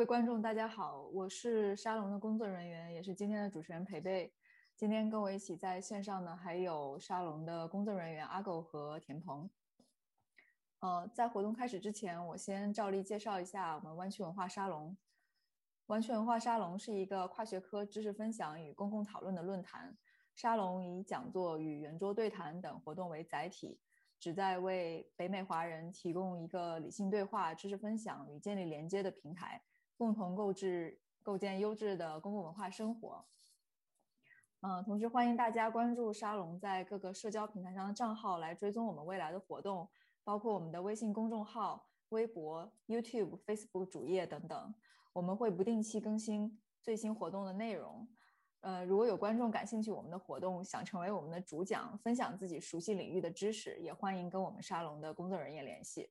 各位观众，大家好，我是沙龙的工作人员，也是今天的主持人裴贝。今天跟我一起在线上呢，还有沙龙的工作人员阿狗和田鹏。呃，在活动开始之前，我先照例介绍一下我们湾区文化沙龙。湾区文化沙龙是一个跨学科知识分享与公共讨论的论坛。沙龙以讲座与圆桌对谈等活动为载体，旨在为北美华人提供一个理性对话、知识分享与建立连接的平台。共同构置、构建优质的公共文化生活。嗯，同时欢迎大家关注沙龙在各个社交平台上的账号，来追踪我们未来的活动，包括我们的微信公众号、微博、YouTube、Facebook 主页等等。我们会不定期更新最新活动的内容。呃，如果有观众感兴趣我们的活动，想成为我们的主讲，分享自己熟悉领域的知识，也欢迎跟我们沙龙的工作人员联系。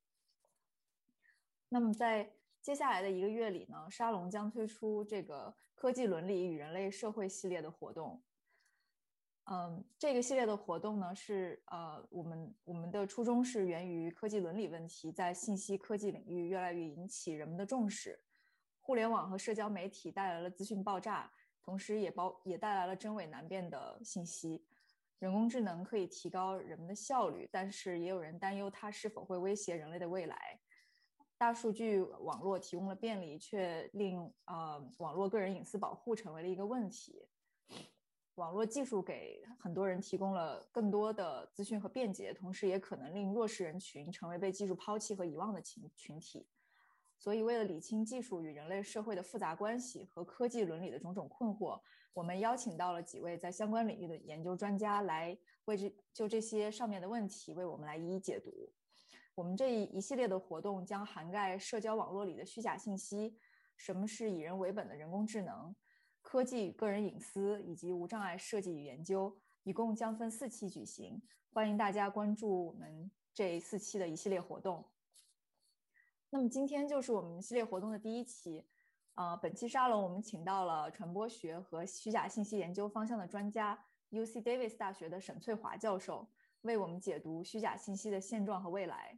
那么在接下来的一个月里呢，沙龙将推出这个科技伦理与人类社会系列的活动。嗯，这个系列的活动呢是呃，我们我们的初衷是源于科技伦理问题在信息科技领域越来越引起人们的重视。互联网和社交媒体带来了资讯爆炸，同时也包也带来了真伪难辨的信息。人工智能可以提高人们的效率，但是也有人担忧它是否会威胁人类的未来。大数据网络提供了便利，却令呃网络个人隐私保护成为了一个问题。网络技术给很多人提供了更多的资讯和便捷，同时也可能令弱势人群成为被技术抛弃和遗忘的群群体。所以，为了理清技术与人类社会的复杂关系和科技伦理的种种困惑，我们邀请到了几位在相关领域的研究专家来为这就这些上面的问题为我们来一一解读。我们这一一系列的活动将涵盖社交网络里的虚假信息、什么是以人为本的人工智能、科技与个人隐私以及无障碍设计与研究，一共将分四期举行。欢迎大家关注我们这四期的一系列活动。那么今天就是我们系列活动的第一期。呃，本期沙龙我们请到了传播学和虚假信息研究方向的专家，UC Davis 大学的沈翠华教授，为我们解读虚假信息的现状和未来。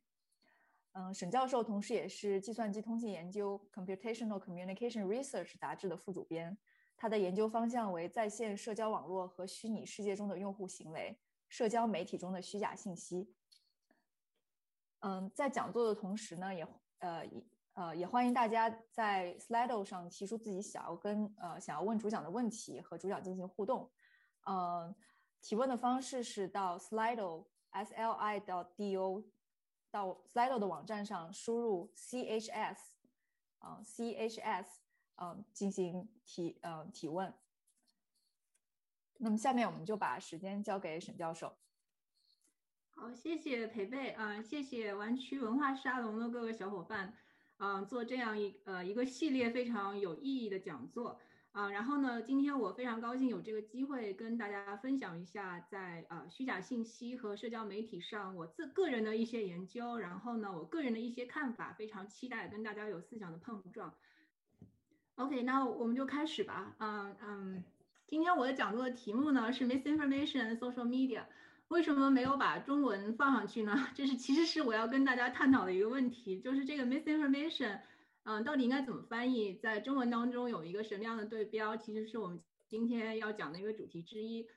嗯，沈教授同时也是《计算机通信研究》（Computational Communication Research） 杂志的副主编。他的研究方向为在线社交网络和虚拟世界中的用户行为、社交媒体中的虚假信息。嗯，在讲座的同时呢，也呃也呃也欢迎大家在 Slido 上提出自己想要跟呃想要问主讲的问题，和主讲进行互动。嗯，提问的方式是到 Slido s l i d o 到 Slido 的网站上输入 chs 啊 chs 嗯进行提呃提问。那么下面我们就把时间交给沈教授。好，谢谢裴贝啊，谢谢湾区文化沙龙的各个小伙伴啊，做这样一呃一个系列非常有意义的讲座。啊，然后呢，今天我非常高兴有这个机会跟大家分享一下在呃虚假信息和社交媒体上我自个人的一些研究，然后呢，我个人的一些看法，非常期待跟大家有思想的碰撞。OK，那我们就开始吧。嗯嗯，今天我的讲座的题目呢是 Misinformation Social Media，为什么没有把中文放上去呢？这是其实是我要跟大家探讨的一个问题，就是这个 Misinformation。嗯，到底应该怎么翻译？在中文当中有一个什么样的对标？其实是我们今天要讲的一个主题之一。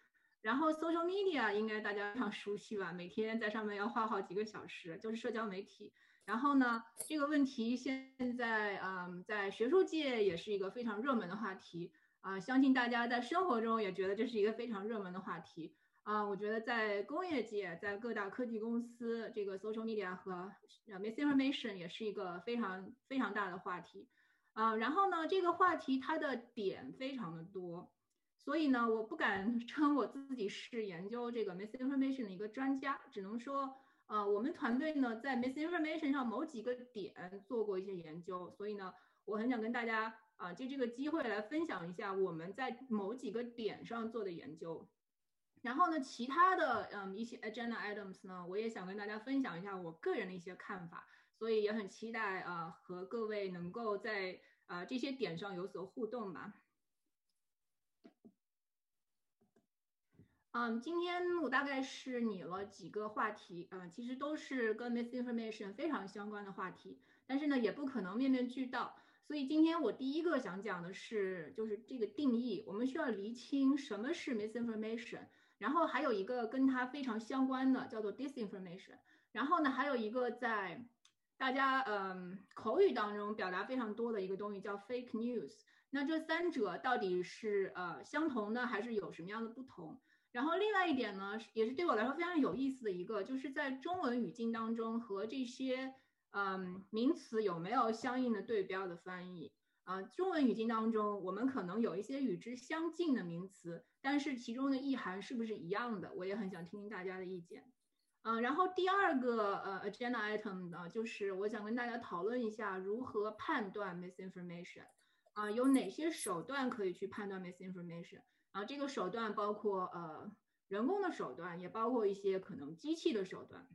然后，social media 应该大家非常熟悉吧？每天在上面要花好几个小时，就是社交媒体。然后呢，这个问题现在嗯，在学术界也是一个非常热门的话题啊。相信大家在生活中也觉得这是一个非常热门的话题。啊，我觉得在工业界，在各大科技公司，这个 social media 和 misinformation 也是一个非常非常大的话题。啊，然后呢，这个话题它的点非常的多，所以呢，我不敢 称我自己是研究这个 misinformation 的一个专家，只能说，呃，我们团队呢在 misinformation 上某几个点做过一些研究，所以呢，我很想跟大家啊借这个机会来分享一下我们在某几个点上做的研究。然后呢，其他的嗯一些 agenda items 呢，我也想跟大家分享一下我个人的一些看法，所以也很期待啊和各位能够在啊这些点上有所互动吧。嗯，今天我大概是拟了几个话题，嗯，其实都是跟 misinformation 非常相关的话题，但是呢也不可能面面俱到，所以今天我第一个想讲的是，就是这个定义，我们需要厘清什么是 misinformation，然后还有一个跟它非常相关的叫做 disinformation，然后呢，还有一个在大家嗯口语当中表达非常多的一个东西叫 fake news。那这三者到底是呃相同的，还是有什么样的不同？然后另外一点呢，也是对我来说非常有意思的一个，就是在中文语境当中和这些。嗯，名词有没有相应的对标的翻译啊？中文语境当中，我们可能有一些与之相近的名词，但是其中的意涵是不是一样的？我也很想听听大家的意见。嗯，然后第二个呃 agenda item 呢，就是我想跟大家讨论一下如何判断 misinformation 啊，有哪些手段可以去判断 misinformation 啊？这个手段包括呃人工的手段，也包括一些可能机器的手段。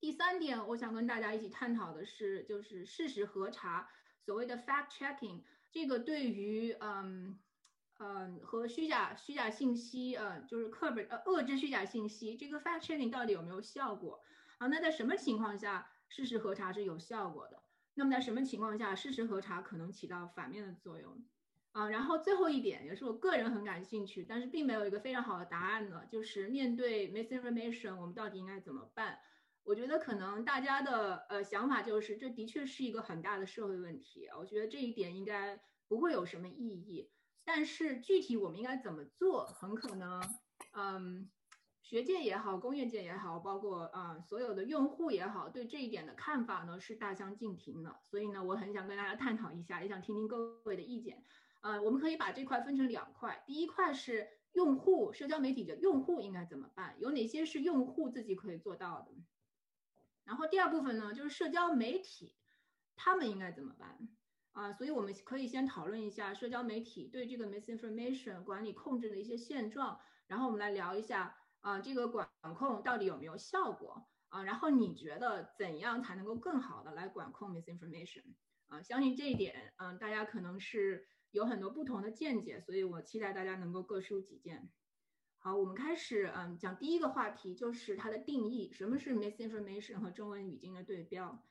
第三点，我想跟大家一起探讨的是，就是事实核查，所谓的 fact checking，这个对于嗯嗯和虚假虚假信息，呃，就是课本呃遏制虚假信息，这个 fact checking 到底有没有效果啊？那在什么情况下事实核查是有效果的？那么在什么情况下事实核查可能起到反面的作用啊？然后最后一点，也是我个人很感兴趣，但是并没有一个非常好的答案的，就是面对 misinformation，我们到底应该怎么办？我觉得可能大家的呃想法就是，这的确是一个很大的社会问题。我觉得这一点应该不会有什么意义。但是具体我们应该怎么做，很可能，嗯，学界也好，工业界也好，包括啊所有的用户也好，对这一点的看法呢是大相径庭的。所以呢，我很想跟大家探讨一下，也想听听各位的意见。呃，我们可以把这块分成两块，第一块是用户社交媒体的用户应该怎么办，有哪些是用户自己可以做到的。然后第二部分呢，就是社交媒体，他们应该怎么办啊？所以我们可以先讨论一下社交媒体对这个 misinformation 管理控制的一些现状，然后我们来聊一下啊，这个管控到底有没有效果啊？然后你觉得怎样才能够更好的来管控 misinformation 啊？相信这一点，嗯，大家可能是有很多不同的见解，所以我期待大家能够各抒己见。好，我们开始，嗯，讲第一个话题，就是它的定义，什么是 misinformation 和中文语境的对标。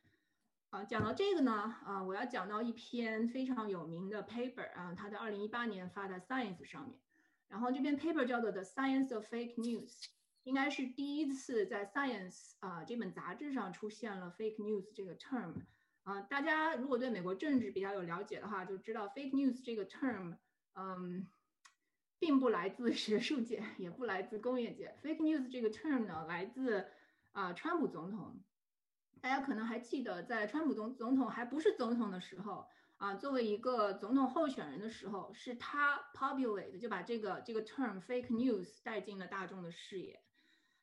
啊，讲到这个呢，啊，我要讲到一篇非常有名的 paper，啊，它在二零一八年发在 Science 上面。然后这篇 paper 叫做 The Science of Fake News，应该是第一次在 Science 啊这本杂志上出现了 fake news 这个 term。啊，大家如果对美国政治比较有了解的话，就知道 fake news 这个 term，嗯。并不来自学术界，也不来自工业界。Fake news 这个 term 呢，来自啊，川普总统。大家可能还记得，在川普总总统还不是总统的时候啊，作为一个总统候选人的时候，是他 populate 就把这个这个 term fake news 带进了大众的视野。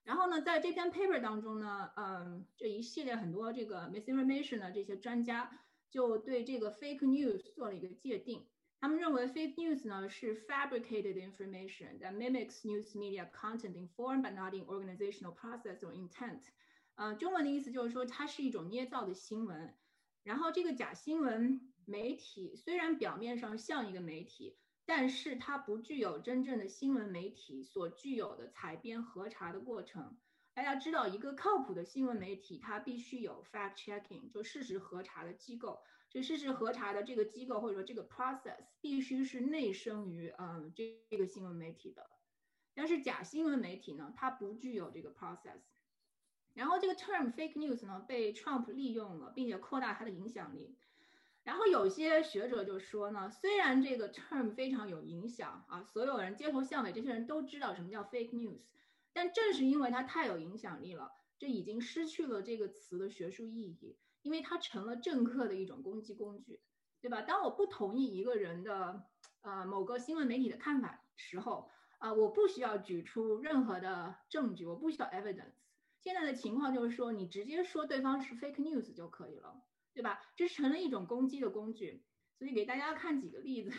然后呢，在这篇 paper 当中呢，嗯，这一系列很多这个 misinformation 的这些专家就对这个 fake news 做了一个界定。他们认为 fake news 呢是 fabricated information that mimics news media content in form but not in organizational process or intent。 呃，中文的意思就是说它是一种捏造的新闻。然后这个假新闻媒体虽然表面上像一个媒体，但是它不具有真正的新闻媒体所具有的采编核查的过程。大家知道，一个靠谱的新闻媒体，它必须有 fact checking，就事实核查的机构。这事实核查的这个机构或者说这个 process 必须是内生于嗯这这个新闻媒体的，但是假新闻媒体呢，它不具有这个 process。然后这个 term fake news 呢被 Trump 利用了，并且扩大它的影响力。然后有些学者就说呢，虽然这个 term 非常有影响啊，所有人街头巷尾这些人都知道什么叫 fake news，但正是因为它太有影响力了，这已经失去了这个词的学术意义。因为它成了政客的一种攻击工具，对吧？当我不同意一个人的呃某个新闻媒体的看法时候，啊，我不需要举出任何的证据，我不需要 evidence。现在的情况就是说，你直接说对方是 fake news 就可以了，对吧？这成了一种攻击的工具。所以给大家看几个例子，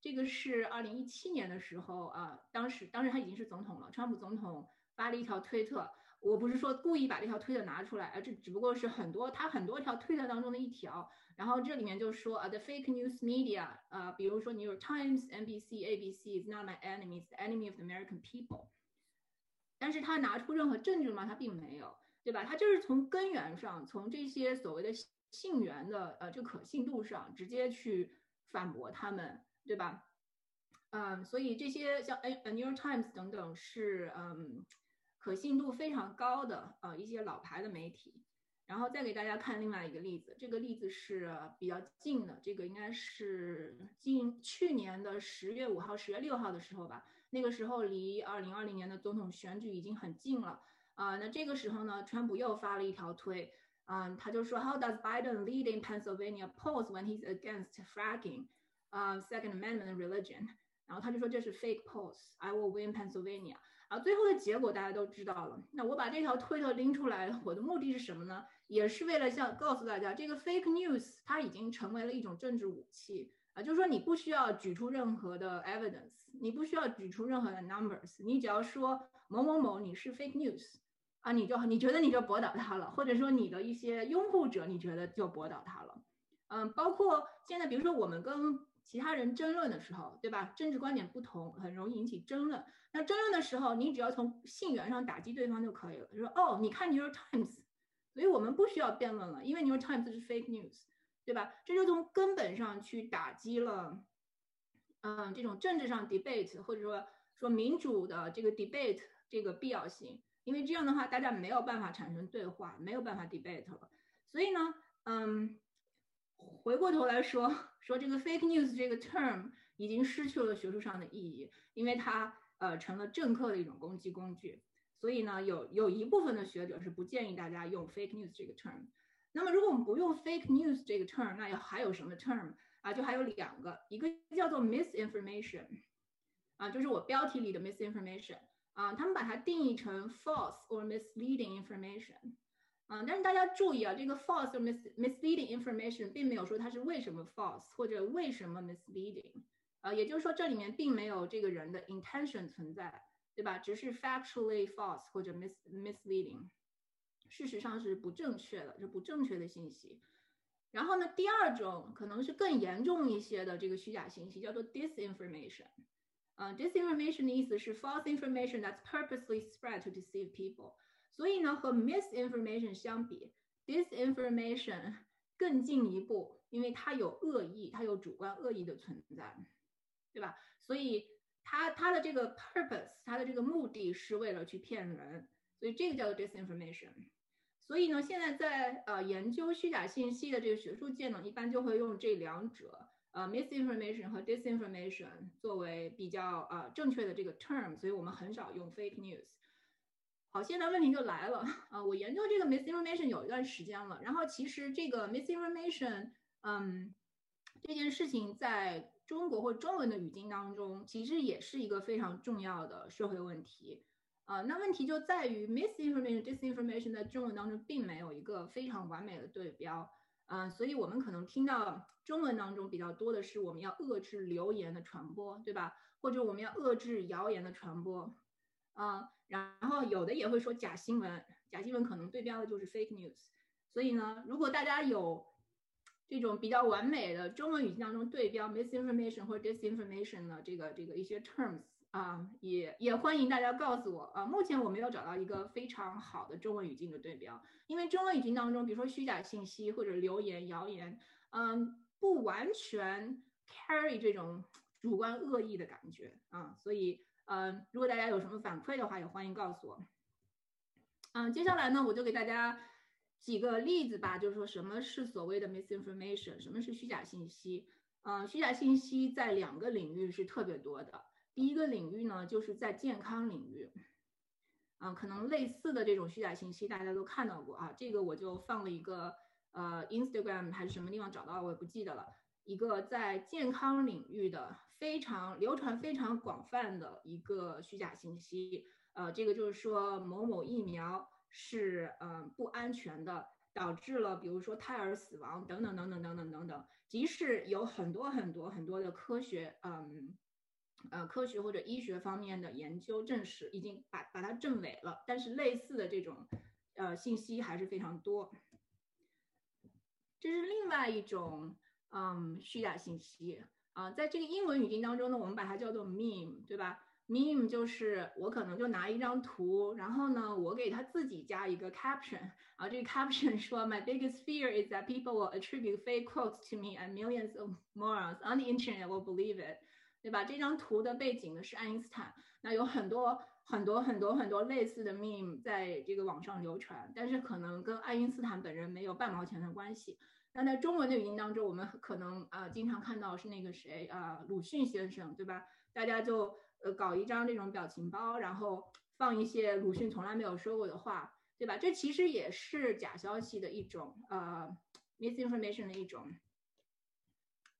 这个是二零一七年的时候啊，当时当时他已经是总统了，川普总统发了一条推特。我不是说故意把这条推特拿出来，而这只不过是很多他很多条推特当中的一条。然后这里面就说啊，the fake news media，呃，比如说 New York Times、NBC、ABC is not my enemy，is the enemy of the American people。但是他拿出任何证据吗？他并没有，对吧？他就是从根源上，从这些所谓的信源的呃这可信度上直接去反驳他们，对吧？嗯，所以这些像《A New York Times》等等是嗯可信度非常高的呃一些老牌的媒体。然后再给大家看另外一个例子，这个例子是比较近的，这个应该是近去年的十月五号、十月六号的时候吧。那个时候离二零二零年的总统选举已经很近了啊。那这个时候呢，川普又发了一条推，啊，他就说：How does Biden lead in Pennsylvania polls when he's against fracking, uh, Second Amendment religion？然后他就说这是 fake polls. I will win Pennsylvania. 啊，最后的结果大家都知道了。那我把这条推特拎出来，我的目的是什么呢？也是为了向告诉大家，这个 fake news 它已经成为了一种政治武器啊，就是说你不需要举出任何的 evidence，你不需要举出任何的 numbers，你只要说某某某你是 fake news 啊，你就你觉得你就驳倒他了，或者说你的一些拥护者你觉得就驳倒他了。嗯，包括现在比如说我们跟其他人争论的时候，对吧？政治观点不同很容易引起争论。那争论的时候，你只要从信源上打击对方就可以了，就说哦，你看 New York Times。所以我们不需要辩论了，因为 New York Times 是 fake news，对吧？这就从根本上去打击了，嗯，这种政治上 debate 或者说说民主的这个 debate 这个必要性，因为这样的话大家没有办法产生对话，没有办法 debate 了。所以呢，嗯，回过头来说 说这个 fake news 这个 term 已经失去了学术上的意义，因为它呃成了政客的一种攻击工具。所以呢，有有一部分的学者是不建议大家用 fake news 这个 term。那么，如果我们不用 fake news 这个 term，那还有什么 term 啊？就还有两个，一个叫做 misinformation，啊，就是我标题里的 misinformation，啊，他们把它定义成 false or misleading information，啊，但是大家注意啊，这个 false or mis misleading information 并没有说它是为什么 false 或者为什么 misleading，啊，也就是说这里面并没有这个人的 intention 存在。对吧？只是 factually false 或者 mis misleading， 事实上是不正确的，是不正确的信息。然后呢，第二种可能是更严重一些的这个虚假信息，叫做 disinformation。啊，disinformation 的意思是 false information that's purposely spread to deceive people。所以呢，和 misinformation 相比，disinformation 更进一步，因为它有恶意，它有主观恶意的存在，对吧？所以。它它的这个 purpose，它的这个目的是为了去骗人，所以这个叫做 disinformation。所以呢，现在在呃研究虚假信息的这个学术界呢，一般就会用这两者，呃 misinformation 和 disinformation 作为比较呃正确的这个 term，所以我们很少用 fake news。好，现在问题就来了啊，我研究这个 misinformation 有一段时间了，然后其实这个 misinformation，嗯，这件事情在。中国或中文的语境当中，其实也是一个非常重要的社会问题，啊，那问题就在于 misinformation、disinformation 在中文当中并没有一个非常完美的对标，啊，所以我们可能听到中文当中比较多的是我们要遏制流言的传播，对吧？或者我们要遏制谣言的传播，啊，然后有的也会说假新闻，假新闻可能对标的就是 fake news，所以呢，如果大家有。这种比较完美的中文语境当中对标 misinformation 或者 disinformation 的这个这个一些 terms 啊，也也欢迎大家告诉我啊。目前我没有找到一个非常好的中文语境的对标，因为中文语境当中，比如说虚假信息或者流言、谣言，嗯，不完全 carry 这种主观恶意的感觉啊。所以，嗯，如果大家有什么反馈的话，也欢迎告诉我。嗯，接下来呢，我就给大家。几个例子吧，就是说什么是所谓的 misinformation，什么是虚假信息？嗯，虚假信息在两个领域是特别多的。第一个领域呢，就是在健康领域。嗯，可能类似的这种虚假信息大家都看到过啊。这个我就放了一个呃 Instagram 还是什么地方找到，我也不记得了。一个在健康领域的非常流传非常广泛的一个虚假信息。呃，这个就是说某某疫苗。是嗯不安全的，导致了比如说胎儿死亡等等等等等等等等。即使有很多很多很多的科学嗯呃科学或者医学方面的研究证实，已经把把它证伪了，但是类似的这种呃信息还是非常多。这是另外一种嗯虚假信息啊，在这个英文语境当中呢，我们把它叫做 meme，对吧？meme 就是我可能就拿一张图，然后呢，我给他自己加一个 caption 啊，这个 caption 说 My biggest fear is that people will attribute fake quotes to me and millions of morons on the internet will believe it，对吧？这张图的背景呢是爱因斯坦，那有很多很多很多很多类似的 meme 在这个网上流传，但是可能跟爱因斯坦本人没有半毛钱的关系。那在中文的语音当中，我们可能啊经常看到是那个谁啊鲁迅先生，对吧？大家就。呃，搞一张这种表情包，然后放一些鲁迅从来没有说过的话，对吧？这其实也是假消息的一种，呃，misinformation 的一种。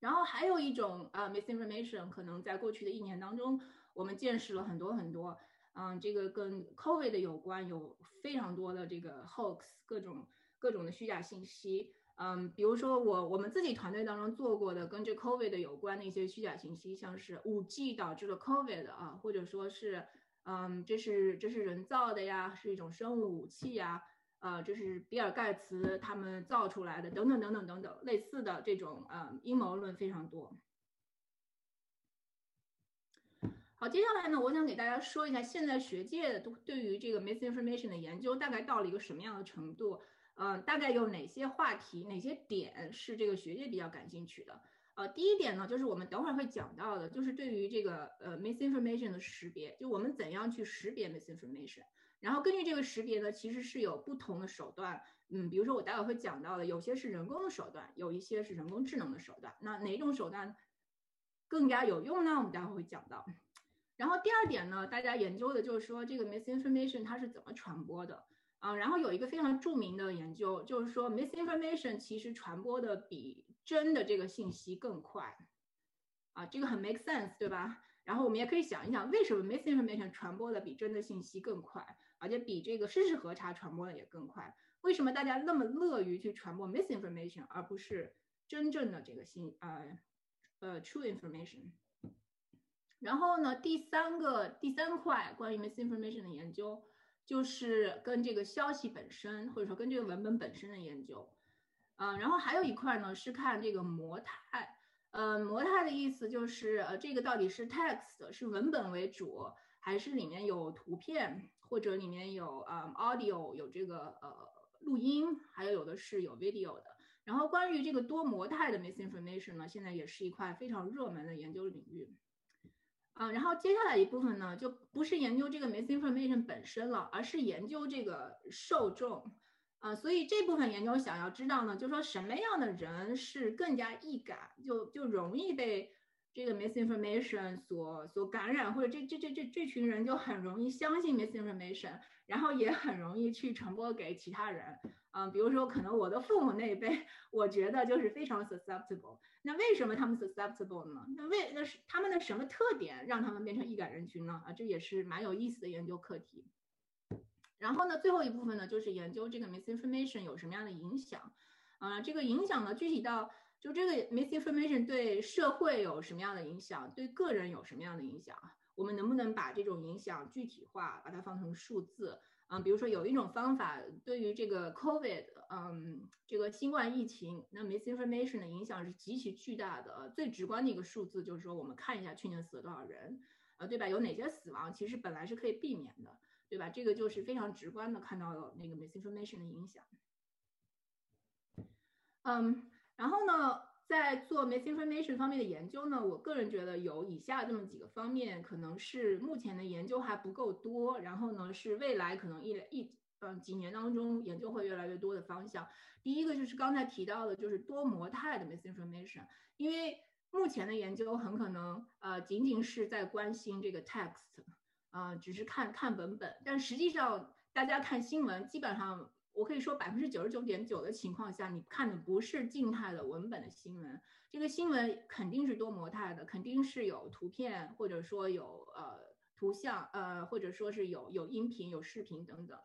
然后还有一种呃 misinformation，可能在过去的一年当中，我们见识了很多很多，嗯，这个跟 COVID 有关，有非常多的这个 hoax，各种各种的虚假信息。嗯，比如说我我们自己团队当中做过的跟这 COVID 有关的一些虚假信息，像是五 G 导致了 COVID 啊，或者说是，嗯，这是这是人造的呀，是一种生物武器呀，呃，这是比尔盖茨他们造出来的，等等等等等等，类似的这种呃阴谋论非常多。好，接下来呢，我想给大家说一下现在学界都对于这个 misinformation 的研究大概到了一个什么样的程度。嗯，大概有哪些话题、哪些点是这个学界比较感兴趣的？呃，第一点呢，就是我们等会儿会讲到的，就是对于这个呃 misinformation 的识别，就我们怎样去识别 misinformation。然后根据这个识别呢，其实是有不同的手段。嗯，比如说我待会会讲到的，有些是人工的手段，有一些是人工智能的手段。那哪种手段更加有用呢？我们待会会讲到。然后第二点呢，大家研究的就是说这个 misinformation 它是怎么传播的。啊，然后有一个非常著名的研究，就是说 misinformation 其实传播的比真的这个信息更快，啊，这个很 make sense，对吧？然后我们也可以想一想，为什么 misinformation 传播的比真的信息更快，而且比这个事实核查传播的也更快？为什么大家那么乐于去传播 misinformation，而不是真正的这个信呃呃 true information？然后呢，第三个第三块关于 misinformation 的研究。就是跟这个消息本身，或者说跟这个文本本身的研究，嗯，然后还有一块呢是看这个模态，呃，模态的意思就是呃这个到底是 text 是文本为主，还是里面有图片，或者里面有呃 audio 有这个呃录音，还有有的是有 video 的。然后关于这个多模态的 misinformation 呢，现在也是一块非常热门的研究领域。啊，然后接下来一部分呢，就不是研究这个 misinformation 本身了，而是研究这个受众。啊，所以这部分研究想要知道呢，就说什么样的人是更加易感，就就容易被这个 misinformation 所所感染，或者这这这这这群人就很容易相信 misinformation，然后也很容易去传播给其他人。嗯，比如说可能我的父母那一辈，我觉得就是非常 susceptible。那为什么他们 susceptible 呢？那为那是他们的什么特点让他们变成易感人群呢？啊，这也是蛮有意思的研究课题。然后呢，最后一部分呢，就是研究这个 misinformation 有什么样的影响。啊，这个影响呢，具体到就这个 misinformation 对社会有什么样的影响，对个人有什么样的影响？我们能不能把这种影响具体化，把它放成数字？嗯，比如说有一种方法，对于这个 COVID，嗯，这个新冠疫情，那 misinformation 的影响是极其巨大的。最直观的一个数字就是说，我们看一下去年死了多少人，啊，对吧？有哪些死亡其实本来是可以避免的，对吧？这个就是非常直观的看到了那个 misinformation 的影响。嗯，然后呢？在做 misinformation 方面的研究呢，我个人觉得有以下这么几个方面，可能是目前的研究还不够多，然后呢是未来可能一一嗯几年当中研究会越来越多的方向。第一个就是刚才提到的，就是多模态的 misinformation，因为目前的研究很可能呃仅仅是在关心这个 text，啊只是看看文本，但实际上大家看新闻基本上。我可以说，百分之九十九点九的情况下，你看的不是静态的文本的新闻，这个新闻肯定是多模态的，肯定是有图片，或者说有呃图像，呃或者说是有有音频、有视频等等。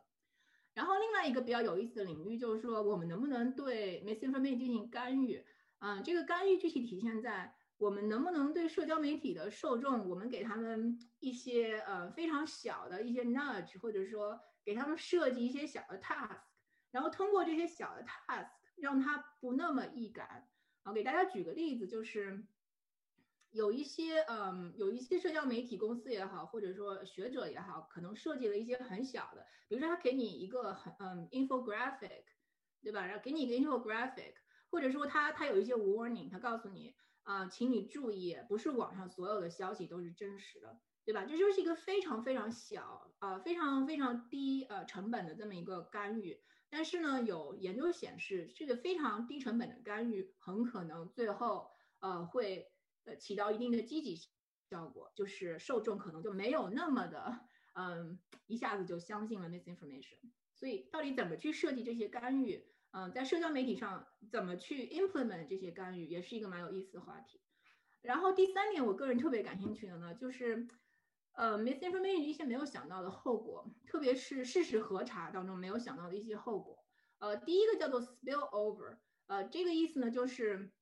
然后另外一个比较有意思的领域就是说，我们能不能对 misinformation 进行干预？嗯，这个干预具体体现在我们能不能对社交媒体的受众，我们给他们一些呃非常小的一些 nudge，或者说给他们设计一些小的 task。然后通过这些小的 task，让它不那么易感啊。给大家举个例子，就是有一些嗯，有一些社交媒体公司也好，或者说学者也好，可能设计了一些很小的，比如说他给你一个很嗯 infographic，对吧？然后给你一个 infographic，或者说他他有一些 warning，他告诉你啊，请你注意，不是网上所有的消息都是真实的，对吧？这就是一个非常非常小啊，非常非常低呃成本的这么一个干预。但是呢，有研究显示，这个非常低成本的干预很可能最后呃会呃起到一定的积极效果，就是受众可能就没有那么的嗯一下子就相信了 misinformation。所以到底怎么去设计这些干预？嗯，在社交媒体上怎么去 implement 这些干预，也是一个蛮有意思的话题。然后第三点，我个人特别感兴趣的呢，就是呃 misinformation 一些没有想到的后果，特别是事实核查当中没有想到的一些后果。呃，第一个叫做 spill over，呃，这个意思呢，就是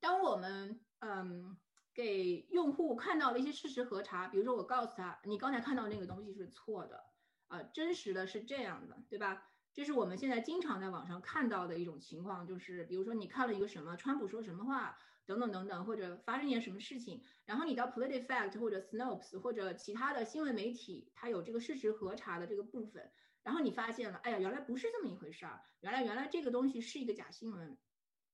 当我们嗯给用户看到了一些事实核查，比如说我告诉他，你刚才看到那个东西是错的，啊，真实的是这样的，对吧？这是我们现在经常在网上看到的一种情况，就是比如说你看了一个什么，川普说什么话，等等等等，或者发生一件什么事情，然后你到 PolitiFact 或者 Snopes 或者其他的新闻媒体，它有这个事实核查的这个部分。然后你发现了，哎呀，原来不是这么一回事儿，原来原来这个东西是一个假新闻，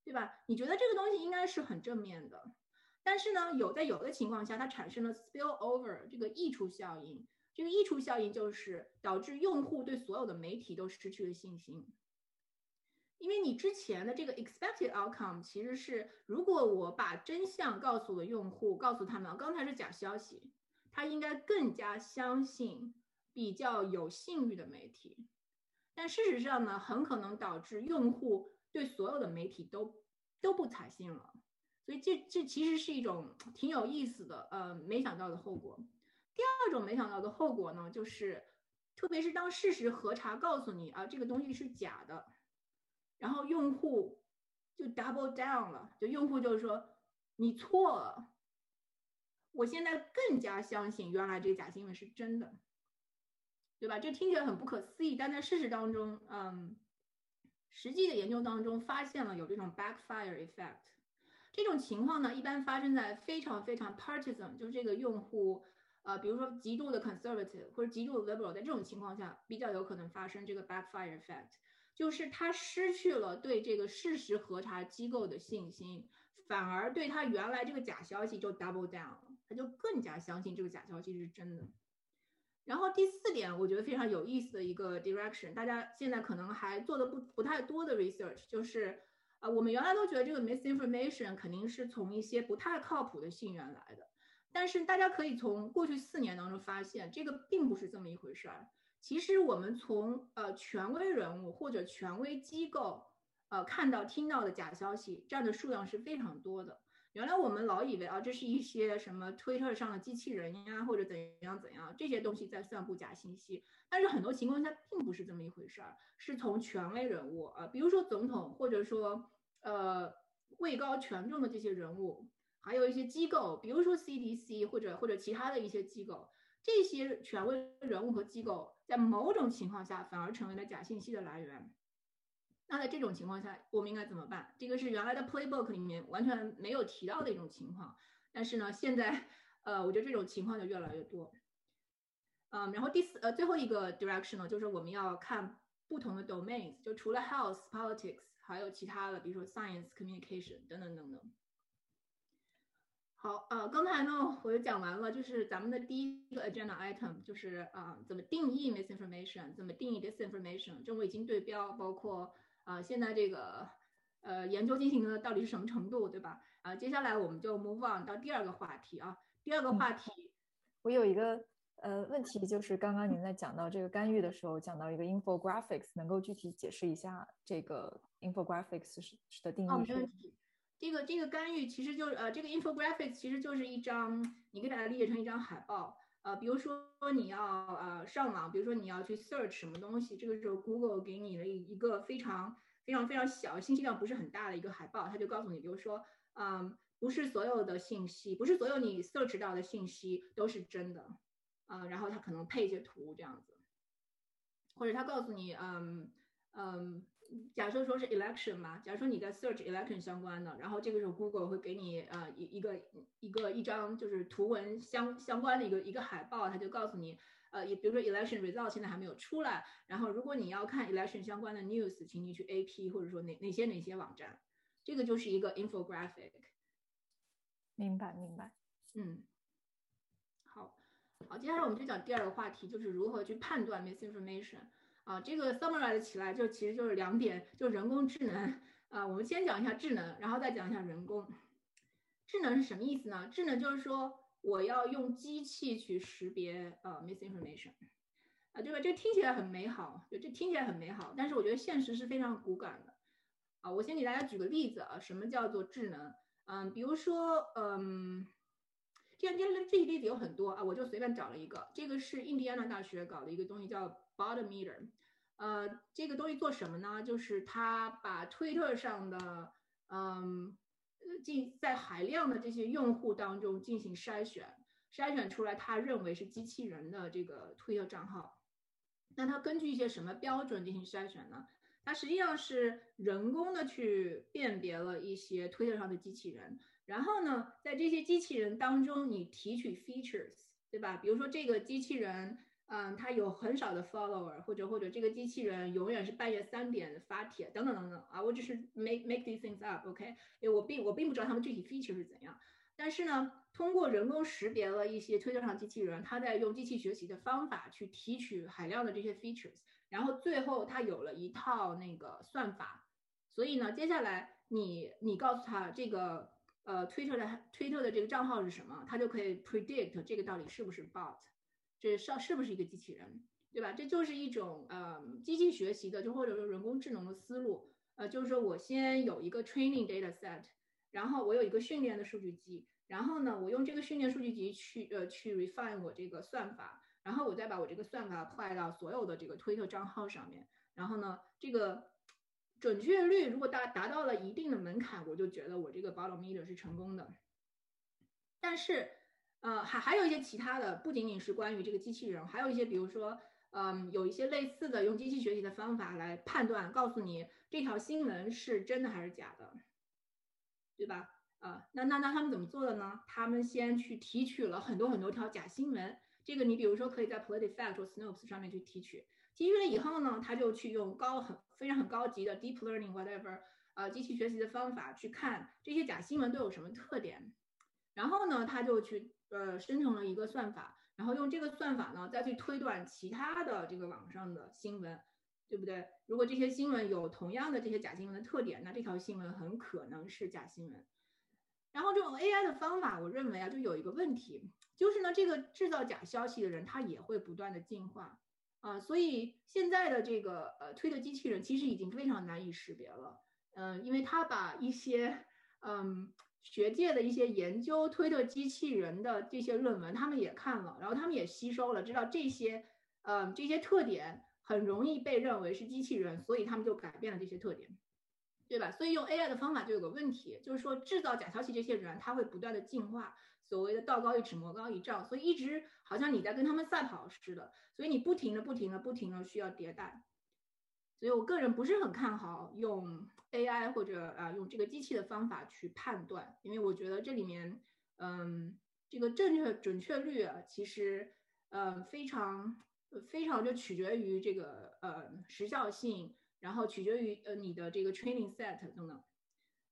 对吧？你觉得这个东西应该是很正面的，但是呢，有在有的情况下，它产生了 spill over 这个溢出效应，这个溢出效应就是导致用户对所有的媒体都失去了信心，因为你之前的这个 expected outcome 其实是，如果我把真相告诉了用户，告诉他们刚才是假消息，他应该更加相信。比较有信誉的媒体，但事实上呢，很可能导致用户对所有的媒体都都不采信了。所以这这其实是一种挺有意思的，呃，没想到的后果。第二种没想到的后果呢，就是特别是当事实核查告诉你啊，这个东西是假的，然后用户就 double down 了，就用户就是说你错了，我现在更加相信原来这个假新闻是真的。对吧？这听起来很不可思议，但在事实当中，嗯，实际的研究当中发现了有这种 backfire effect。这种情况呢，一般发生在非常非常 partisan，就是这个用户，呃，比如说极度的 conservative 或者极度的 liberal，在这种情况下比较有可能发生这个 backfire effect，就是他失去了对这个事实核查机构的信心，反而对他原来这个假消息就 double down，他就更加相信这个假消息是真的。然后第四点，我觉得非常有意思的一个 direction，大家现在可能还做的不不太多的 research，就是，呃，我们原来都觉得这个 misinformation 肯定是从一些不太靠谱的信源来的，但是大家可以从过去四年当中发现，这个并不是这么一回事儿。其实我们从呃权威人物或者权威机构，呃看到听到的假消息占的数量是非常多的。原来我们老以为啊，这是一些什么推特上的机器人呀，或者怎样怎样，这些东西在散布假信息。但是很多情况下并不是这么一回事儿，是从权威人物啊，比如说总统，或者说呃位高权重的这些人物，还有一些机构，比如说 CDC 或者或者其他的一些机构，这些权威人物和机构在某种情况下反而成为了假信息的来源。那在这种情况下，我们应该怎么办？这个是原来的 playbook 里面完全没有提到的一种情况。但是呢，现在，呃，我觉得这种情况就越来越多。嗯，然后第四，呃，最后一个 direction 呢，就是我们要看不同的 domains，就除了 health、politics，还有其他的，比如说 science、communication 等等等等。好，呃，刚才呢我就讲完了，就是咱们的第一个 agenda item，就是啊，怎么定义 misinformation，怎么定义 disinformation，这我已经对标，包括。啊，现在这个呃研究进行的到底是什么程度，对吧？啊，接下来我们就 move on 到第二个话题啊。第二个话题，我有一个呃问题，就是刚刚您在讲到这个干预的时候，讲到一个 infographics，能够具体解释一下这个 infographics 是的定义？哦，没问题。这个这个干预其实就是呃，这个 infographics 其实就是一张，你可以把它理解成一张海报。呃，比如说你要呃上网，比如说你要去 search 什么东西，这个时候 Google 给你了一个非常非常非常小、信息量不是很大的一个海报，它就告诉你，比如说，嗯，不是所有的信息，不是所有你 search 到的信息都是真的，啊，然后它可能配一些图这样子，或者它告诉你，嗯嗯，假设说是 election 嘛，假如说你在 search election 相关的，然后这个时候 Google 会给你呃一一个一个一张就是图文相相关的一个一个海报，它就告诉你，呃，也比如说 election result 现在还没有出来，然后如果你要看 election 相关的 news，请你去 AP 或者说哪哪些哪些网站，这个就是一个 infographic。明白明白，嗯，好，好，接下来我们就讲第二个话题，就是如何去判断 misinformation。啊，这个 summarize 起来就其实就是两点，就人工智能啊。我们先讲一下智能，然后再讲一下人工智能是什么意思呢？智能就是说我要用机器去识别呃 misinformation 啊，对吧？这听起来很美好，就这听起来很美好，但是我觉得现实是非常骨感的啊。我先给大家举个例子啊，什么叫做智能？嗯，比如说嗯，这样这这些例子有很多啊，我就随便找了一个，这个是印第安纳大学搞的一个东西叫。Bottom meter 呃，这个东西做什么呢？就是它把推特上的，嗯，进在海量的这些用户当中进行筛选，筛选出来他认为是机器人的这个推特账号。那它根据一些什么标准进行筛选呢？它实际上是人工的去辨别了一些推特上的机器人，然后呢，在这些机器人当中你提取 features，对吧？比如说这个机器人。嗯，他有很少的 follower，或者或者这个机器人永远是半夜三点发帖，等等等等啊，我只是 make make these things up，OK？因为我并我并不知道他们具体 feature 是怎样，但是呢，通过人工识别了一些推特上机器人，他在用机器学习的方法去提取海量的这些 features，然后最后他有了一套那个算法，所以呢，接下来你你告诉他这个呃推特的推特的这个账号是什么，他就可以 predict 这个到底是不是 bot。这上是不是一个机器人，对吧？这就是一种呃机器学习的，就或者说人工智能的思路。呃，就是说我先有一个 training data set，然后我有一个训练的数据集，然后呢，我用这个训练数据集去呃去 refine 我这个算法，然后我再把我这个算法 apply 到所有的这个推特账号上面，然后呢，这个准确率如果达达到了一定的门槛，我就觉得我这个 bottom meter 是成功的。但是。呃，还还有一些其他的，不仅仅是关于这个机器人，还有一些，比如说，嗯，有一些类似的用机器学习的方法来判断，告诉你这条新闻是真的还是假的，对吧？啊，那那那他们怎么做的呢？他们先去提取了很多很多条假新闻，这个你比如说可以在 PolitiFact 或 Snopes 上面去提取，提取了以后呢，他就去用高很非常很高级的 Deep Learning whatever，呃，机器学习的方法去看这些假新闻都有什么特点，然后呢，他就去。呃，生成了一个算法，然后用这个算法呢，再去推断其他的这个网上的新闻，对不对？如果这些新闻有同样的这些假新闻的特点，那这条新闻很可能是假新闻。然后这种 AI 的方法，我认为啊，就有一个问题，就是呢，这个制造假消息的人他也会不断的进化啊，所以现在的这个呃推的机器人其实已经非常难以识别了，嗯，因为他把一些嗯。学界的一些研究推特机器人的这些论文，他们也看了，然后他们也吸收了，知道这些，呃，这些特点很容易被认为是机器人，所以他们就改变了这些特点，对吧？所以用 AI 的方法就有个问题，就是说制造假消息这些人他会不断的进化，所谓的道高一尺魔高一丈，所以一直好像你在跟他们赛跑似的，所以你不停的、不停的、不停的需要迭代。所以我个人不是很看好用 AI 或者啊用这个机器的方法去判断，因为我觉得这里面，嗯，这个正确准确率啊，其实，呃，非常非常就取决于这个呃时效性，然后取决于呃你的这个 training set 等等。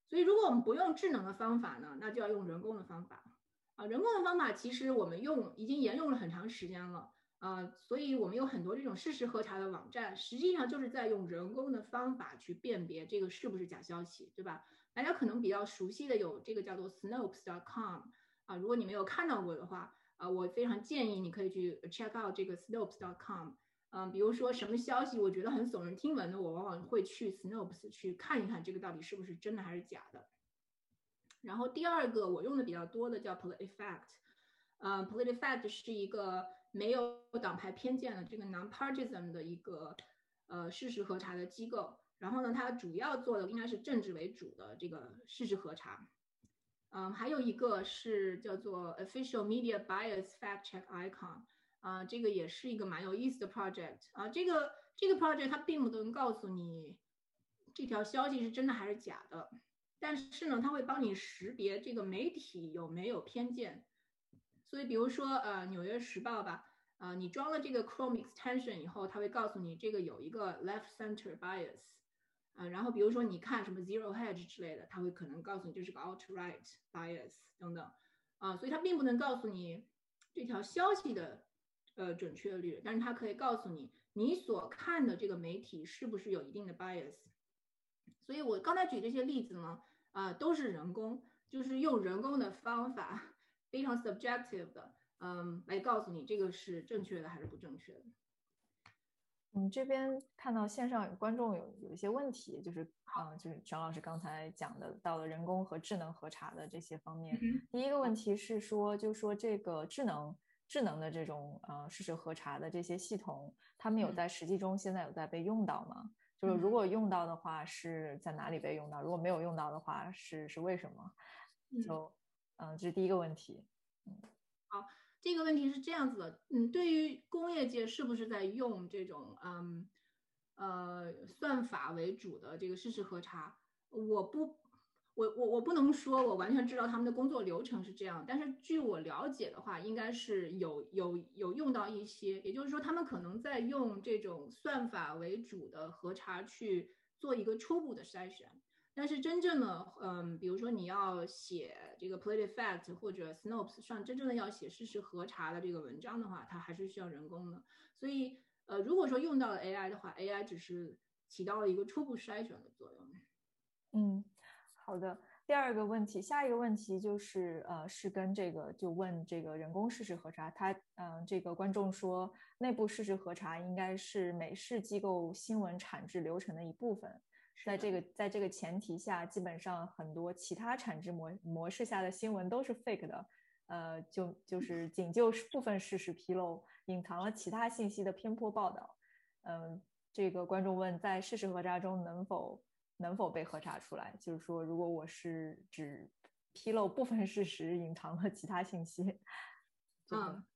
所以如果我们不用智能的方法呢，那就要用人工的方法啊。人工的方法其实我们用已经沿用了很长时间了。呃，所以我们有很多这种事实核查的网站，实际上就是在用人工的方法去辨别这个是不是假消息，对吧？大家可能比较熟悉的有这个叫做 Snopes.com 啊，如果你没有看到过的话，啊，我非常建议你可以去 check out 这个 Snopes.com。嗯，比如说什么消息我觉得很耸人听闻的，我往往会去 Snopes 去看一看这个到底是不是真的还是假的。然后第二个我用的比较多的叫 PolitiFact，嗯，PolitiFact 是一个。没有党派偏见的这个 nonpartisan 的一个呃事实核查的机构，然后呢，它主要做的应该是政治为主的这个事实核查，嗯，还有一个是叫做 official media bias fact check icon，啊，这个也是一个蛮有意思的 project 啊，这个这个 project 它并不能告诉你这条消息是真的还是假的，但是呢，它会帮你识别这个媒体有没有偏见。所以，比如说，呃，《纽约时报》吧，呃，你装了这个 Chrome extension 以后，它会告诉你这个有一个 left center bias，啊，然后比如说你看什么 Zero Hedge 之类的，它会可能告诉你这是个 alt right bias 等等，啊，所以它并不能告诉你这条消息的呃准确率，但是它可以告诉你你所看的这个媒体是不是有一定的 bias。所以我刚才举这些例子呢，啊，都是人工，就是用人工的方法，非常 subjective 的，嗯，来告诉你这个是正确的还是不正确的。嗯，这边看到线上有观众有有一些问题，就是啊，就是张老师刚才讲的到了人工和智能核查的这些方面。第一个问题是说，就说这个智能智能的这种呃事实核查的这些系统，他们有在实际中现在有在被用到吗？就是如果用到的话，是在哪里被用到？如果没有用到的话，是是为什么？就嗯，这是第一个问题。嗯，好，这个问题是这样子的。嗯，对于工业界是不是在用这种嗯呃算法为主的这个事实核查？我不。我我我不能说我完全知道他们的工作流程是这样，但是据我了解的话，应该是有有有用到一些，也就是说他们可能在用这种算法为主的核查去做一个初步的筛选，但是真正的嗯，比如说你要写这个 PolitiFact 或者 Snopes 上真正的要写事实核查的这个文章的话，它还是需要人工的。所以呃，如果说用到了 AI 的话，AI 只是起到了一个初步筛选的作用。嗯。好的，第二个问题，下一个问题就是，呃，是跟这个就问这个人工事实核查，他，嗯，这个观众说，内部事实核查应该是美式机构新闻产制流程的一部分，在这个在这个前提下，基本上很多其他产值模模式下的新闻都是 fake 的，呃，就就是仅就部分事实披露，隐藏了其他信息的偏颇报道，嗯，这个观众问，在事实核查中能否？能否被核查出来？就是说，如果我是只披露部分事实，隐藏了其他信息，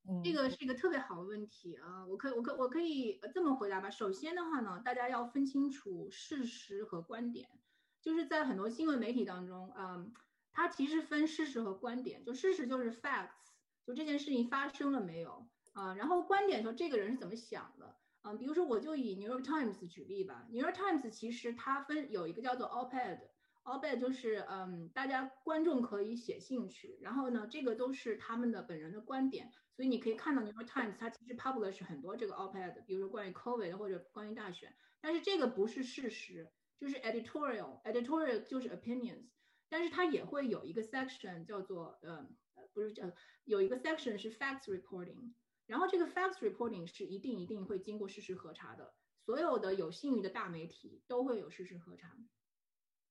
嗯，这个是一个特别好的问题啊！我可以，我可，我可以这么回答吧。首先的话呢，大家要分清楚事实和观点。就是在很多新闻媒体当中，嗯，它其实分事实和观点。就事实就是 facts，就这件事情发生了没有啊？然后观点说这个人是怎么想的。嗯，比如说我就以 New York Times 举例吧。New York Times 其实它分有一个叫做 Op-ed 就是嗯，大家观众可以写进去，然后呢，这个都是他们的本人的观点，所以你可以看到 New York Times 它其实 publish 很多这个 Op-ed，比如说关于 COVID 或者关于大选，但是这个不是事实，就是 editorial，editorial 就是 opinions，但是它也会有一个 section 叫做呃不是叫有一个 section 是 facts reporting。然后这个 facts reporting 是一定一定会经过事实核查的，所有的有信誉的大媒体都会有事实核查。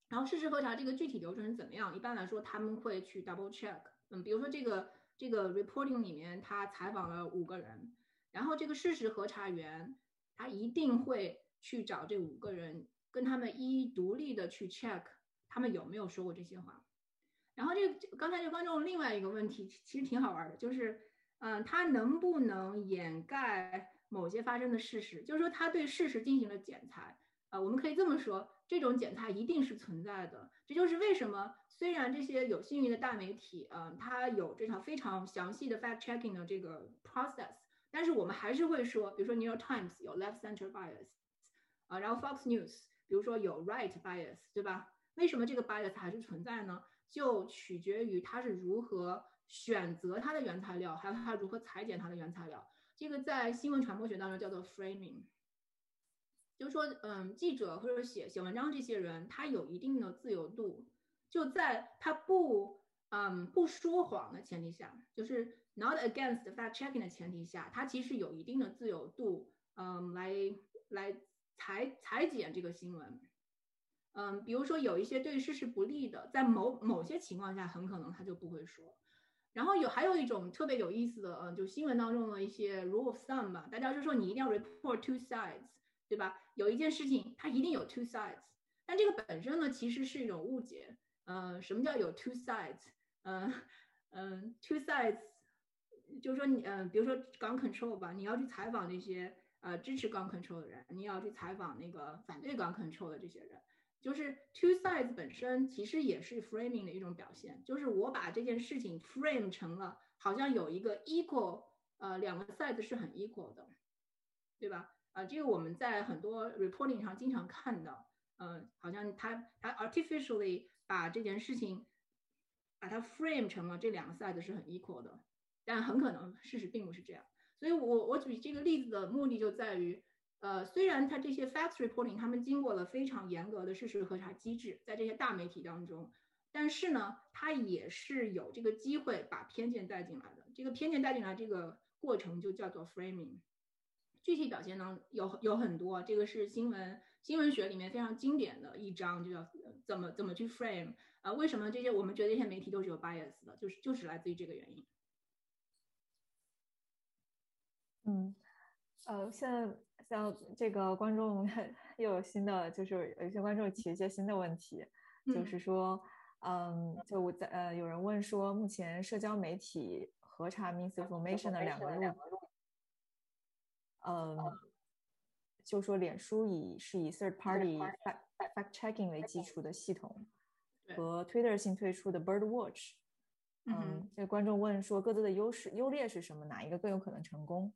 然后事实核查这个具体流程是怎么样？一般来说他们会去 double check，嗯，比如说这个这个 reporting 里面他采访了五个人，然后这个事实核查员他一定会去找这五个人，跟他们一一独立的去 check 他们有没有说过这些话。然后这个刚才这观众另外一个问题其实挺好玩的，就是。嗯，他能不能掩盖某些发生的事实？就是说，他对事实进行了剪裁。啊，我们可以这么说，这种剪裁一定是存在的。这就是为什么，虽然这些有信誉的大媒体，嗯，它有这场非常详细的 fact checking 的这个 process，但是我们还是会说，比如说 New York Times 有 left center bias，啊，然后 Fox News 比如说有 right bias，对吧？为什么这个 bias 还是存在呢？就取决于它是如何。选择它的原材料，还有它如何裁剪它的原材料，这个在新闻传播学当中叫做 framing，就是说，嗯，记者或者写写文章这些人，他有一定的自由度，就在他不，嗯，不说谎的前提下，就是 not against fact checking 的前提下，他其实有一定的自由度，嗯，来来裁裁剪这个新闻，嗯，比如说有一些对事实不利的，在某某些情况下，很可能他就不会说。然后有还有一种特别有意思的，嗯，就新闻当中的一些 rule of thumb 吧，大家就说你一定要 report two sides，对吧？有一件事情它一定有 two sides，但这个本身呢其实是一种误解。嗯，什么叫有 two sides？嗯嗯，two sides，就是说你嗯，比如说 gun control 吧，你要去采访那些呃支持 gun control 的人，你要去采访那个反对 gun control 的这些人。就是 two sides 本身其实也是 framing 的一种表现，就是我把这件事情 frame 成了好像有一个 equal，呃，两个 sides 是很 equal 的，对吧？啊，这个我们在很多 reporting 上经常看到，嗯，好像他他 artificially 把这件事情把它 frame 成了这两个 side 是很 equal 的，但很可能事实并不是这样。所以我我举这个例子的目的就在于。呃，虽然它这些 fact reporting，他们经过了非常严格的事实核查机制，在这些大媒体当中，但是呢，它也是有这个机会把偏见带进来的。这个偏见带进来这个过程就叫做 framing。具体表现呢，有有很多，这个是新闻新闻学里面非常经典的一章，就叫怎么怎么去 frame。啊，为什么这些我们觉得这些媒体都是有 bias 的，就是就是来自于这个原因。嗯，呃，现在。像这个观众 又有新的，就是有一些观众提一些新的问题，就是说，嗯，就我在呃，有人问说，目前社交媒体核查 misinformation 的两个路，嗯，就说脸书以是以 third party fact fact checking 为基础的系统，和 Twitter 新推出的 Bird Watch，嗯，这个观众问说，各自的优势优劣是什么？哪一个更有可能成功？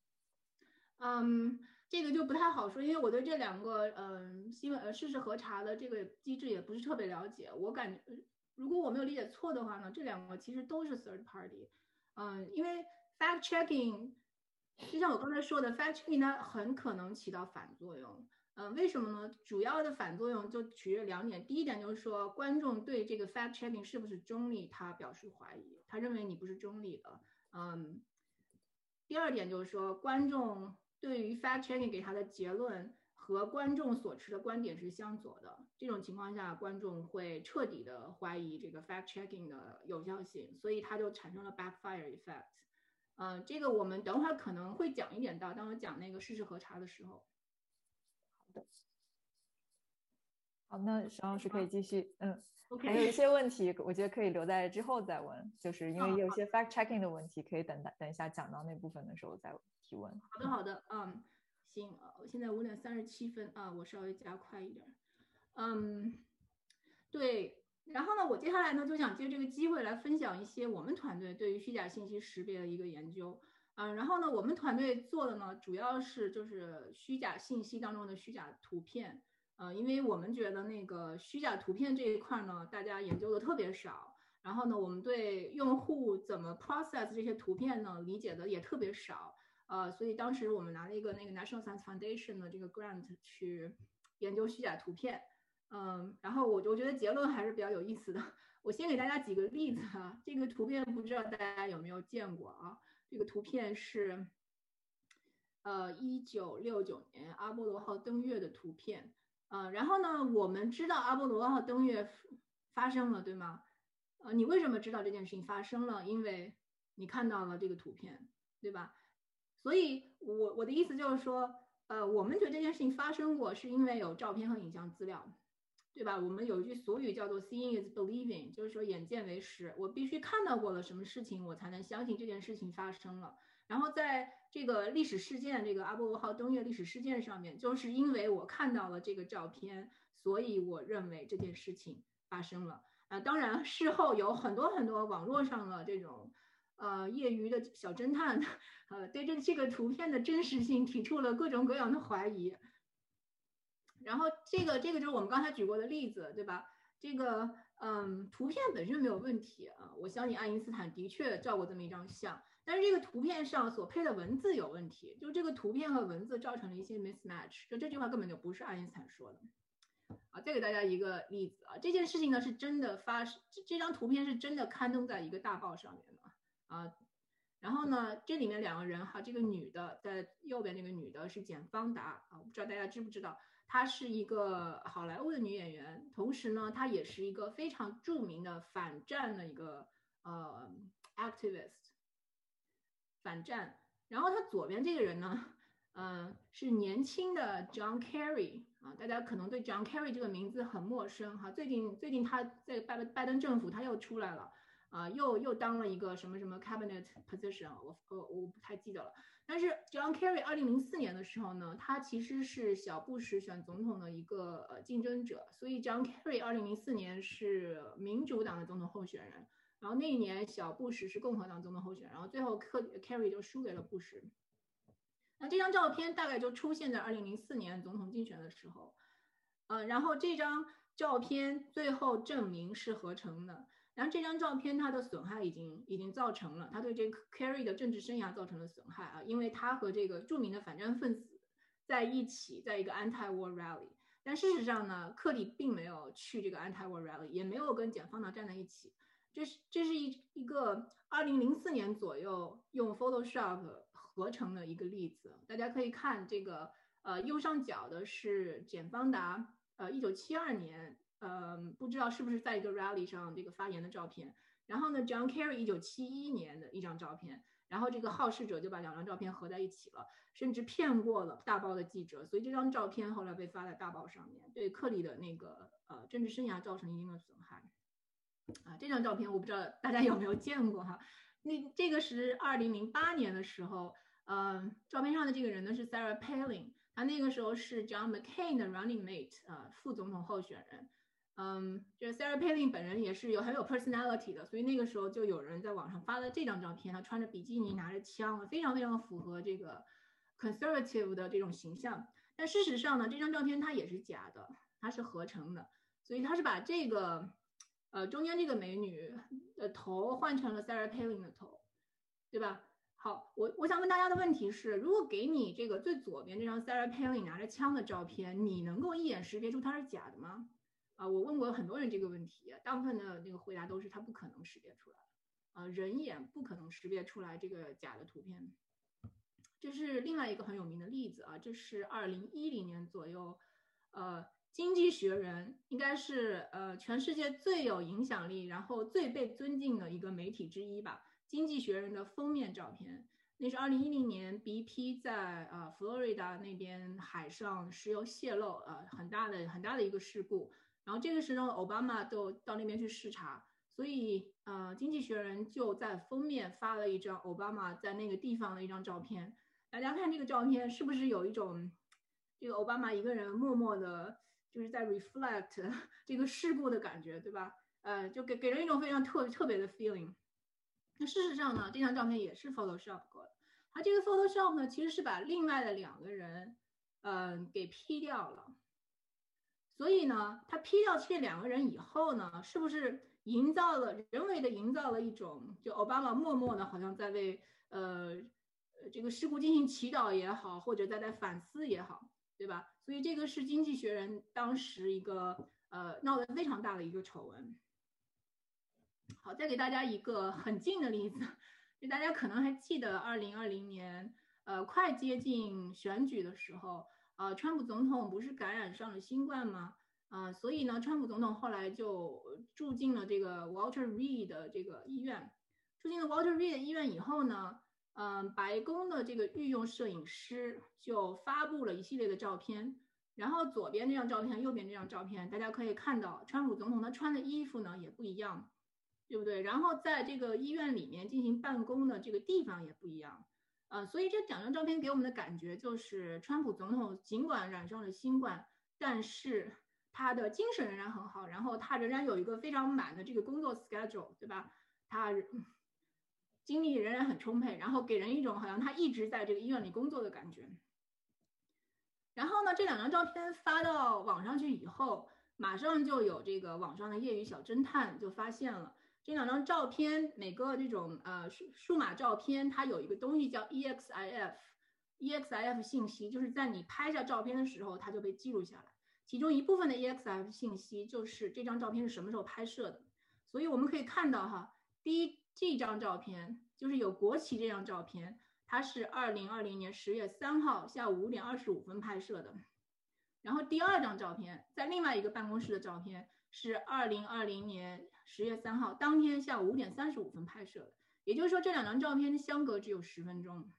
嗯。这个就不太好说，因为我对这两个嗯新闻呃事实核查的这个机制也不是特别了解。我感觉，如果我没有理解错的话呢，这两个其实都是 third party。嗯，因为 fact checking，就像我刚才说的，fact checking 它很可能起到反作用。嗯，为什么呢？主要的反作用就取决两点。第一点就是说，观众对这个 fact checking 是不是中立，他表示怀疑，他认为你不是中立的。嗯，第二点就是说，观众。对于 fact checking 给他的结论和观众所持的观点是相左的，这种情况下，观众会彻底的怀疑这个 fact checking 的有效性，所以它就产生了 backfire effect。嗯，这个我们等会儿可能会讲一点到，当我讲那个事实核查的时候。好的，好，那沈老师可以继续。嗯。还有一些问题，我觉得可以留在之后再问，就是因为有些 fact checking 的问题，可以等等一下讲到那部分的时候再提问。好的，好的，嗯，行，我现在五点三十七分啊，我稍微加快一点。嗯，对，然后呢，我接下来呢就想借这个机会来分享一些我们团队对于虚假信息识别的一个研究。嗯，然后呢，我们团队做的呢主要是就是虚假信息当中的虚假图片。呃，因为我们觉得那个虚假图片这一块呢，大家研究的特别少。然后呢，我们对用户怎么 process 这些图片呢，理解的也特别少。呃，所以当时我们拿了一个那个 National Science Foundation 的这个 grant 去研究虚假图片。嗯，然后我我觉得结论还是比较有意思的。我先给大家几个例子哈。这个图片不知道大家有没有见过啊？这个图片是呃一九六九年阿波罗号登月的图片。呃，然后呢，我们知道阿波罗号登月发生了，对吗？呃，你为什么知道这件事情发生了？因为你看到了这个图片，对吧？所以，我我的意思就是说，呃，我们觉得这件事情发生过，是因为有照片和影像资料，对吧？我们有一句俗语叫做 “seeing is believing”，就是说眼见为实，我必须看到过了什么事情，我才能相信这件事情发生了。然后在这个历史事件，这个阿波罗号登月历史事件上面，就是因为我看到了这个照片，所以我认为这件事情发生了。啊，当然事后有很多很多网络上的这种，呃，业余的小侦探，呃，对这这个图片的真实性提出了各种各样的怀疑。然后这个这个就是我们刚才举过的例子，对吧？这个嗯，图片本身没有问题啊，我相信爱因斯坦的确照过这么一张相。但是这个图片上所配的文字有问题，就这个图片和文字造成了一些 mismatch，就这句话根本就不是爱因斯坦说的。啊，再给大家一个例子啊，这件事情呢是真的发生，这这张图片是真的刊登在一个大报上面的啊。然后呢，这里面两个人哈，这个女的在右边，那个女的是简方达啊，我不知道大家知不知道，她是一个好莱坞的女演员，同时呢，她也是一个非常著名的反战的一个呃 activist。反战，然后她左边这个人呢，嗯，是年轻的 John Kerry 啊，大家可能对 John Kerry 这个名字很陌生哈。最近最近他在拜拜登政府他又出来了，啊，又又当了一个什么什么 cabinet position，我我我不太记得了。但是 John Kerry 二零零四年的时候呢，他其实是小布什选总统的一个呃竞争者，所以 John Kerry 二零零四年是民主党的总统候选人。然后那一年小布什是共和党总统候选人，然后最后克 Kerry 就输给了布什。那这张照片大概就出现在二零零四年总统竞选的时候，呃，然后这张照片最后证明是合成的。然后这张照片它的损害已经已经造成了，他对这个 Kerry 的政治生涯造成了损害啊，因为他和这个著名的反战分子在一起，在一个 anti-war rally。但事实上呢，克里并没有去这个 anti-war rally，也没有跟检方达站在一起。这是这是一一个二零零四年左右用 Photoshop 合成的一个例子。大家可以看这个，呃，右上角的是简方达，呃，一九七二年。呃，不知道是不是在一个 rally 上这个发言的照片。然后呢，John Kerry 一九七一年的一张照片。然后这个好事者就把两张照片合在一起了，甚至骗过了大报的记者。所以这张照片后来被发在大报上面，对克里的那个呃政治生涯造成一定的损害。啊，这张照片我不知道大家有没有见过哈。那这个是二零零八年的时候，嗯，照片上的这个人呢是 Sarah Palin，他那个时候是 John McCain 的 running mate，啊，副总统候选人。嗯，就是 Sarah Palin 本人也是有很有 personality 的，所以那个时候就有人在网上发了这张照片，他穿着比基尼拿着枪，非常非常符合这个 conservative 的这种形象。但事实上呢，这张照片它也是假的，它是合成的，所以他是把这个呃中间这个美女的头换成了 Sarah Palin 的头，对吧？好，我我想问大家的问题是，如果给你这个最左边这张 Sarah Palin 拿着枪的照片，你能够一眼识别出它是假的吗？啊，我问过很多人这个问题，大部分的那个回答都是他不可能识别出来，啊，人眼不可能识别出来这个假的图片。这是另外一个很有名的例子啊，这是二零一零年左右，呃，《经济学人》应该是呃全世界最有影响力，然后最被尊敬的一个媒体之一吧，《经济学人》的封面照片，那是二零一零年 BP 在呃佛罗里达那边海上石油泄漏，呃，很大的很大的一个事故。然后这个时候，奥巴马都到那边去视察，所以呃，经济学人就在封面发了一张奥巴马在那个地方的一张照片。大家看这个照片，是不是有一种这个奥巴马一个人默默的，就是在 reflect 这个事故的感觉，对吧？呃，就给给人一种非常特特别的 feeling。那事实上呢，这张照片也是 Photoshop 过的。它这个 Photoshop 呢，其实是把另外的两个人，嗯，给 P 掉了。所以呢，他批掉这两个人以后呢，是不是营造了人为的营造了一种，就奥巴马默默的好像在为呃这个事故进行祈祷也好，或者在在反思也好，对吧？所以这个是经济学人当时一个呃闹得非常大的一个丑闻。好，再给大家一个很近的例子，就大家可能还记得二零二零年呃快接近选举的时候。啊，川普总统不是感染上了新冠吗？啊，所以呢，川普总统后来就住进了这个 Walter Reed 的这个医院。住进了 Walter Reed 医院以后呢，嗯，白宫的这个御用摄影师就发布了一系列的照片。然后左边这张照片，右边这张照片，大家可以看到，川普总统他穿的衣服呢也不一样，对不对？然后在这个医院里面进行办公的这个地方也不一样。呃，所以这两张照片给我们的感觉就是，川普总统尽管染上了新冠，但是他的精神仍然很好，然后他仍然有一个非常满的这个工作 schedule，对吧？他 精力仍然很充沛，然后给人一种好像他一直在这个医院里工作的感觉。然后呢，这两张照片发到网上去以后，马上就有这个网上的业余小侦探就发现了。这两张照片，每个这种呃数数码照片，它有一个东西叫 EXIF，EXIF 信息就是在你拍下照片的时候，它就被记录下来。其中一部分的 EXIF 信息就是这张照片是什么时候拍摄的。所以我们可以看到哈，第一这张照片就是有国旗这张照片，它是二零二零年十月三号下午五点二十五分拍摄的。然后第二张照片在另外一个办公室的照片是二零二零年。十月三号当天下午五点三十五分拍摄的，也就是说这两张照片相隔只有十分钟，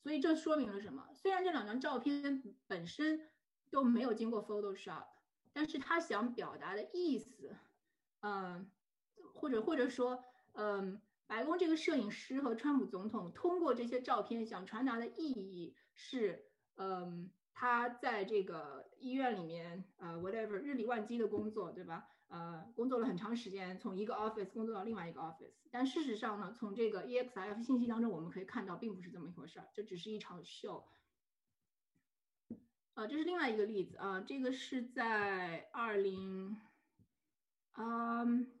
所以这说明了什么？虽然这两张照片本身都没有经过 Photoshop，但是他想表达的意思，嗯，或者或者说，嗯，白宫这个摄影师和川普总统通过这些照片想传达的意义是，嗯，他在这个医院里面，呃，whatever 日理万机的工作，对吧？呃，工作了很长时间，从一个 office 工作到另外一个 office。但事实上呢，从这个 EXIF 信息当中，我们可以看到，并不是这么一回事儿，这只是一场秀。呃，这是另外一个例子啊，这个是在二零，嗯。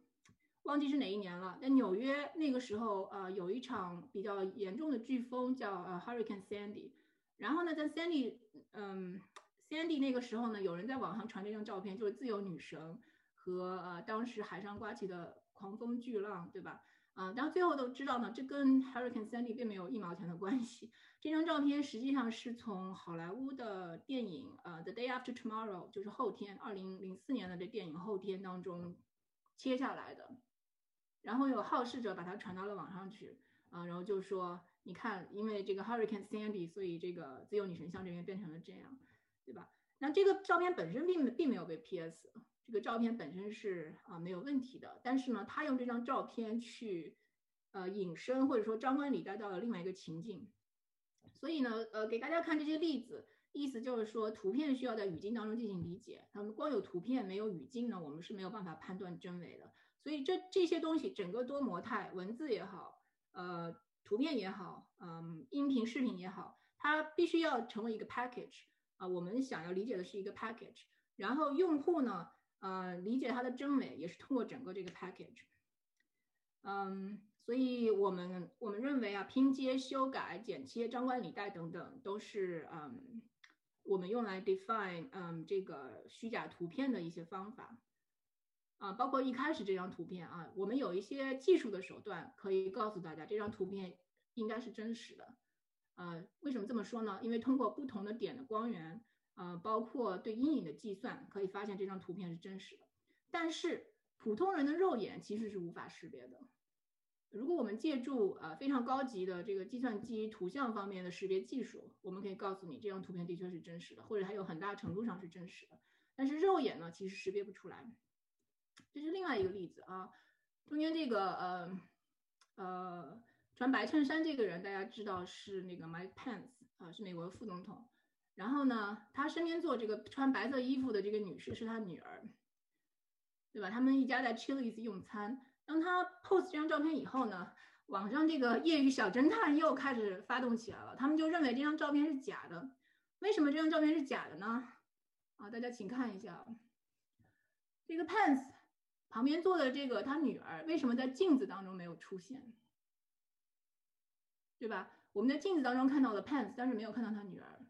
忘记是哪一年了，在纽约那个时候，呃，有一场比较严重的飓风叫呃 Hurricane Sandy，然后呢，在 Sandy，嗯，Sandy 那个时候呢，有人在网上传这张照片，就是自由女神和呃当时海上刮起的狂风巨浪，对吧？啊，然后最后都知道呢，这跟 Hurricane Sandy 并没有一毛钱的关系。这张照片实际上是从好莱坞的电影呃 The Day After Tomorrow，就是后天，二零零四年的这电影后天当中切下来的。然后有好事者把它传到了网上去，啊，然后就说，你看，因为这个 Hurricane Sandy，所以这个自由女神像这边变成了这样，对吧？那这个照片本身并并没有被 PS，这个照片本身是啊没有问题的，但是呢，他用这张照片去，呃，引申或者说张冠李戴到了另外一个情境，所以呢，呃，给大家看这些例子，意思就是说，图片需要在语境当中进行理解，那么光有图片没有语境呢，我们是没有办法判断真伪的。所以这这些东西，整个多模态，文字也好，呃，图片也好，嗯，音频、视频也好，它必须要成为一个 package 啊。我们想要理解的是一个 package，然后用户呢，呃，理解它的真伪也是通过整个这个 package。嗯，所以我们我们认为啊，拼接、修改、剪切、张冠李戴等等，都是嗯，我们用来 define 嗯这个虚假图片的一些方法。啊，包括一开始这张图片啊，我们有一些技术的手段可以告诉大家这张图片应该是真实的。啊，为什么这么说呢？因为通过不同的点的光源，啊，包括对阴影的计算，可以发现这张图片是真实的。但是普通人的肉眼其实是无法识别的。如果我们借助呃非常高级的这个计算机图像方面的识别技术，我们可以告诉你这张图片的确是真实的，或者还有很大程度上是真实的。但是肉眼呢，其实识别不出来。这是另外一个例子啊，中间这个呃呃穿白衬衫这个人，大家知道是那个 Mike Pence 啊，是美国副总统。然后呢，他身边坐这个穿白色衣服的这个女士是他女儿，对吧？他们一家在 Chili's 用餐。当他 post 这张照片以后呢，网上这个业余小侦探又开始发动起来了，他们就认为这张照片是假的。为什么这张照片是假的呢？啊，大家请看一下这个 Pence。旁边坐的这个他女儿为什么在镜子当中没有出现？对吧？我们在镜子当中看到了 pants，但是没有看到他女儿。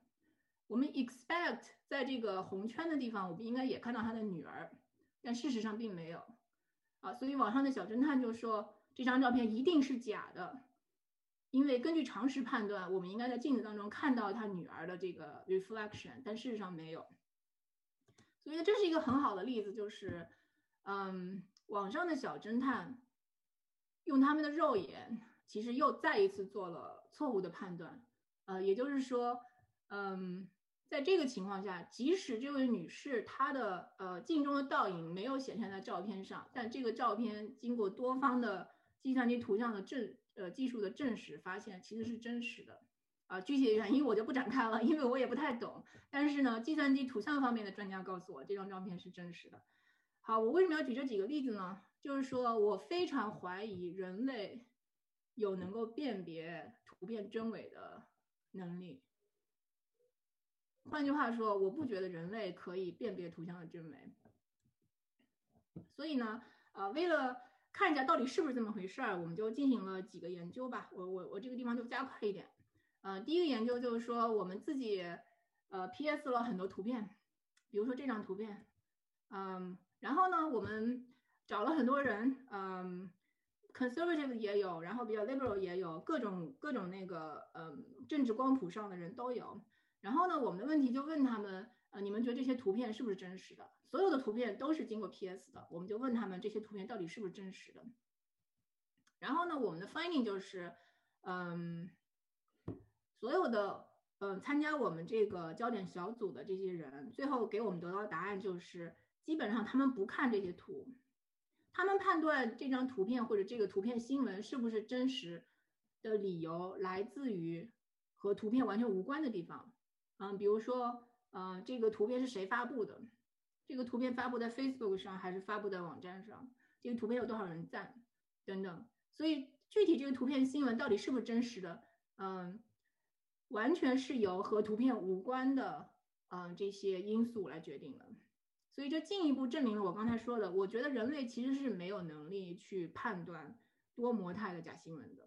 我们 expect 在这个红圈的地方，我们应该也看到他的女儿，但事实上并没有。啊，所以网上的小侦探就说这张照片一定是假的，因为根据常识判断，我们应该在镜子当中看到他女儿的这个 reflection，但事实上没有。所以这是一个很好的例子，就是。嗯，网上的小侦探用他们的肉眼，其实又再一次做了错误的判断。呃，也就是说，嗯，在这个情况下，即使这位女士她的呃镜中的倒影没有显现在照片上，但这个照片经过多方的计算机图像的证呃技术的证实，发现其实是真实的。啊，具体的原因我就不展开了，因为我也不太懂。但是呢，计算机图像方面的专家告诉我，这张照片是真实的。好，我为什么要举这几个例子呢？就是说我非常怀疑人类有能够辨别图片真伪的能力。换句话说，我不觉得人类可以辨别图像的真伪。所以呢，呃，为了看一下到底是不是这么回事儿，我们就进行了几个研究吧。我我我这个地方就加快一点。呃，第一个研究就是说，我们自己呃 PS 了很多图片，比如说这张图片，嗯。然后呢，我们找了很多人，嗯，conservative 也有，然后比较 liberal 也有，各种各种那个，嗯，政治光谱上的人都有。然后呢，我们的问题就问他们，呃，你们觉得这些图片是不是真实的？所有的图片都是经过 PS 的，我们就问他们这些图片到底是不是真实的。然后呢，我们的 finding 就是，嗯，所有的，嗯，参加我们这个焦点小组的这些人，最后给我们得到的答案就是。基本上他们不看这些图，他们判断这张图片或者这个图片新闻是不是真实的理由来自于和图片完全无关的地方。嗯，比如说，呃，这个图片是谁发布的？这个图片发布在 Facebook 上还是发布在网站上？这个图片有多少人赞？等等。所以具体这个图片新闻到底是不是真实的？嗯，完全是由和图片无关的，嗯，这些因素来决定的。所以这进一步证明了我刚才说的，我觉得人类其实是没有能力去判断多模态的假新闻的。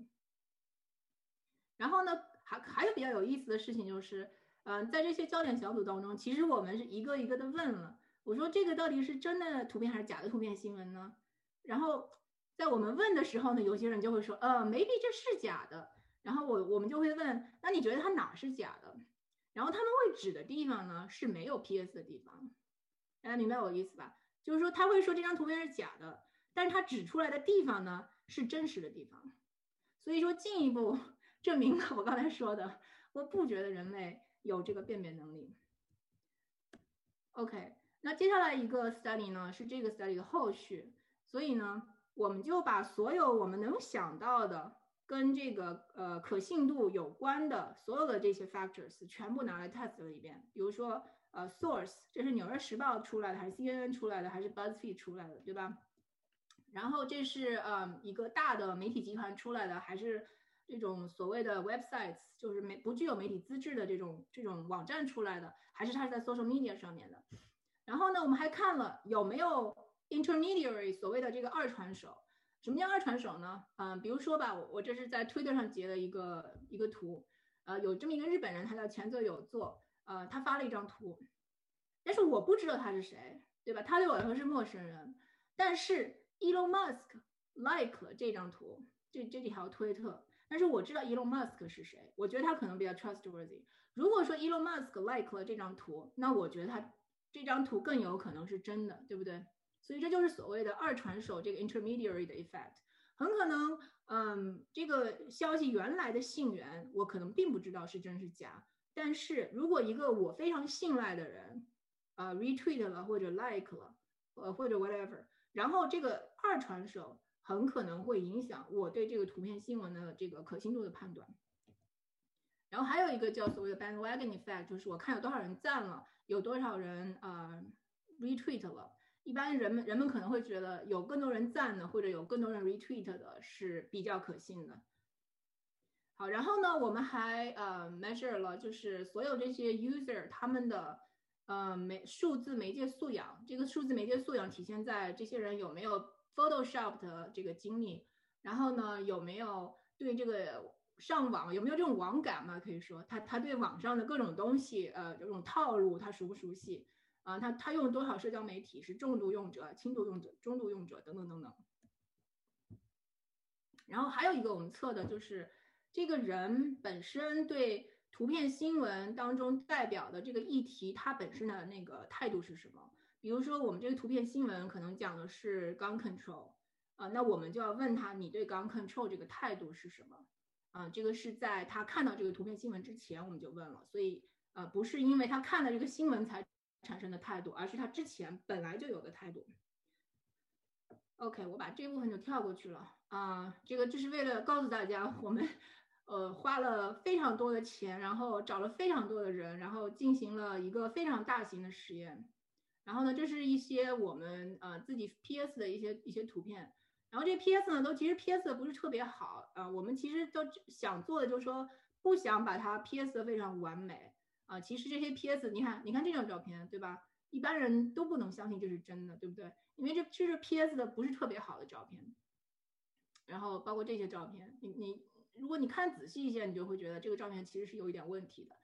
然后呢，还还有比较有意思的事情就是，嗯，在这些焦点小组当中，其实我们是一个一个的问了，我说这个到底是真的图片还是假的图片新闻呢？然后在我们问的时候呢，有些人就会说，呃，maybe 这是假的。然后我我们就会问，那你觉得它哪是假的？然后他们会指的地方呢是没有 PS 的地方，大家明白我意思吧？就是说他会说这张图片是假的，但是他指出来的地方呢是真实的地方。所以说进一步 证明了我刚才说的，我不觉得人类有这个辨别能力。OK，那接下来一个 study 呢是这个 study 的后续，所以呢我们就把所有我们能想到的。跟这个呃可信度有关的所有的这些 factors 全部拿来 test 了一遍。比如说呃 source，这是纽约时报出来的，还是 CNN 出来的，还是 BuzzFeed 出来的，对吧？然后这是呃一个大的媒体集团出来的，还是这种所谓的 websites，就是没不具有媒体资质的这种这种网站出来的，还是它是在 social media 上面的？然后呢，我们还看了有没有 intermediary，所谓的这个二传手。什么叫二传手呢？嗯，比如说吧，我我这是在 Twitter 上截的一个一个图，呃，有这么一个日本人，他叫前泽有作，呃，他发了一张图，但是我不知道他是谁，对吧？他对我来说是陌生人，但是 Elon Musk like 这张图，这这几条推特，但是我知道 Elon Musk 是谁，我觉得他可能比较 trustworthy。如果说 Elon Musk like 了这张图，那我觉得他这张图更有可能是真的，对不对？所以这就是所谓的二传手这个 intermediary 的 effect，很可能，嗯，这个消息原来的信源我可能并不知道是真是假，但是如果一个我非常信赖的人，啊 retweet 了或者 like 了，呃或者 whatever，然后这个二传手很可能会影响我对这个图片新闻的这个可信度的判断。然后还有一个叫所谓的 bandwagon effect，就是我看有多少人赞了，有多少人呃 retweet 了。一般人们人们可能会觉得有更多人赞的，或者有更多人 retweet 的是比较可信的。好，然后呢，我们还呃 measure 了，就是所有这些 user 他们的呃媒数字媒介素养。这个数字媒介素养体现在这些人有没有 Photoshop 的这个经历，然后呢有没有对这个上网有没有这种网感嘛？可以说他他对网上的各种东西呃这种套路他熟不熟悉？啊，他他用多少社交媒体？是重度用者、轻度用者、中度用者等等等等。然后还有一个我们测的就是这个人本身对图片新闻当中代表的这个议题，他本身的那个态度是什么？比如说我们这个图片新闻可能讲的是 gun control，啊，那我们就要问他，你对 gun control 这个态度是什么？啊，这个是在他看到这个图片新闻之前我们就问了，所以呃，不是因为他看了这个新闻才。产生的态度，而是他之前本来就有的态度。OK，我把这部分就跳过去了啊。这个就是为了告诉大家，我们呃花了非常多的钱，然后找了非常多的人，然后进行了一个非常大型的实验。然后呢，这是一些我们呃自己 PS 的一些一些图片。然后这 PS 呢，都其实 PS 的不是特别好啊。我们其实都想做的就是说，不想把它 PS 的非常完美。啊，其实这些 PS，你看，你看这张照片，对吧？一般人都不能相信这是真的，对不对？因为这这是 PS 的不是特别好的照片。然后包括这些照片，你你如果你看仔细一些，你就会觉得这个照片其实是有一点问题的。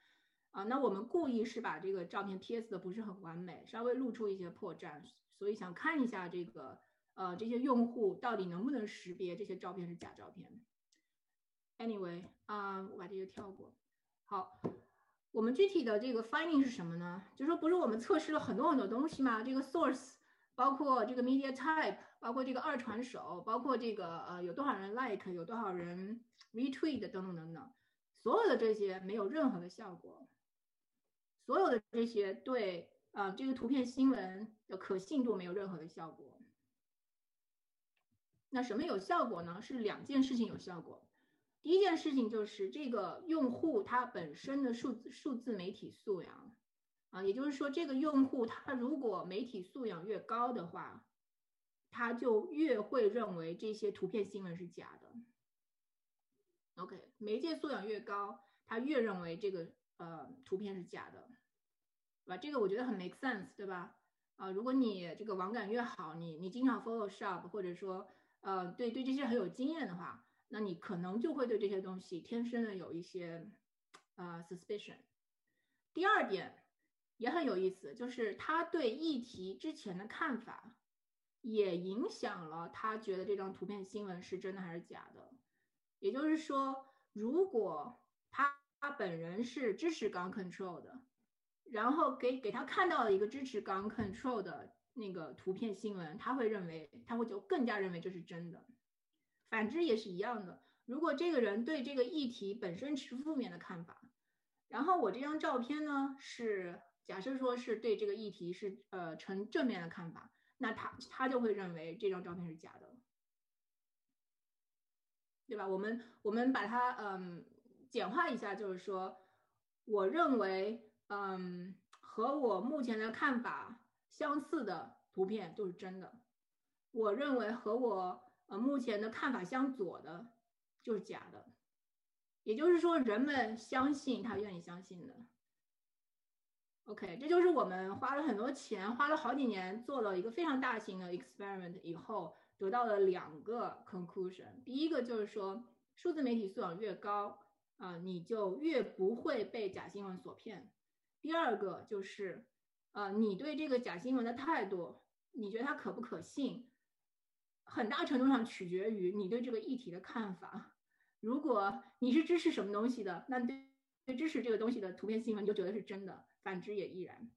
啊，那我们故意是把这个照片 PS 的不是很完美，稍微露出一些破绽，所以想看一下这个呃这些用户到底能不能识别这些照片是假照片。Anyway，啊，我把这个跳过。好。我们具体的这个 finding 是什么呢？就是说，不是我们测试了很多很多东西吗？这个 source，包括这个 media type，包括这个二传手，包括这个呃有多少人 like，有多少人 retweet 等等等等，所有的这些没有任何的效果，所有的这些对啊这个图片新闻的可信度没有任何的效果。那什么有效果呢？是两件事情有效果。第一件事情就是这个用户他本身的数字数字媒体素养啊，也就是说，这个用户他如果媒体素养越高的话，他就越会认为这些图片新闻是假的。OK，媒介素养越高，他越认为这个呃图片是假的，对吧？这个我觉得很 make sense，对吧？啊，如果你这个网感越好，你你经常 Photoshop 或者说呃对对这些很有经验的话。那你可能就会对这些东西天生的有一些，呃，suspicion。第二点也很有意思，就是他对议题之前的看法，也影响了他觉得这张图片新闻是真的还是假的。也就是说，如果他他本人是支持 gun control 的，然后给给他看到了一个支持 gun control 的那个图片新闻，他会认为他会就更加认为这是真的。反之也是一样的。如果这个人对这个议题本身持负面的看法，然后我这张照片呢是假设说是对这个议题是呃呈正面的看法，那他他就会认为这张照片是假的，对吧？我们我们把它嗯简化一下，就是说，我认为嗯和我目前的看法相似的图片就是真的，我认为和我。呃，目前的看法向左的，就是假的，也就是说，人们相信他愿意相信的。OK，这就是我们花了很多钱，花了好几年做了一个非常大型的 experiment 以后得到的两个 conclusion。第一个就是说，数字媒体素养越高，啊，你就越不会被假新闻所骗。第二个就是，呃，你对这个假新闻的态度，你觉得它可不可信？很大程度上取决于你对这个议题的看法。如果你是支持什么东西的，那对对支持这个东西的图片新闻你就觉得是真的，反之也亦然。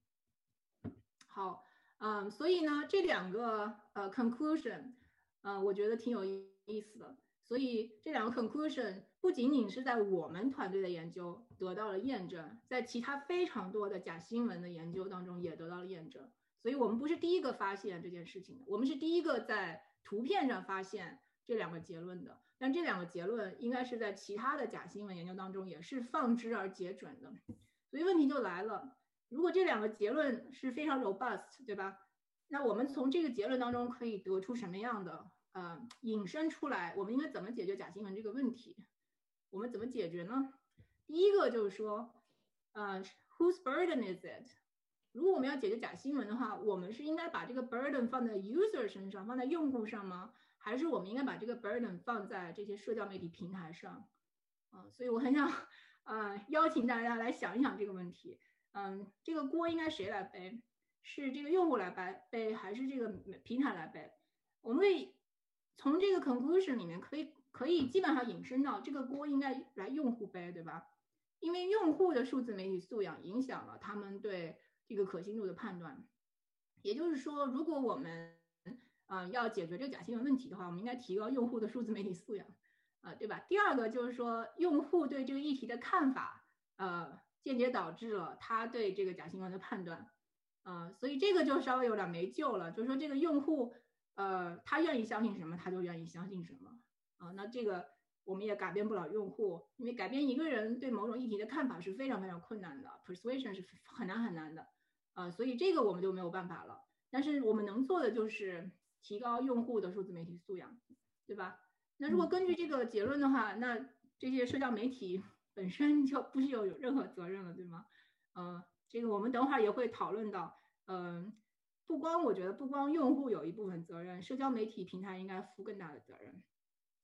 好，嗯，所以呢，这两个呃 conclusion，嗯，我觉得挺有意思的。所以这两个 conclusion 不仅仅是在我们团队的研究得到了验证，在其他非常多的假新闻的研究当中也得到了验证。所以我们不是第一个发现这件事情的，我们是第一个在。图片上发现这两个结论的，但这两个结论应该是在其他的假新闻研究当中也是放之而皆准的，所以问题就来了，如果这两个结论是非常 robust，对吧？那我们从这个结论当中可以得出什么样的呃引申出来？我们应该怎么解决假新闻这个问题？我们怎么解决呢？第一个就是说，呃，whose burden is it？如果我们要解决假新闻的话，我们是应该把这个 burden 放在 user 身上，放在用户上吗？还是我们应该把这个 burden 放在这些社交媒体平台上？啊，所以我很想，呃，邀请大家来想一想这个问题。嗯，这个锅应该谁来背？是这个用户来背背，还是这个平台来背？我们可以从这个 conclusion 里面可以可以基本上引申到这个锅应该来用户背，对吧？因为用户的数字媒体素养影响了他们对。这个可信度的判断，也就是说，如果我们嗯要解决这个假新闻问题的话，我们应该提高用户的数字媒体素养，啊，对吧？第二个就是说，用户对这个议题的看法，呃，间接导致了他对这个假新闻的判断，啊，所以这个就稍微有点没救了。就是说，这个用户，呃，他愿意相信什么，他就愿意相信什么，啊，那这个我们也改变不了用户，因为改变一个人对某种议题的看法是非常非常困难的，persuasion 是很难很难的。啊，所以这个我们就没有办法了。但是我们能做的就是提高用户的数字媒体素养，对吧？那如果根据这个结论的话，那这些社交媒体 本身就不是有有任何责任了，对吗？嗯，这个我们等会儿也会讨论到。嗯，不光我觉得不光用户有一部分责任，社交媒体平台应该负更大的责任。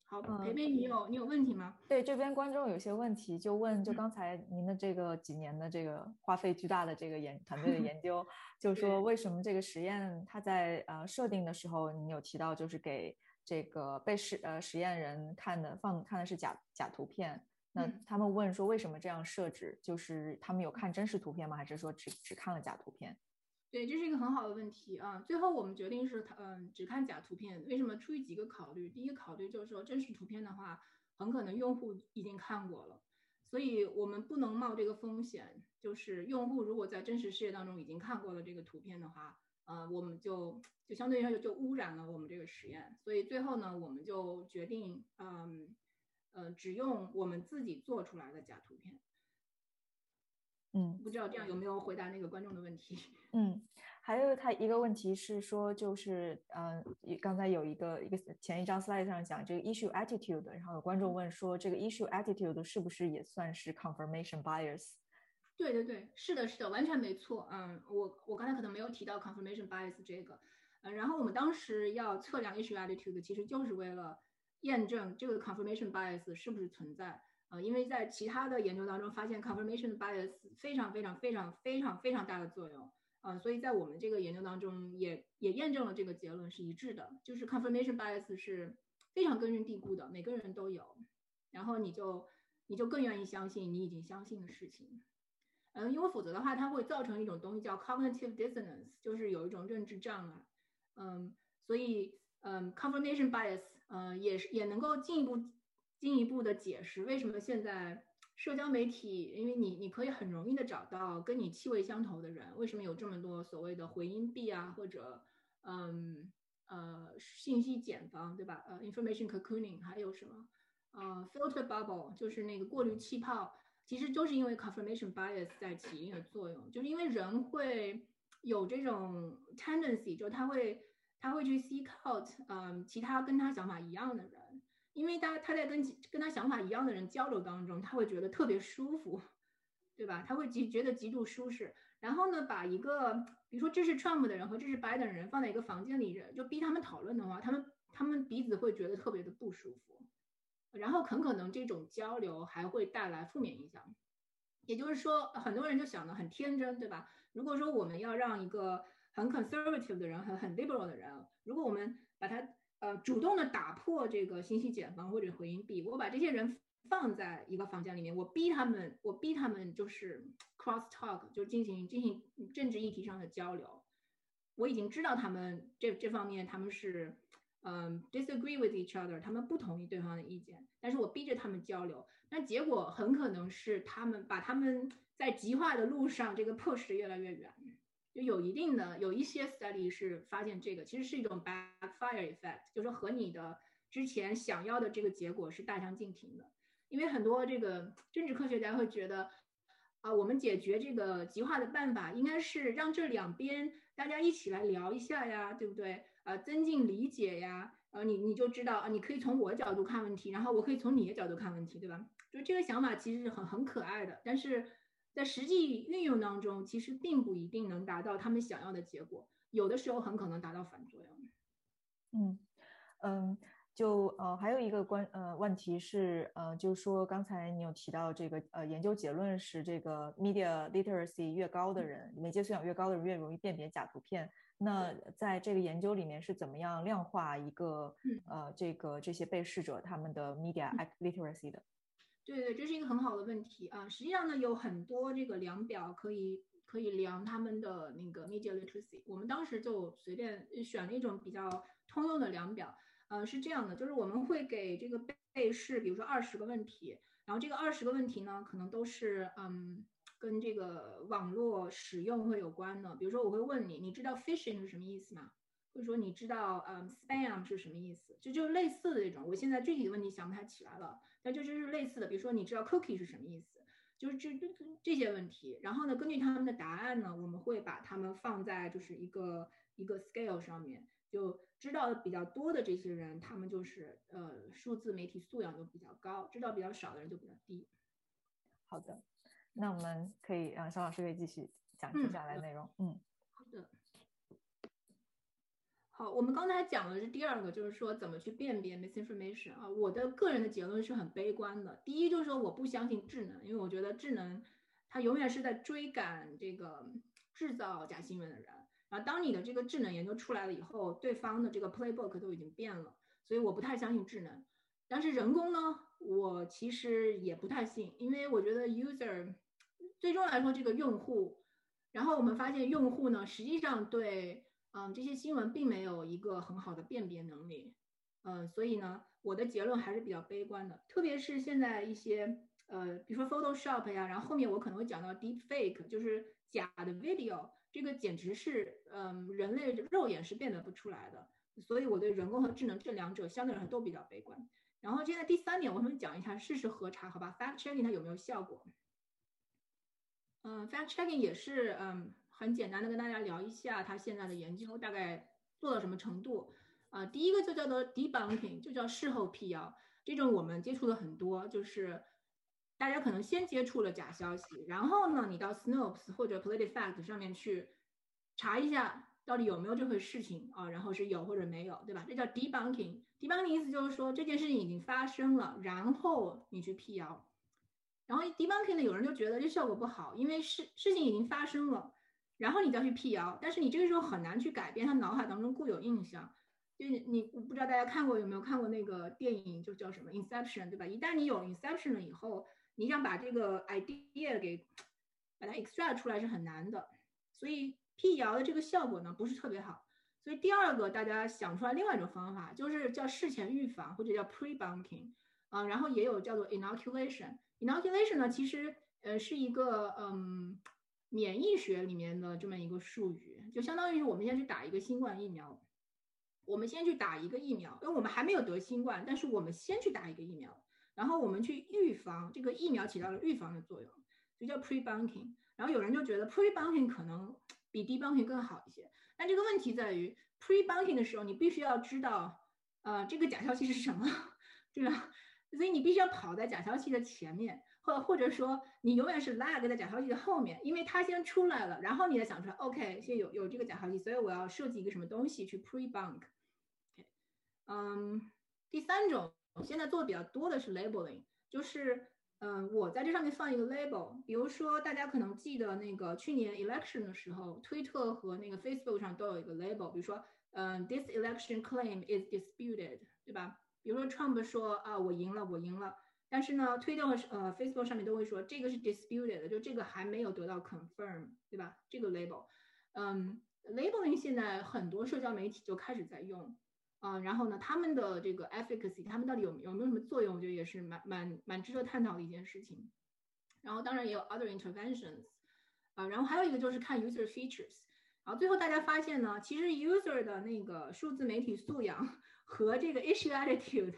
好，培培，你有你有问题吗？对，这边观众有些问题就问，就刚才您的这个几年的这个花费巨大的这个研团队的 研究，就说为什么这个实验它在呃设定的时候，你有提到就是给这个被试呃实验人看的放看的是假假图片，那他们问说为什么这样设置？就是他们有看真实图片吗？还是说只只看了假图片？对，这是一个很好的问题啊。最后我们决定是，嗯，只看假图片。为什么？出于几个考虑。第一个考虑就是说，真实图片的话，很可能用户已经看过了，所以我们不能冒这个风险。就是用户如果在真实世界当中已经看过了这个图片的话，呃，我们就就相对于说就污染了我们这个实验。所以最后呢，我们就决定，嗯，呃，只用我们自己做出来的假图片。嗯，不知道这样有没有回答那个观众的问题？嗯，还有他一个问题是说，就是呃，刚才有一个一个前一张 slide 上讲这个 issue attitude，然后有观众问说，这个 issue attitude 是不是也算是 confirmation bias？对对对，是的，是的，完全没错。嗯，我我刚才可能没有提到 confirmation bias 这个，嗯，然后我们当时要测量 issue attitude，其实就是为了验证这个 confirmation bias 是不是存在。呃，因为在其他的研究当中发现 confirmation bias 非常非常非常非常非常大的作用，呃，所以在我们这个研究当中也也验证了这个结论是一致的，就是 confirmation bias 是非常根深蒂固的，每个人都有，然后你就你就更愿意相信你已经相信的事情，嗯，因为否则的话它会造成一种东西叫 cognitive dissonance，就是有一种认知障碍，嗯，所以嗯 confirmation bias，呃，也是也能够进一步。进一步的解释为什么现在社交媒体，因为你你可以很容易的找到跟你气味相投的人，为什么有这么多所谓的回音壁啊，或者嗯呃信息茧房，对吧？呃，information cocooning，还有什么呃 filter bubble，就是那个过滤气泡，其实都是因为 confirmation bias 在起一定的作用，就是因为人会有这种 tendency，就他会他会去 seek out 嗯其他跟他想法一样的人。因为他他在跟跟他想法一样的人交流当中，他会觉得特别舒服，对吧？他会极觉得极度舒适。然后呢，把一个比如说支持 Trump 的人和支持 Biden 的人放在一个房间里，就逼他们讨论的话，他们他们彼此会觉得特别的不舒服。然后很可能这种交流还会带来负面影响。也就是说，很多人就想的很天真，对吧？如果说我们要让一个很 conservative 的人和很 liberal 的人，如果我们把他呃，主动的打破这个信息茧房或者回音壁，我把这些人放在一个房间里面，我逼他们，我逼他们就是 cross talk，就进行进行政治议题上的交流。我已经知道他们这这方面他们是嗯 disagree with each other，他们不同意对方的意见，但是我逼着他们交流，那结果很可能是他们把他们在极化的路上这个 push 越来越远。就有一定的有一些 study 是发现这个其实是一种 backfire effect，就是说和你的之前想要的这个结果是大相径庭的。因为很多这个政治科学家会觉得，啊，我们解决这个极化的办法应该是让这两边大家一起来聊一下呀，对不对？啊，增进理解呀，呃，你你就知道啊，你可以从我角度看问题，然后我可以从你的角度看问题，对吧？就这个想法其实是很很可爱的，但是。在实际运用当中，其实并不一定能达到他们想要的结果，有的时候很可能达到反作用。嗯嗯，就呃还有一个关呃问题是呃，就是说刚才你有提到这个呃研究结论是这个 media literacy 越高的人，媒介素养越高的人越容易辨别假图片。那在这个研究里面是怎么样量化一个呃这个这些被试者他们的 media literacy 的？对对，这是一个很好的问题啊。实际上呢，有很多这个量表可以可以量他们的那个 media literacy。我们当时就随便选了一种比较通用的量表，呃，是这样的，就是我们会给这个被试，比如说二十个问题，然后这个二十个问题呢，可能都是嗯跟这个网络使用会有关的。比如说我会问你，你知道 phishing 是什么意思吗？或者说你知道嗯 spam 是什么意思？就就类似的这种，我现在具体的问题想不太起来了。那就就是类似的，比如说你知道 cookie 是什么意思？就是这这这些问题。然后呢，根据他们的答案呢，我们会把他们放在就是一个一个 scale 上面，就知道的比较多的这些人，他们就是呃数字媒体素养就比较高；知道比较少的人就比较低。好的，那我们可以让肖老师可以继续讲接下来内容。嗯。好，我们刚才讲的是第二个，就是说怎么去辨别 misinformation 啊。我的个人的结论是很悲观的。第一就是说我不相信智能，因为我觉得智能它永远是在追赶这个制造假新闻的人。然后当你的这个智能研究出来了以后，对方的这个 playbook 都已经变了，所以我不太相信智能。但是人工呢，我其实也不太信，因为我觉得 user 最终来说这个用户，然后我们发现用户呢，实际上对。嗯，这些新闻并没有一个很好的辨别能力，嗯，所以呢，我的结论还是比较悲观的。特别是现在一些呃，比如说 Photoshop 呀，然后后面我可能会讲到 Deep Fake，就是假的 video，这个简直是，嗯，人类肉眼是辨别不出来的。所以我对人工和智能这两者相对来说都比较悲观。然后现在第三点，我们讲一下事实核查，好吧？Fact checking 它有没有效果？嗯，fact checking 也是，嗯，很简单的跟大家聊一下他现在的研究大概做到什么程度。啊，第一个就叫做 debunking，就叫事后辟谣。这种我们接触的很多，就是大家可能先接触了假消息，然后呢，你到 Snopes 或者 PolitiFact 上面去查一下到底有没有这回事情啊，然后是有或者没有，对吧？这叫 debunking。debunking 意思就是说这件事情已经发生了，然后你去辟谣。然后 debunking 呢，有人就觉得这效果不好，因为事事情已经发生了，然后你再去辟谣，但是你这个时候很难去改变他脑海当中固有印象。就你，我不知道大家看过有没有看过那个电影，就叫什么 Inception，对吧？一旦你有 Inception 了以后，你想把这个 idea 给把它 extract 出来是很难的。所以辟谣的这个效果呢，不是特别好。所以第二个，大家想出来另外一种方法，就是叫事前预防或者叫 pre-bunking 啊，然后也有叫做 inoculation。inoculation 呢，其实呃是一个嗯免疫学里面的这么一个术语，就相当于我们先去打一个新冠疫苗。我们先去打一个疫苗，因为我们还没有得新冠，但是我们先去打一个疫苗，然后我们去预防这个疫苗起到了预防的作用，就叫 pre-bunking。然后有人就觉得 pre-bunking 可能比 debunking 更好一些，但这个问题在于 pre-bunking 的时候，你必须要知道，呃，这个假消息是什么，对吧？所以你必须要跑在假消息的前面，或或者说你永远是 lag 在假消息的后面，因为它先出来了，然后你再想出来，OK，现在有有这个假消息，所以我要设计一个什么东西去 pre-bunk。OK，嗯，第三种现在做的比较多的是 labeling，就是嗯，我在这上面放一个 label，比如说大家可能记得那个去年 election 的时候，推特和那个 Facebook 上都有一个 label，比如说嗯，this election claim is disputed，对吧？比如说 Trump 说啊，我赢了，我赢了，但是呢，推特和呃 Facebook 上面都会说这个是 disputed，就这个还没有得到 confirm，对吧？这个 label，嗯，labeling 现在很多社交媒体就开始在用。啊，然后呢，他们的这个 efficacy，他们到底有有没有什么作用？我觉得也是蛮蛮蛮值得探讨的一件事情。然后当然也有 other interventions，啊，然后还有一个就是看 user features。然后最后大家发现呢，其实 user 的那个数字媒体素养 和这个 issue attitude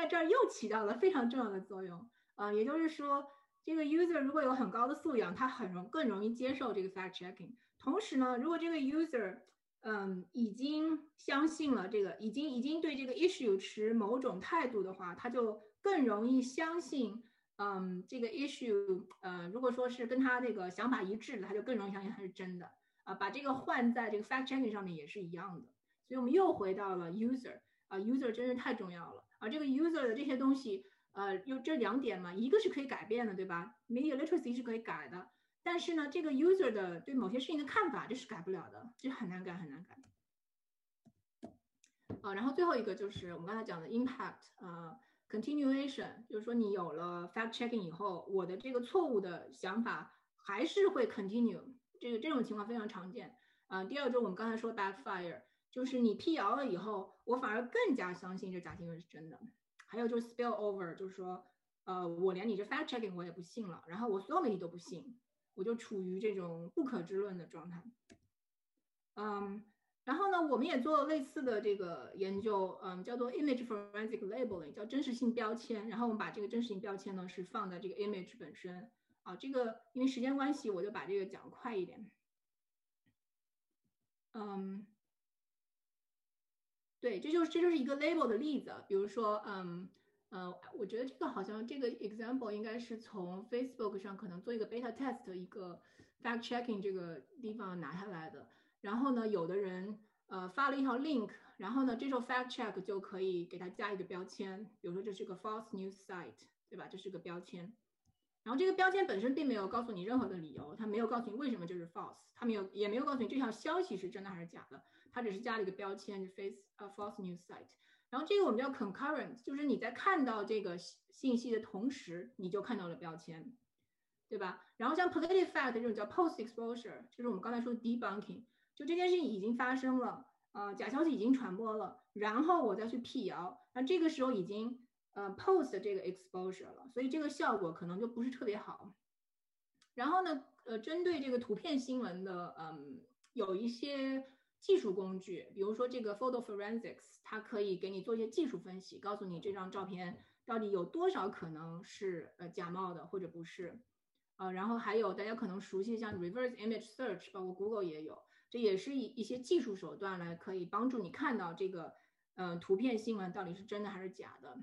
在这儿又起到了非常重要的作用。啊，也就是说，这个 user 如果有很高的素养，他很容更容易接受这个 fact checking。同时呢，如果这个 user 嗯，已经相信了这个，已经已经对这个 issue 持某种态度的话，他就更容易相信，嗯，这个 issue，呃，如果说是跟他那个想法一致的，他就更容易相信它是真的。啊，把这个换在这个 fact checking 上面也是一样的。所以我们又回到了 user，啊，user 真是太重要了。啊，这个 user 的这些东西，呃，有这两点嘛，一个是可以改变的，对吧？media literacy 是可以改的。但是呢，这个 user 的对某些事情的看法这是改不了的，这很难改，很难改。啊，然后最后一个就是我们刚才讲的 impact，呃，continuation，就是说你有了 fact checking 以后，我的这个错误的想法还是会 continue，这个这种情况非常常见。啊，第二就是我们刚才说 backfire，就是你辟谣了以后，我反而更加相信这假新闻是真的。还有就是 spill over，就是说，呃，我连你这 fact checking 我也不信了，然后我所有媒体都不信。我就处于这种不可知论的状态，嗯，然后呢，我们也做了类似的这个研究，嗯，叫做 image forensic labeling，叫真实性标签。然后我们把这个真实性标签呢是放在这个 image 本身，啊，这个因为时间关系，我就把这个讲快一点，嗯，对，这就是这就是一个 label 的例子，比如说，嗯。呃，我觉得这个好像这个 example 应该是从 Facebook 上可能做一个 beta test 一个 fact checking 这个地方拿下来的。然后呢，有的人呃发了一条 link，然后呢，这时候 fact check 就可以给它加一个标签，比如说这是个 false news site，对吧？这是个标签。然后这个标签本身并没有告诉你任何的理由，它没有告诉你为什么这是 false，它没有也没有告诉你这条消息是真的还是假的，它只是加了一个标签就，face a false news site。然后这个我们叫 concurrent，就是你在看到这个信息的同时，你就看到了标签，对吧？然后像 PolitiFact 这种叫 post exposure，就是我们刚才说的 debunking，就这件事情已经发生了，呃，假消息已经传播了，然后我再去辟谣，那这个时候已经呃 post 这个 exposure 了，所以这个效果可能就不是特别好。然后呢，呃，针对这个图片新闻的，嗯，有一些技术工具，比如说这个 photo forensics，它可以给你做一些技术分析，告诉你这张照片到底有多少可能是呃假冒的或者不是。呃，然后还有大家可能熟悉像 reverse image search，包括 Google 也有，这也是一一些技术手段来可以帮助你看到这个嗯图片新闻到底是真的还是假的。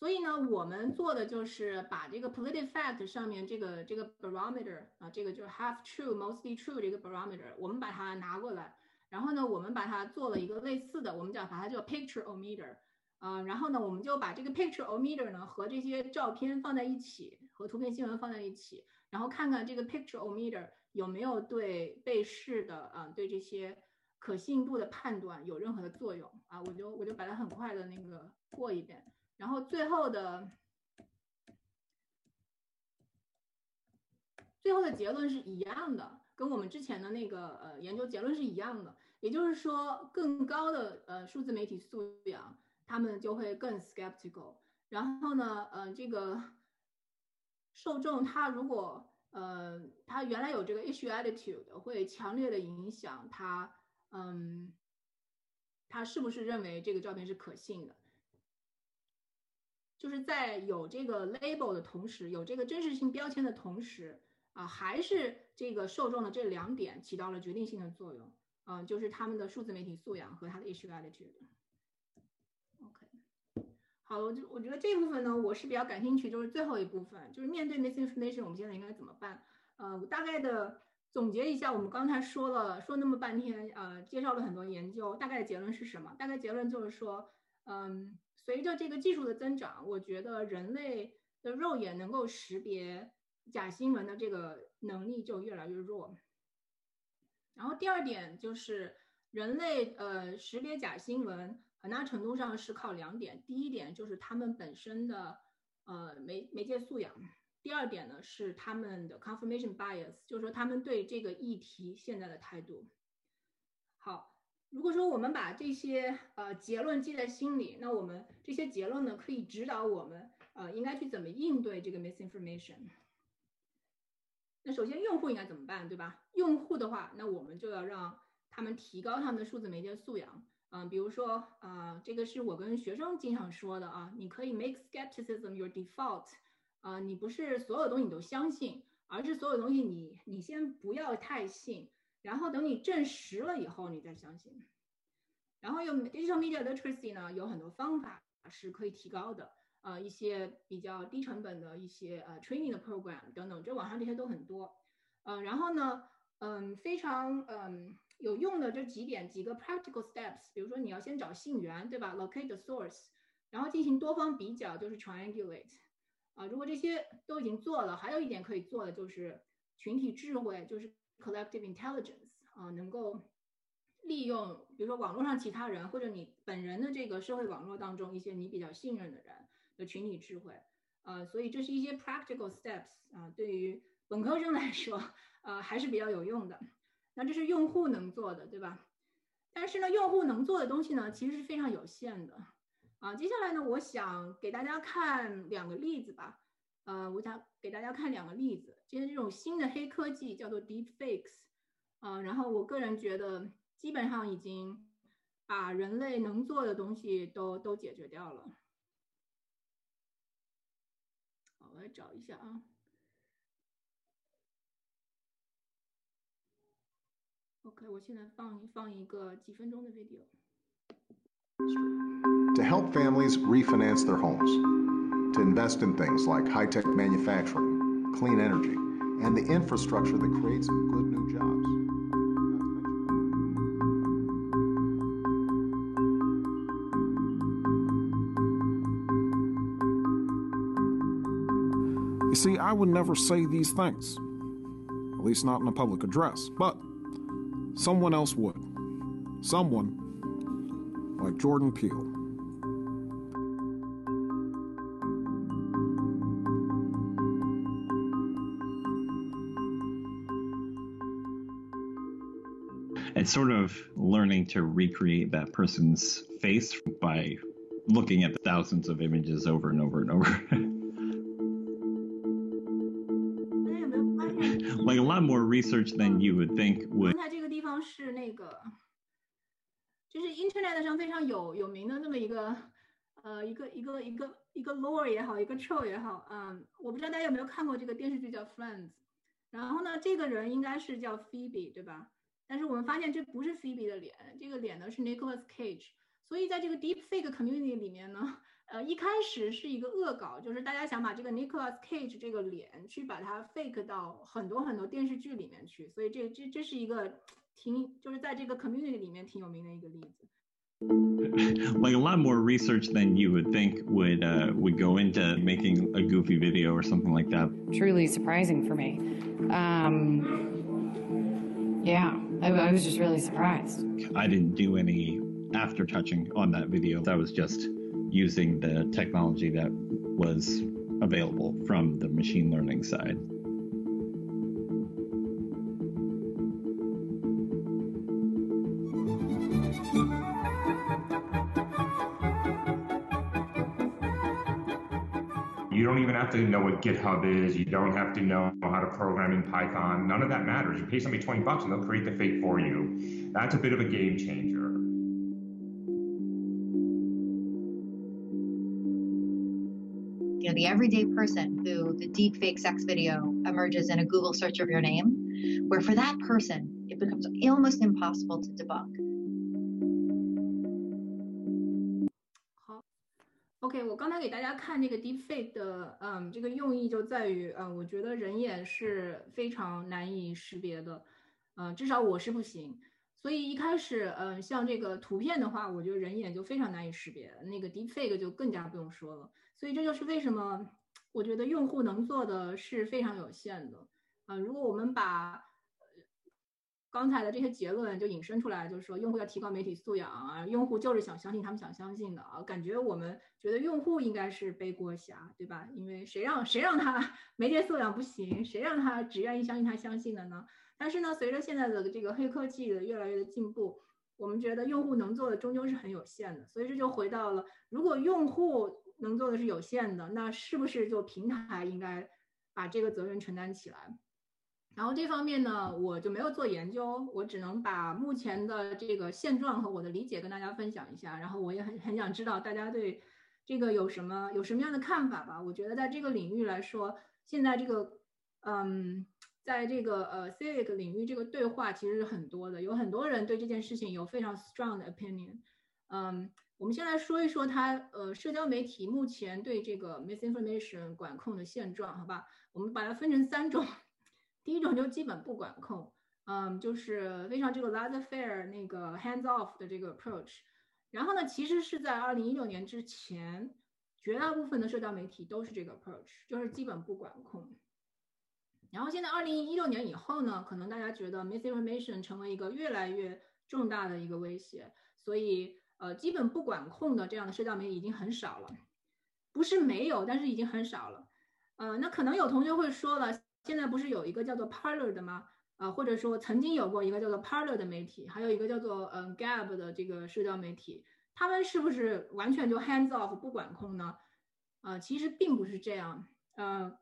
所以呢，我们做的就是把这个 political fact 上面这个这个 barometer 啊，这个就是 half true mostly true 这个 barometer，我们把它拿过来，然后呢，我们把它做了一个类似的，我们叫把它叫 pictureometer，啊，然后呢，我们就把这个 pictureometer 呢和这些照片放在一起，和图片新闻放在一起，然后看看这个 pictureometer 有没有对被试的啊，对这些可信度的判断有任何的作用。啊，我就我就把它很快的那个过一遍。然后最后的最后的结论是一样的，跟我们之前的那个呃研究结论是一样的。也就是说，更高的呃数字媒体素养，他们就会更 skeptical。然后呢，呃，这个受众他如果呃他原来有这个 issue attitude，会强烈的影响他嗯他是不是认为这个照片是可信的。就是在有这个 label 的同时，有这个真实性标签的同时，啊，还是这个受众的这两点起到了决定性的作用，嗯，就是他们的数字媒体素养和他的 issue attitude。OK，好，我就我觉得这部分呢，我是比较感兴趣，就是最后一部分，就是面对 misinformation，我们现在应该怎么办？呃，我大概的总结一下，我们刚才说了说那么半天，呃，介绍了很多研究，大概的结论是什么？大概结论就是说，嗯。随着这个技术的增长，我觉得人类的肉眼能够识别假新闻的这个能力就越来越弱。然后第二点就是，人类呃识别假新闻很大程度上是靠两点：第一点就是他们本身的呃媒媒介素养；第二点呢是他们的 confirmation bias，就是说他们对这个议题现在的态度。好。如果说我们把这些呃结论记在心里，那我们这些结论呢，可以指导我们呃应该去怎么应对这个 misinformation。那首先用户应该怎么办，对吧？用户的话，那我们就要让他们提高他们的数字媒介素养。嗯，比如说啊，这个是我跟学生经常说的啊，你可以 make skepticism your default。啊，你不是所有东西你都相信，而是所有东西你你先不要太信。然后等你证实了以后，你再相信。然后用 digital media literacy 呢，有很多方法是可以提高的，呃，一些比较低成本的一些呃 training 的 program 等等，这网上这些都很多。呃，然后呢，嗯，非常嗯有用的这几点几个 practical steps，比如说你要先找信源，对吧？locate the source，然后进行多方比较，就是 triangulate。啊，如果这些都已经做了，还有一点可以做的就是群体智慧，就是。Collective intelligence 啊，能够利用，比如说网络上其他人，或者你本人的这个社会网络当中一些你比较信任的人的群体智慧，呃，所以这是一些 practical steps 啊，对于本科生来说，呃，还是比较有用的。那这是用户能做的，对吧？但是呢，用户能做的东西呢，其实是非常有限的。啊，接下来呢，我想给大家看两个例子吧。呃，我想给大家看两个例子。今天这种新的黑科技叫做 Deep Fakes，呃，然后我个人觉得基本上已经把人类能做的东西都都解决掉了。好，我来找一下啊。OK，我现在放放一个几分钟的 video。To help families refinance their homes. To invest in things like high tech manufacturing, clean energy, and the infrastructure that creates good new jobs. You see, I would never say these things, at least not in a public address, but someone else would. Someone like Jordan Peele. it's sort of learning to recreate that person's face by looking at thousands of images over and over and over. like a lot more research than you would think would. 它这个地方是那个，就是 Internet 上非常有有名的那么一个，呃，一个一个一个一个 lore 也好，一个 troll 也好，嗯，我不知道大家有没有看过这个电视剧叫 Friends，然后呢，这个人应该是叫 Phoebe 对吧？ 但是我们发现这不是 Phoebe 的脸，这个脸呢是 Nicholas Cage，所以在这个 Deepfake community 里面呢。呃，一开始是一个恶搞，就是大家想把这个 Nicholas Cage 这个脸去把它 fake 到很多很多电视剧里面去，所以这这这是一个挺就是在这个 community 里面挺有名的一个例子。like a lot more research than you would think would uh, would go into making a goofy video or something like that. Truly surprising for me. Um, yeah, I, I was just really surprised. I didn't do any after touching on that video. I was just using the technology that was available from the machine learning side. You don't even have to know what GitHub is. You don't have to know how to program in Python. None of that matters. You pay somebody 20 bucks and they'll create the fake for you. That's a bit of a game changer. You know, the everyday person who the deep fake sex video emerges in a Google search of your name, where for that person, it becomes almost impossible to debunk.，OK，我刚才给大家看这个 deepfake 的，嗯，这个用意就在于，嗯，我觉得人眼是非常难以识别的，嗯，至少我是不行。所以一开始，嗯，像这个图片的话，我觉得人眼就非常难以识别，那个 deepfake 就更加不用说了。所以这就是为什么我觉得用户能做的是非常有限的啊！如果我们把刚才的这些结论就引申出来，就是说用户要提高媒体素养啊，用户就是想相信他们想相信的啊，感觉我们觉得用户应该是背锅侠，对吧？因为谁让谁让他 媒体素养不行，谁让他只愿意相信他相信的呢？但是呢，随着现在的这个黑科技的越来越的进步，我们觉得用户能做的终究是很有限的，所以这就回到了如果用户。能做的是有限的，那是不是就平台应该把这个责任承担起来？然后这方面呢，我就没有做研究，我只能把目前的这个现状和我的理解跟大家分享一下。然后我也很很想知道大家对这个有什么有什么样的看法吧。我觉得在这个领域来说，现在这个嗯，在这个呃 civic 领域，这个对话其实是很多的，有很多人对这件事情有非常 strong 的 opinion，嗯。我们先来说一说它，呃，社交媒体目前对这个 misinformation 管控的现状，好吧？我们把它分成三种，第一种就基本不管控，嗯，就是非常这个 laissez faire 那个 hands off 的这个 approach。然后呢，其实是在二零一六年之前，绝大部分的社交媒体都是这个 approach，就是基本不管控。然后现在二零一六年以后呢，可能大家觉得 misinformation 成为一个越来越重大的一个威胁，所以。呃，基本不管控的这样的社交媒体已经很少了，不是没有，但是已经很少了。呃，那可能有同学会说了，现在不是有一个叫做 Parler 的吗？啊，或者说曾经有过一个叫做 Parler 的媒体，还有一个叫做嗯 Gab 的这个社交媒体，他们是不是完全就 hands off 不管控呢？呃，其实并不是这样。呃，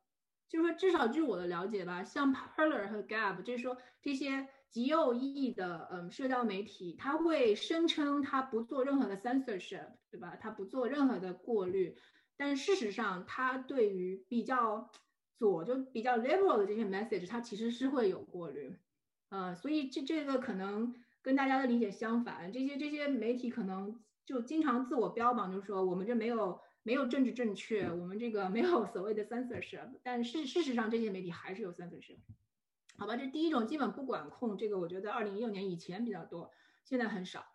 就是说至少据我的了解吧，像 Parler 和 Gab，就是说这些。极右翼的嗯社交媒体，他会声称他不做任何的 censorship，对吧？他不做任何的过滤，但事实上，他对于比较左就比较 liberal 的这些 message，它其实是会有过滤，呃，所以这这个可能跟大家的理解相反，这些这些媒体可能就经常自我标榜，就是说我们这没有没有政治正确，我们这个没有 所谓的 censorship，但是事实上这些媒体还是有 censorship。好吧，这第一种基本不管控，这个我觉得二零一六年以前比较多，现在很少。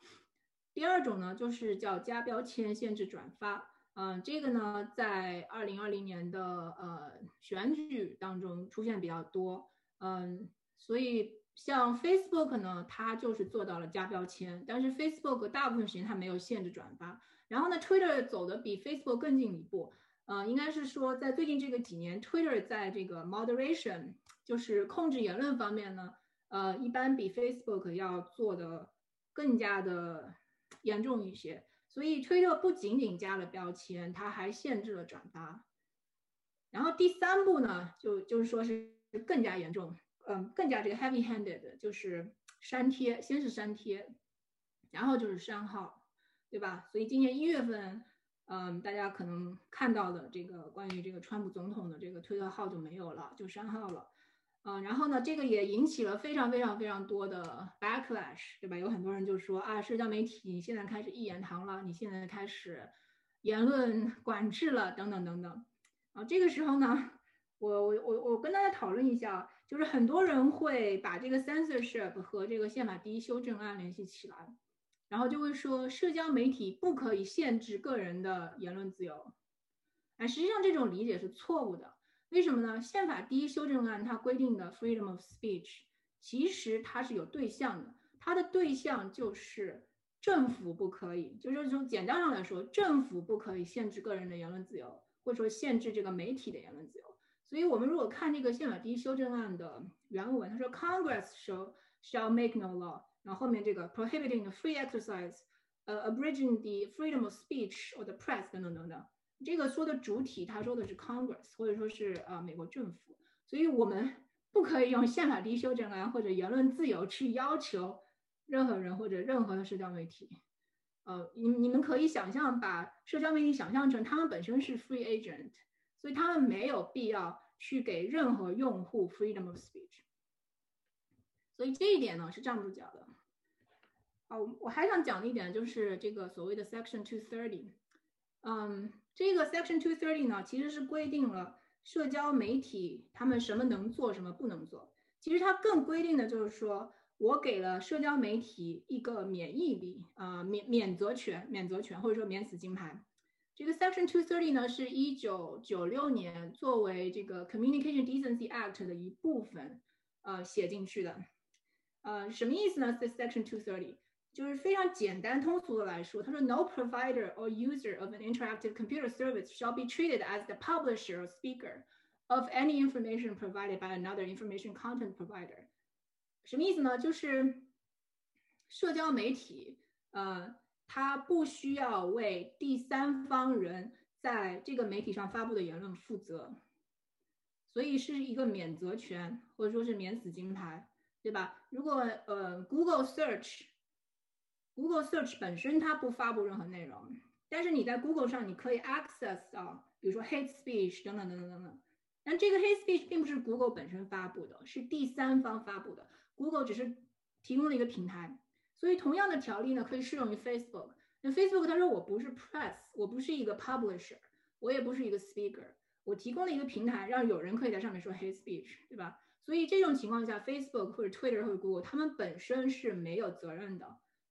第二种呢，就是叫加标签限制转发，嗯，这个呢在二零二零年的呃选举当中出现比较多，嗯，所以像 Facebook 呢，它就是做到了加标签，但是 Facebook 大部分时间它没有限制转发。然后呢，Twitter 走的比 Facebook 更进一步，呃，应该是说在最近这个几年，Twitter 在这个 moderation。就是控制言论方面呢，呃，一般比 Facebook 要做的更加的严重一些。所以推特不仅仅加了标签，它还限制了转发。然后第三步呢，就就是说是更加严重，嗯更加这个 heavy-handed，就是删贴，先是删贴，然后就是删号，对吧？所以今年一月份，嗯，大家可能看到的这个关于这个川普总统的这个推特号就没有了，就删号了。嗯，然后呢，这个也引起了非常非常非常多的 backlash，对吧？有很多人就说啊，社交媒体现在开始一言堂了，你现在开始言论管制了，等等等等。啊，这个时候呢，我我我我跟大家讨论一下，就是很多人会把这个 censorship 和这个宪法第一修正案联系起来，然后就会说社交媒体不可以限制个人的言论自由。啊，实际上这种理解是错误的。为什么呢？宪法第一修正案它规定的 freedom of speech，其实它是有对象的，它的对象就是政府不可以，就是从简单上来说，政府不可以限制个人的言论自由，或者说限制这个媒体的言论自由。所以，我们如果看这个宪法第一修正案的原文，他说 Congress shall shall make no law，然后后面这个 prohibiting the free exercise，呃，abridging the freedom of speech or the press 等等等等。这个说的主体，他说的是 Congress，或者说是呃美国政府，所以我们 不可以用宪法第一修正案或者言论自由去要求任何人或者任何的社交媒体。呃，你你们可以想象，把社交媒体想象成他们本身是 free agent，所以他们没有必要去给任何用户 freedom of speech。所以这一点呢是站不住脚的。哦，我还想讲一点就是这个所谓的 Section Two Thirty，嗯。这个 Section Two Thirty 呢，其实是规定了社交媒体他们什么能做，什么不能做。其实它更规定的就是说，我给了社交媒体一个免疫力啊，免免责权、免责权或者说免死金牌。这个 Section Two Thirty 呢，是一九九六年作为这个 Communication Decency Act 的一部分呃写进去的。呃，什么意思呢？这 Section Two Thirty。就是非常简单通俗的来说，他说，No provider or user of an interactive computer service shall be treated as the publisher or speaker of any information provided by another information content provider。什么意思呢？就是社交媒体，呃，它不需要为第三方人在这个媒体上发布的言论负责，所以是一个免责权或者说是免死金牌，对吧？如果呃，Google Search Google Search 本身它不发布任何内容，但是你在 Google 上你可以 access 到，比如说 hate speech 等等等等等等。但这个 hate speech 并不是 Google 本身发布的，是第三方发布的。Google 只是提供了一个平台，所以同样的条例呢可以适用于 Facebook。那 Facebook 他说我不是 press，我不是一个 publisher，我也不是一个 speaker，我提供了一个平台，让有人可以在上面说 hate speech，对吧？所以这种情况下，Facebook 或者 Twitter 或者 Google 他们本身是没有责任的。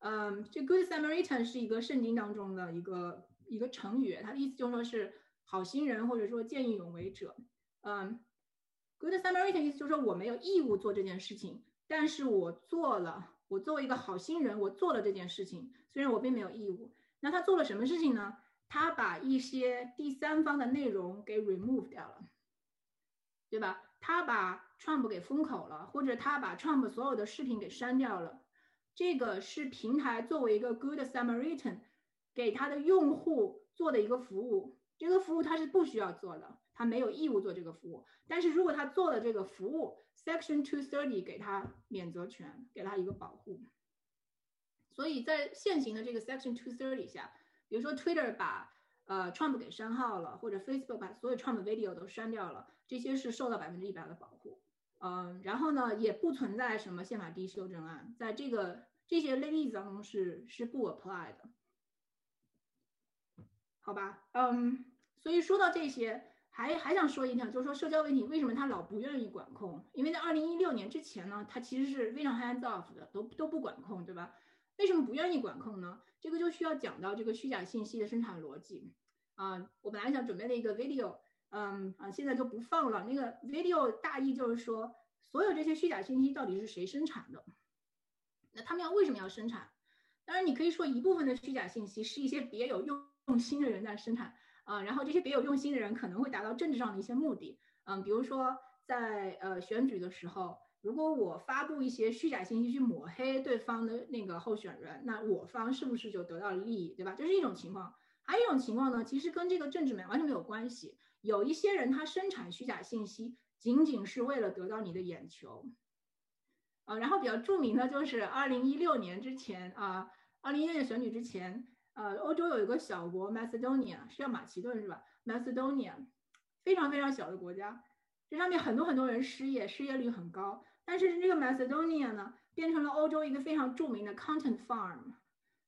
嗯，这 Good Samaritan 是一个圣经当中的一个一个成语，它的意思就是说是好心人或者说见义勇为者。嗯，Good Samaritan 意思就是说我没有义务做这件事情，但是我做了，我作为一个好心人，我做了这件事情，虽然我并没有义务。那他做了什么事情呢？他把一些第三方的内容给 remove 掉了，对吧？他把 Trump 给封口了，或者他把 Trump 所有的视频给删掉了。这个是平台作为一个 Good Samaritan 给他的用户做的一个服务，这个服务他是不需要做的，他没有义务做这个服务。但是如果他做了这个服务，Section Two Thirty 给他免责权，给他一个保护。所以在现行的这个 Section Two Thirty 下，比如说 Twitter 把呃 Trump 给删号了，或者 Facebook 把所有 Trump video 都删掉了，这些是受到百分之一百的保护。嗯，然后呢，也不存在什么宪法第一修正案，在这个这些例子当中是是不 apply 的，好吧？嗯，所以说到这些，还还想说一条，就是说社交媒体为什么他老不愿意管控？因为在二零一六年之前呢，他其实是非常 hands off 的，都都不管控，对吧？为什么不愿意管控呢？这个就需要讲到这个虚假信息的生产逻辑啊。我本来想准备了一个 video。嗯啊，现在就不放了。那个 video 大意就是说，所有这些虚假信息到底是谁生产的？他们要为什么要生产？当然，你可以说一部分的虚假信息是一些别有用用心的人在生产啊，然后这些别有用心的人可能会达到政治上的一些目的，嗯，比如说在呃选举的时候，如果我发布一些虚假信息去抹黑对方的那个候选人，那我方是不是就得到了利益，对吧？这是一种情况。还有一种情况呢，其实跟这个政治没完全没有关系。有一些人他生产虚假信息，仅仅是为了得到你的眼球。啊，然后比较著名的就是二零一六年之前啊，二零一六年选举之前，呃，欧洲有一个小国 Macedonia，是叫马其顿是吧？Macedonia，非常非常小的国家，这上面很多很多人失业，失业率很高。但是这个 Macedonia 呢，变成了欧洲一个非常著名的 content farm，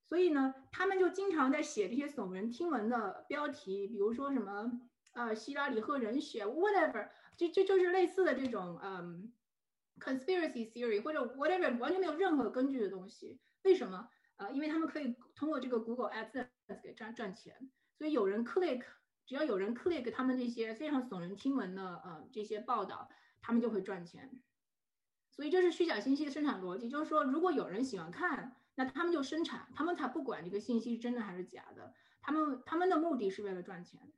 所以呢，他们就经常在写这些耸人听闻的标题，比如说什么呃希拉里喝人血，whatever，就就就是类似的这种嗯。Conspiracy theory 或者 whatever 完全没有任何根据的东西，为什么？呃，因为他们可以通过这个 Google Ads 给赚赚钱，所以有人 click，只要有人 click 他们这些非常耸人听闻的呃这些报道，他们就会赚钱。所以这是虚假信息的生产逻辑，就是说如果有人喜欢看，那他们就生产，他们才不管这个信息是真的还是假的，他们他们的目的是为了赚钱。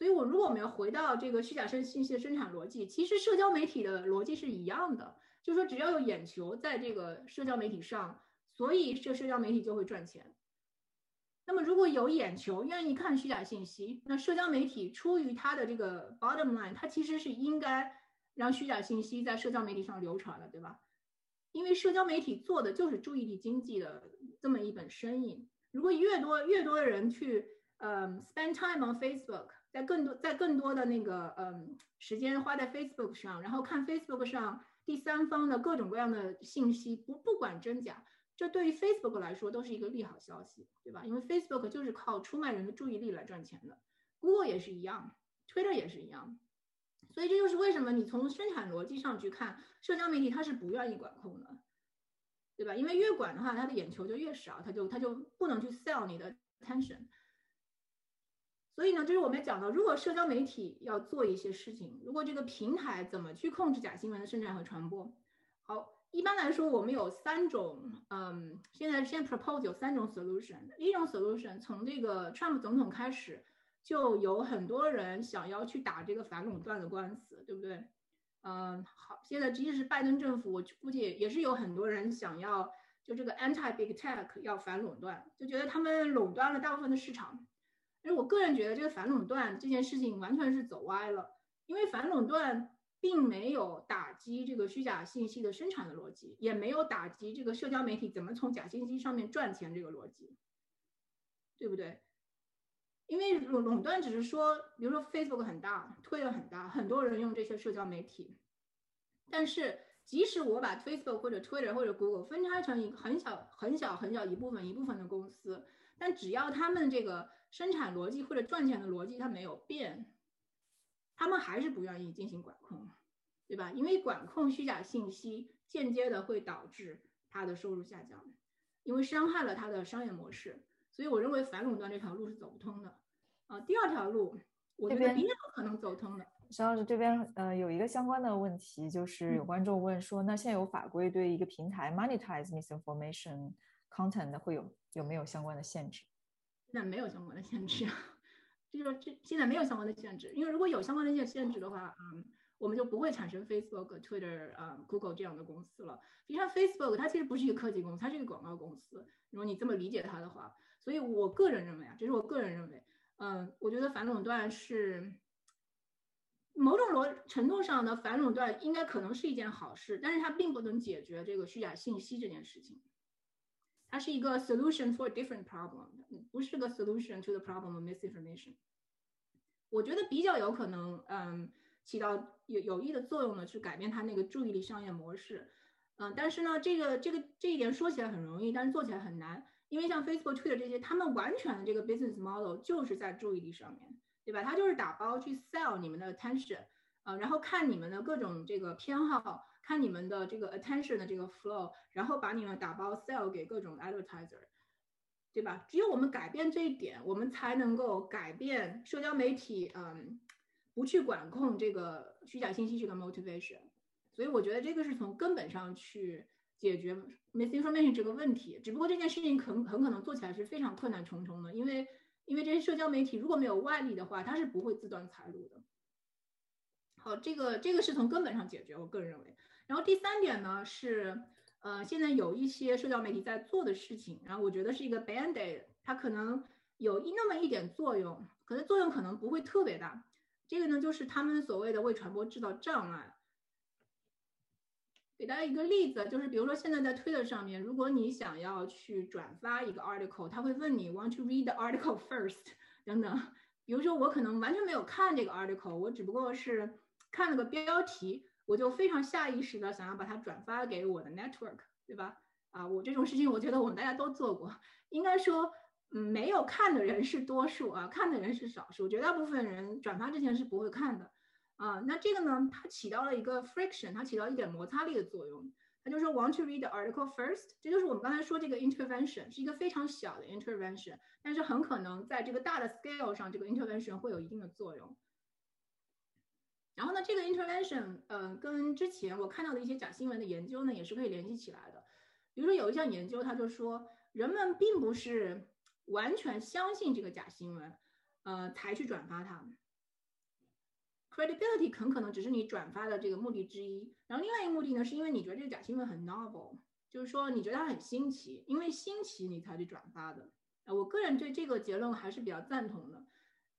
所以，我如果我们要回到这个虚假生信息的生产逻辑，其实社交媒体的逻辑是一样的，就是说只要有眼球在这个社交媒体上，所以这社交媒体就会赚钱。那么，如果有眼球愿意看虚假信息，那社交媒体出于它的这个 bottom line，它其实是应该让虚假信息在社交媒体上流传的，对吧？因为社交媒体做的就是注意力经济的这么一本生意。如果越多越多的人去，嗯，spend time on Facebook。在更多在更多的那个嗯时间花在 Facebook 上，然后看 Facebook 上第三方的各种各样的信息，不不管真假，这对于 Facebook 来说都是一个利好消息，对吧？因为 Facebook 就是靠出卖人的注意力来赚钱的，Google 也是一样，Twitter 也是一样，所以这就是为什么你从生产逻辑上去看，社交媒体它是不愿意管控的，对吧？因为越管的话，它的眼球就越少，它就它就不能去 sell 你的 attention。所以呢，就是我们讲到，如果社交媒体要做一些事情，如果这个平台怎么去控制假新闻的生产和传播？好，一般来说，我们有三种，嗯，现在现在 propose 有三种 solution。一种 solution 从这个 Trump 总统开始，就有很多人想要去打这个反垄断的官司，对不对？嗯，好，现在即使是拜登政府，我估计也是有很多人想要就这个 anti big tech 要反垄断，就觉得他们垄断了大部分的市场。因为我个人觉得这个反垄断这件事情完全是走歪了，因为反垄断并没有打击这个虚假信息的生产的逻辑，也没有打击这个社交媒体怎么从假信息上面赚钱这个逻辑，对不对？因为垄垄断只是说，比如说 Facebook 很大，Twitter 很大，很多人用这些社交媒体，但是即使我把 Facebook 或者 Twitter 或者 Google 分拆成一个很小很小很小一部分一部分的公司，但只要他们这个。生产逻辑或者赚钱的逻辑它没有变，他们还是不愿意进行管控，对吧？因为管控虚假信息间接的会导致他的收入下降，因为伤害了他的商业模式。所以我认为反垄断这条路是走不通的。啊，第二条路我觉得比较可能走通的。沈老师这边呃有一个相关的问题，就是有观众问说，那现有法规对一个平台 monetize misinformation content 会有有没有相关的限制？现在没有相关的限制，就是这现在没有相关的限制，因为如果有相关的限限制的话，嗯，我们就不会产生 Facebook、Twitter、啊 Google 这样的公司了。实际上，Facebook 它其实不是一个科技公司，它是一个广告公司。如果你这么理解它的话，所以我个人认为啊，这是我个人认为，嗯，我觉得反垄断是某种逻程度上的反垄断应该可能是一件好事，但是它并不能解决这个虚假信息这件事情。它是一个 solution for a different problem，不是个 solution to the problem of misinformation。我觉得比较有可能，嗯，起到有有益的作用呢，是改变它那个注意力商业模式。嗯，但是呢，这个这个这一点说起来很容易，但是做起来很难，因为像 Facebook、Twitter 这些，他们完全的这个 business model 就是在注意力上面，对吧？它就是打包去 sell 你们的 attention，啊，然后看你们的各种这个偏好。看你们的这个 attention 的这个 flow，然后把你们打包 sell 给各种 advertiser，对吧？只有我们改变这一点，我们才能够改变社交媒体，嗯，不去管控这个虚假信息这个 motivation。所以我觉得这个是从根本上去解决 misinformation 这个问题。只不过这件事情很很可能做起来是非常困难重重的，因为因为这些社交媒体如果没有外力的话，它是不会自断财路的。好，这个这个是从根本上解决，我个人认为。然后第三点呢是，呃，现在有一些社交媒体在做的事情，然后我觉得是一个 band aid，它可能有一那么一点作用，可是作用可能不会特别大。这个呢，就是他们所谓的为传播制造障碍。给大家一个例子，就是比如说现在在 Twitter 上面，如果你想要去转发一个 article，他会问你 Want to read the article first？等等。比如说我可能完全没有看这个 article，我只不过是看了个标题，我就非常下意识的想要把它转发给我的 network，对吧？啊，我这种事情我觉得我们大家都做过，应该说。嗯，没有看的人是多数啊，看的人是少数，绝大部分人转发之前是不会看的，啊，那这个呢，它起到了一个 friction，它起到一点摩擦力的作用。它就说 want to read the article first，这就是我们刚才说这个 intervention 是一个非常小的 intervention，但是很可能在这个大的 scale 上，这个 intervention 会有一定的作用。然后呢，这个 intervention，嗯，跟之前我看到的一些假新闻的研究呢，也是可以联系起来的。比如说有一项研究，他就说人们并不是。完全相信这个假新闻，呃，才去转发它。Credibility 很可能只是你转发的这个目的之一。然后另外一个目的呢，是因为你觉得这个假新闻很 novel，就是说你觉得它很新奇，因为新奇你才去转发的。呃，我个人对这个结论还是比较赞同的。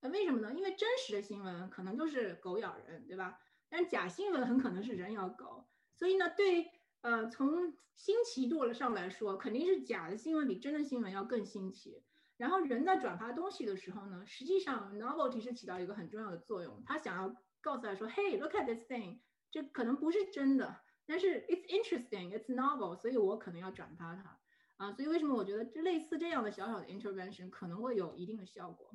那，为什么呢？因为真实的新闻可能就是狗咬人，对吧？但假新闻很可能是人咬狗。所以呢，对，呃，从新奇度上来说，肯定是假的新闻比真的新闻要更新奇。然后人在转发东西的时候呢，实际上 novelty 是起到一个很重要的作用。他想要告诉他说，Hey，look at this thing，这可能不是真的，但是 it's interesting，it's novel，所以我可能要转发它啊。所以为什么我觉得这类似这样的小小的 intervention 可能会有一定的效果？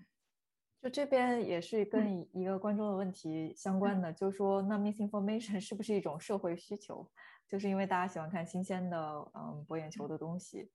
就这边也是跟一个观众的问题相关的，就是说那 misinformation 是不是一种社会需求？就是因为大家喜欢看新鲜的，嗯，博眼球的东西。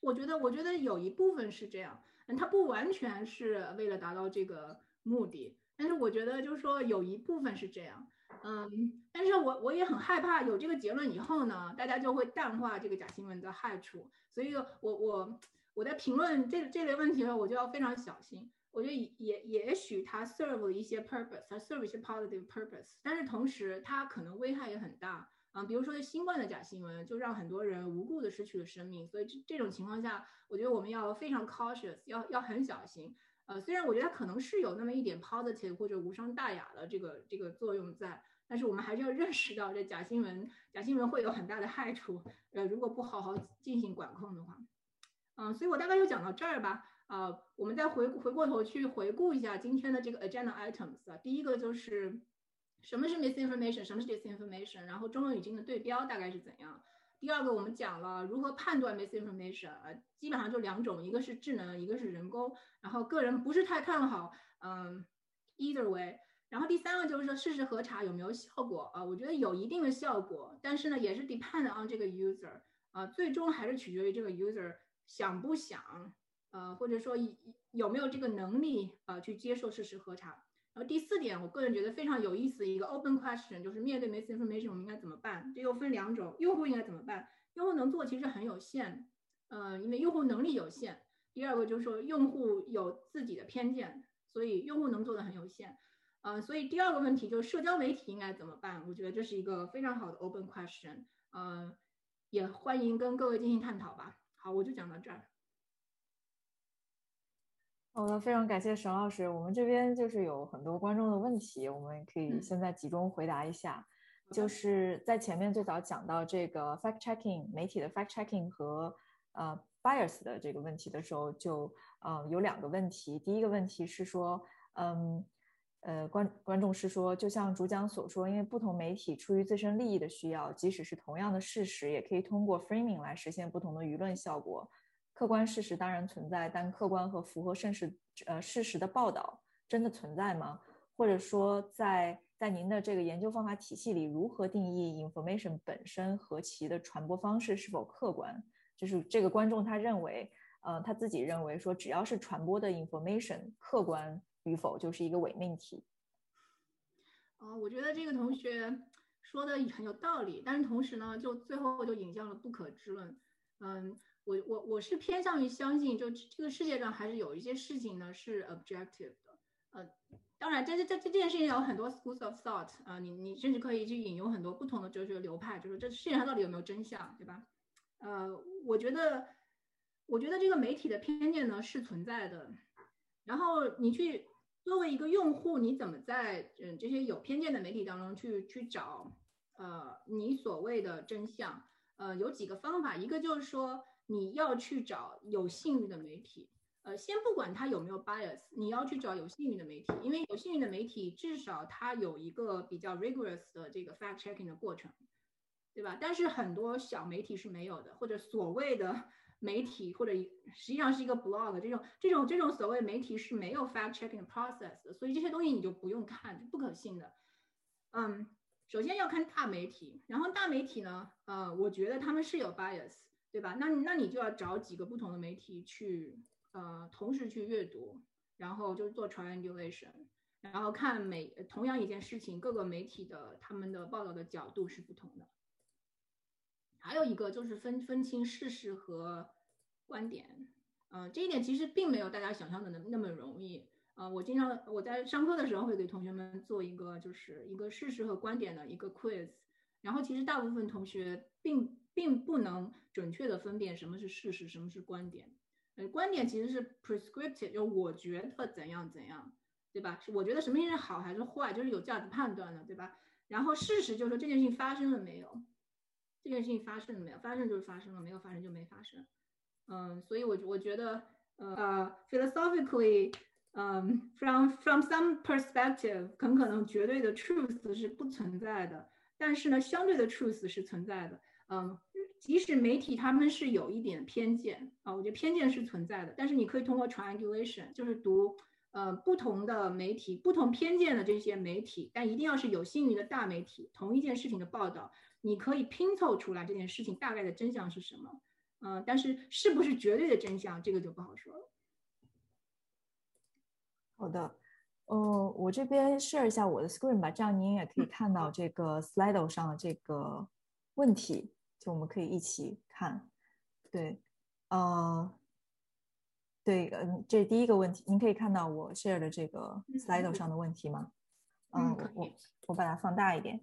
我觉得，我觉得有一部分是这样，嗯，它不完全是为了达到这个目的，但是我觉得就是说有一部分是这样，嗯，但是我我也很害怕有这个结论以后呢，大家就会淡化这个假新闻的害处，所以我我我在评论这这类问题的时候，我就要非常小心。我觉得也也许它 serve 了一些 purpose，它 serve 一些 positive purpose，但是同时它可能危害也很大。嗯，比如说新冠的假新闻，就让很多人无故的失去了生命，所以这这种情况下，我觉得我们要非常 cautious，要要很小心。呃，虽然我觉得它可能是有那么一点 positive 或者无伤大雅的这个这个作用在，但是我们还是要认识到这假新闻，假新闻会有很大的害处。呃，如果不好好进行管控的话，嗯，所以我大概就讲到这儿吧。啊，我们再回回过头去回顾一下今天的这个 agenda items 啊，第一个就是。什么是 misinformation？什么是 disinformation？然后中文语境的对标大概是怎样？第二个，我们讲了如何判断 misinformation，呃，基本上就两种，一个是智能，一个是人工。然后个人不是太看好，嗯，either way。然后第三个就是说事实核查有没有效果啊？我觉得有一定的效果，但是呢，也是 depend on 这个 user，啊，最终还是取决于这个 user 想不想，呃，或者说有没有这个能力，呃，去接受事实核查。然后第四点，我个人觉得非常有意思的一个 open question，就是面对 misinformation，我们应该怎么办？这又分两种，用户应该怎么办？用户能做其实很有限，呃，因为用户能力有限。第二个就是说，用户有自己的偏见，所以用户能做的很有限。嗯，所以第二个问题就是社交媒体应该怎么办？我觉得这是一个非常好的 open question，呃，也欢迎跟各位进行探讨吧。好，我就讲到这儿。好的，非常感谢沈老师。我们这边就是有很多观众的问题，我们可以现在集中回答一下。就是在前面最早讲到这个 fact checking 媒体的 fact checking 和呃 bias 的这个问题的时候，就呃有两个问题。第一个问题是说，嗯呃观观众是说，就像主讲所说，因为不同媒体出于自身利益的需要，即使是同样的事实，也可以通过 framing 来实现不同的舆论效果。客观事实当然存在，但客观和符合事实呃事实的报道真的存在吗？或者说，在在您的这个研究方法体系里，如何定义 information 本身和其的传播方式是否客观？就是这个观众他认为，呃，他自己认为说，只要是传播的 information 客观与否，就是一个伪命题。啊，我觉得这个同学说的很有道理，但是同时呢，就最后就引向了不可知论。嗯，我我我是偏向于相信，就这个世界上还是有一些事情呢是 objective 的。呃，当然，这这这这件事情有很多 schools of thought 啊，你你甚至可以去引用很多不同的哲学流派，就是这世界上到底有没有真相，对吧？呃，我觉得，我觉得这个媒体的偏见呢是存在的。然后你去作为一个用户，你怎么在嗯这些有偏见的媒体当中去去找呃你所谓的真相？呃，有几个方法，一个就是说你要去找有信誉的媒体。呃，先不管它有没有 bias，你要去找有信誉的媒体，因为有信誉的媒体至少它有一个比较 rigorous 的这个 fact checking 的过程，对吧？但是很多小媒体是没有的，或者所谓的 媒体，或者实际上是一个 blog 这种这种这种所谓媒体是没有 fact checking 的 process 的，所以这些东西你就不用看，不可信的。嗯，首先要看大媒体，然后大媒体呢，呃，我觉得他们是有 bias，对吧？那那你就要找几个不同的媒体去。呃，同时去阅读，然后就是做 triangulation，然后看每同样一件事情，各个媒体的他们的报道的角度是不同的。还有一个就是分分清事实和观点，呃，这一点其实并没有大家想象的那那么容易。呃，我经常我在上课的时候会给同学们做一个就是一个事实和观点的一个 quiz，然后其实大部分同学并并不能准确的分辨什么是事实，什么是观点。呃，观点其实是 prescriptive，就我觉得怎样怎样，对吧？是我觉得什么事情好还是坏，就是有价值判断的，对吧？然后事实就是说这件事情发生了没有，这件事情发生了没有，发生就是发生了，没有发生就没发生。嗯，所以我我觉得，呃，philosophically，嗯，from from some perspective，很可能绝对的 truth 是不存在的，但是呢，相对的 truth 是存在的，嗯。即使媒体他们是有一点偏见啊，我觉得偏见是存在的，但是你可以通过 triangulation，就是读呃不同的媒体、不同偏见的这些媒体，但一定要是有信誉的大媒体，同一件事情的报道，你可以拼凑出来这件事情大概的真相是什么。嗯，但是是不是绝对的真相，这个就不好说了。好的，呃，我这边 share 一下我的 screen 吧，这样您也可以看到这个 slide 上的这个问题。就我们可以一起看，对，呃，对，嗯，这是第一个问题，您可以看到我 share 的这个 slide 上的问题吗？嗯，我我把它放大一点。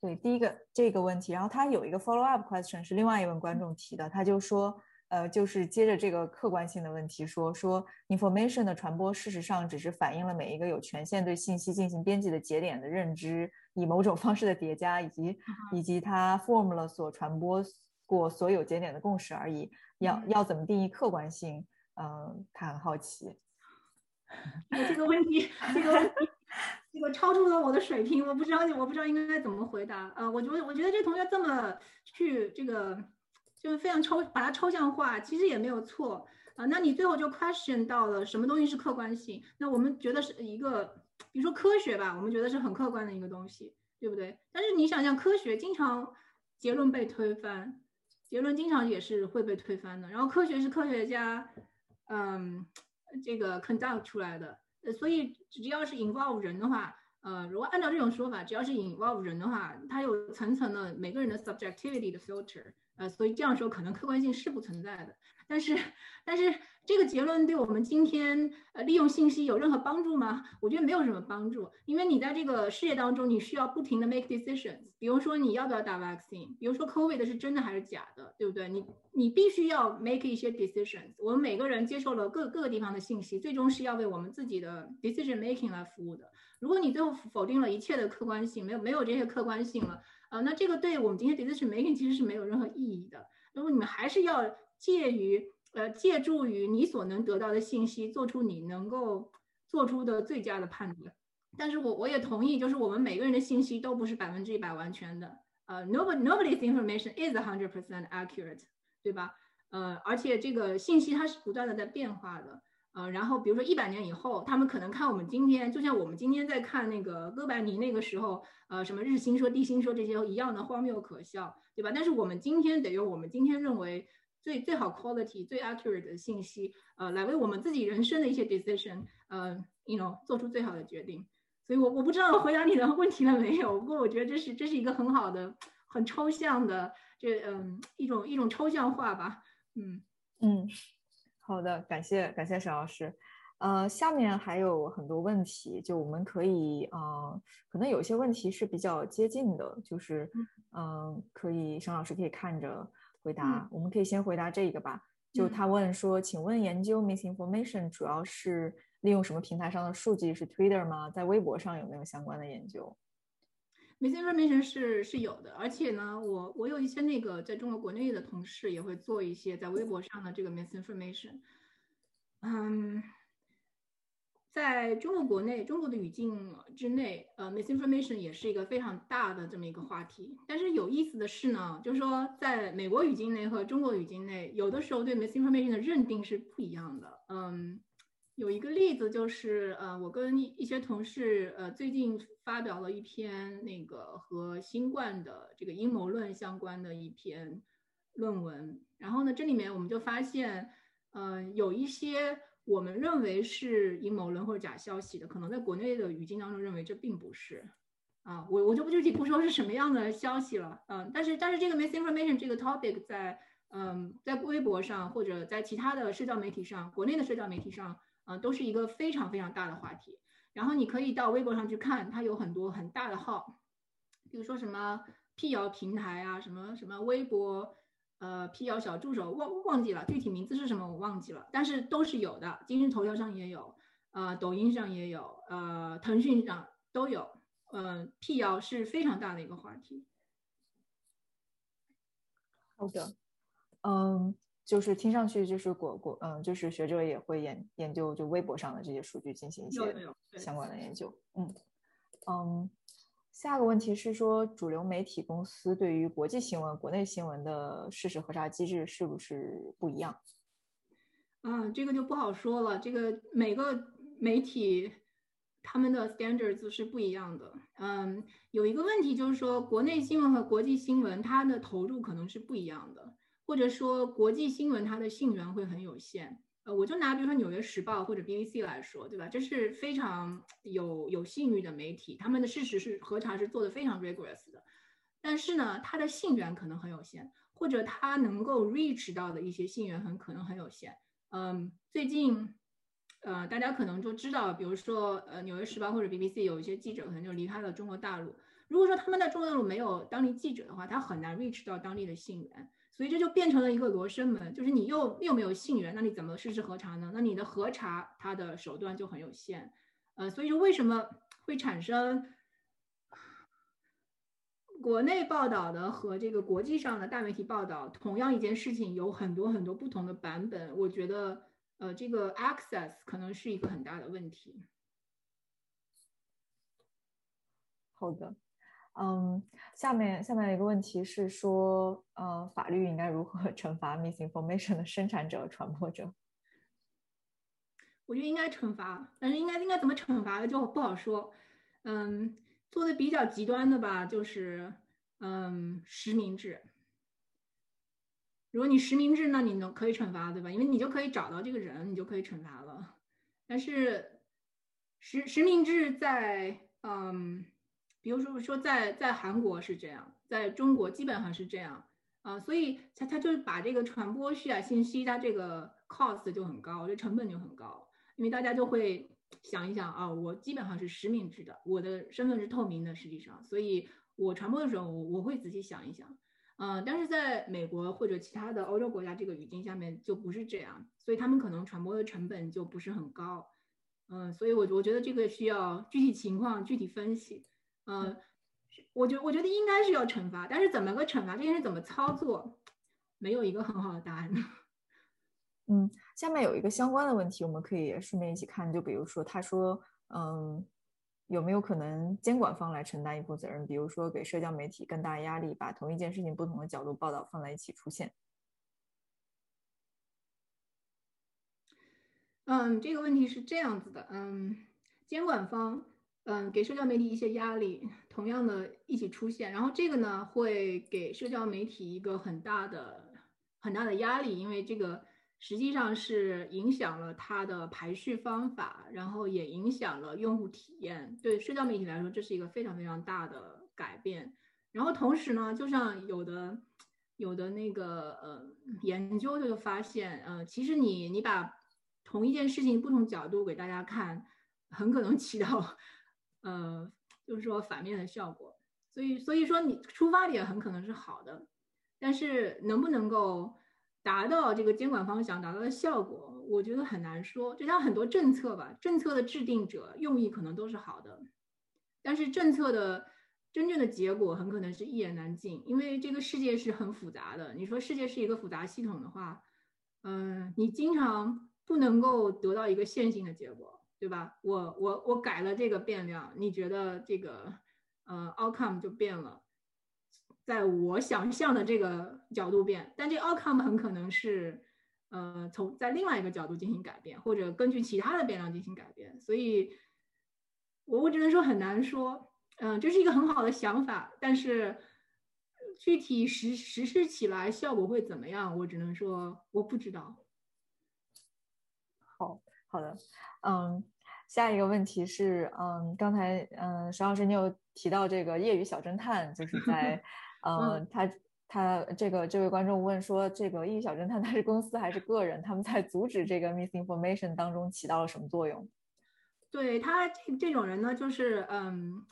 对，第一个这个问题，然后它有一个 follow up question 是另外一位观众提的，他就说。呃，就是接着这个客观性的问题说说，information 的传播事实上只是反映了每一个有权限对信息进行编辑的节点的认知，以某种方式的叠加，以及以及它 form 了所传播过所有节点的共识而已。要要怎么定义客观性？嗯，他很好奇。这个问题，这个问题，这个超出了我的水平，我不知道，我不知道应该怎么回答。呃，我觉得，我觉得这同学这么去这个。就是非常抽，把它抽象化，其实也没有错啊。那你最后就 question 到了什么东西是客观性？那我们觉得是一个，比如说科学吧，我们觉得是很客观的一个东西，对不对？但是你想想，科学经常结论被推翻，结论经常也是会被推翻的。然后科学是科学家，嗯，这个 conduct 出来的，呃所以只要是 involve 人的话，呃，如果按照这种说法，只要是 involve 人的话，它有层层的每个人的 subjectivity 的 filter。呃，所以这样说可能客观性是不存在的，但是，但是这个结论对我们今天呃利用信息有任何帮助吗？我觉得没有什么帮助，因为你在这个事业当中，你需要不停的 make decisions，比如说你要不要打 vaccine，比如说 COVID 是真的还是假的，对不对？你你必须要 make 一些 decisions。我们每个人接受了各各个地方的信息，最终是要为我们自己的 decision making 来服务的。如果你最后否定了一切的客观性，没有没有这些客观性了。呃，那这个对我们今天 decision making 其实是没有任何意义的。如果你们还是要介于呃借助于你所能得到的信息，做出你能够做出的最佳的判断。但是我我也同意，就是我们每个人的信息都不是百分之一百完全的。呃，nobody nobody's information is a hundred percent accurate，对吧？呃，而且这个信息它是不断的在变化的。呃，然后比如说一百年以后，他们可能看我们今天，就像我们今天在看那个哥白尼那个时候，呃，什么日心说、地心说这些一样的荒谬可笑，对吧？但是我们今天得用我们今天认为最最好 quality、最 accurate 的信息，呃，来为我们自己人生的一些 decision，呃，you know，做出最好的决定。所以我我不知道我回答你的问题了没有。不过我觉得这是这是一个很好的、很抽象的，这嗯一种一种抽象化吧。嗯嗯，好的，感谢感谢沈老师。呃，下面还有很多问题，就我们可以呃，可能有些问题是比较接近的，就是嗯，可以沈老师可以看着回答。我们可以先回答这个吧。就他问说，请问研究 misinformation 主要是利用什么平台上的数据？是 Twitter 吗？在微博上有没有相关的研究？misinformation 是是有的，而且呢，我我有一些那个在中国国内的同事也会做一些在微博上的这个 misinformation。嗯。在中国国内，中国的语境之内，呃，misinformation 也是一个非常大的这么一个话题。但是有意思的是呢，就是说，在美国语境内和中国语境内，有的时候对 misinformation 的认定是不一样的。嗯，有一个例子就是，呃，我跟一些同事，呃，最近发表了一篇那个和新冠的这个阴谋论相关的一篇论文。然后呢，这里面我们就发现，嗯，有一些。我们认为是阴谋论或者假消息的，可能在国内的语境当中认为这并不是，啊，我我就不具体不说是什么样的消息了，嗯，但是但是这个 misinformation 这个 topic 在嗯在微博上或者在其他的社交媒体上，国内的社交媒体上，嗯，都是一个非常非常大的话题。然后你可以到微博上去看，它有很多很大的号，比如说什么辟谣平台啊，什么什么微博。呃，辟谣小助手忘忘记了具体名字是什么，我忘记了，但是都是有的。今日头条上也有，呃，抖音上也有，呃，腾讯上都有。嗯，辟谣是非常大的一个话题。好的，嗯，就是听上去就是国国，嗯，就是学者也会研研究就微博上的这些数据进行一些相关的研究。嗯嗯。下个问题是说，主流媒体公司对于国际新闻、国内新闻的事实核查机制是不是不一样？嗯，这个就不好说了。这个每个媒体他们的 standards 是不一样的。嗯，有一个问题就是说，国内新闻和国际新闻它的投入可能是不一样的，或者说国际新闻它的信源会很有限。呃，我就拿比如说《纽约时报》或者 BBC 来说，对吧？这是非常有有信誉的媒体，他们的事实是核查是做的非常 rigorous 的。但是呢，它的信源可能很有限，或者它能够 reach 到的一些信源很可能很有限。嗯，最近，呃，大家可能就知道，比如说呃，《纽约时报》或者 BBC 有一些记者可能就离开了中国大陆。如果说他们在中国大陆没有当地记者的话，他很难 reach 到当地的信源。所以这就变成了一个罗生门，就是你又又没有信源，那你怎么实时核查呢？那你的核查它的手段就很有限，呃，所以说为什么会产生国内报道的和这个国际上的大媒体报道同样一件事情有很多很多不同的版本？我觉得，呃，这个 access 可能是一个很大的问题。好的。嗯，下面下面一个问题是说，呃，法律应该如何 惩罚 misinformation 的生产者、传播者？我觉得应该惩罚，但是应该应该怎么惩罚就不好说。嗯，做的比较极端的吧，就是嗯实名制。如果你实名制，那你能可以惩罚，对吧？因为你就可以找到这个人，你就可以惩罚了。但是实实名制在嗯。比如说说在在韩国是这样，在中国基本上是这样。啊，所以他他就把这个传播虚假信息，它这个 cost 就很高，这成本就很高，因为大家就会想一想啊，我基本上是实名制的，我的身份是透明的，实际上，所以我传播的时候，我我会仔细想一想，嗯，但是在美国或者其他的欧洲国家这个语境下面就不是这样，所以他们可能传播的成本就不是很高，嗯，所以我我觉得这个需要具体情况具体分析。嗯，我觉我觉得应该是要惩罚，但是怎么个惩罚，这件事怎么操作，没有一个很好的答案。嗯，下面有一个相关的问题，我们可以顺便一起看，就比如说他说，嗯，有没有可能监管方来承担一部分责任，比如说给社交媒体更大压力，把同一件事情不同的角度报道放在一起出现？嗯，这个问题是这样子的，嗯，监管方。嗯，给社交媒体一些压力，同样的一起出现，然后这个呢会给社交媒体一个很大的很大的压力，因为这个实际上是影响了它的排序方法，然后也影响了用户体验。对社交媒体来说，这是一个非常非常大的改变。然后同时呢，就像有的有的那个呃研究就发现，呃，其实你你把同一件事情不同角度给大家看，很可能起到呃就是说反面的效果。所以所以说你出发点很可能是好的，但是能不能够？达到这个监管方想达到的效果，我觉得很难说。就像很多政策吧，政策的制定者用意可能都是好的，但是政策的真正的结果很可能是一言难尽。因为这个世界是很复杂的。你说世界是一个复杂系统的话，嗯，你经常不能够得到一个线性的结果，对吧？我我我改了这个变量，你觉得这个呃 outcome 就变了？在我想象的这个角度变，但这 outcome 很可能是，呃，从在另外一个角度进行改变，或者根据其他的变量进行改变。所以，我我只能说很难说，嗯，这是一个很好的想法，但是具体实实施起来效果会怎么样，我只能说我不知道。好好的，嗯，下一个问题是，嗯，刚才嗯，沈老师你有提到这个业余小侦探，就 是在。嗯，他他这个这位观众问说，这个业余小侦探他是公司还是个人？他们在阻止这个 misinformation 当中起到了什么作用？对他这这种人呢，就是嗯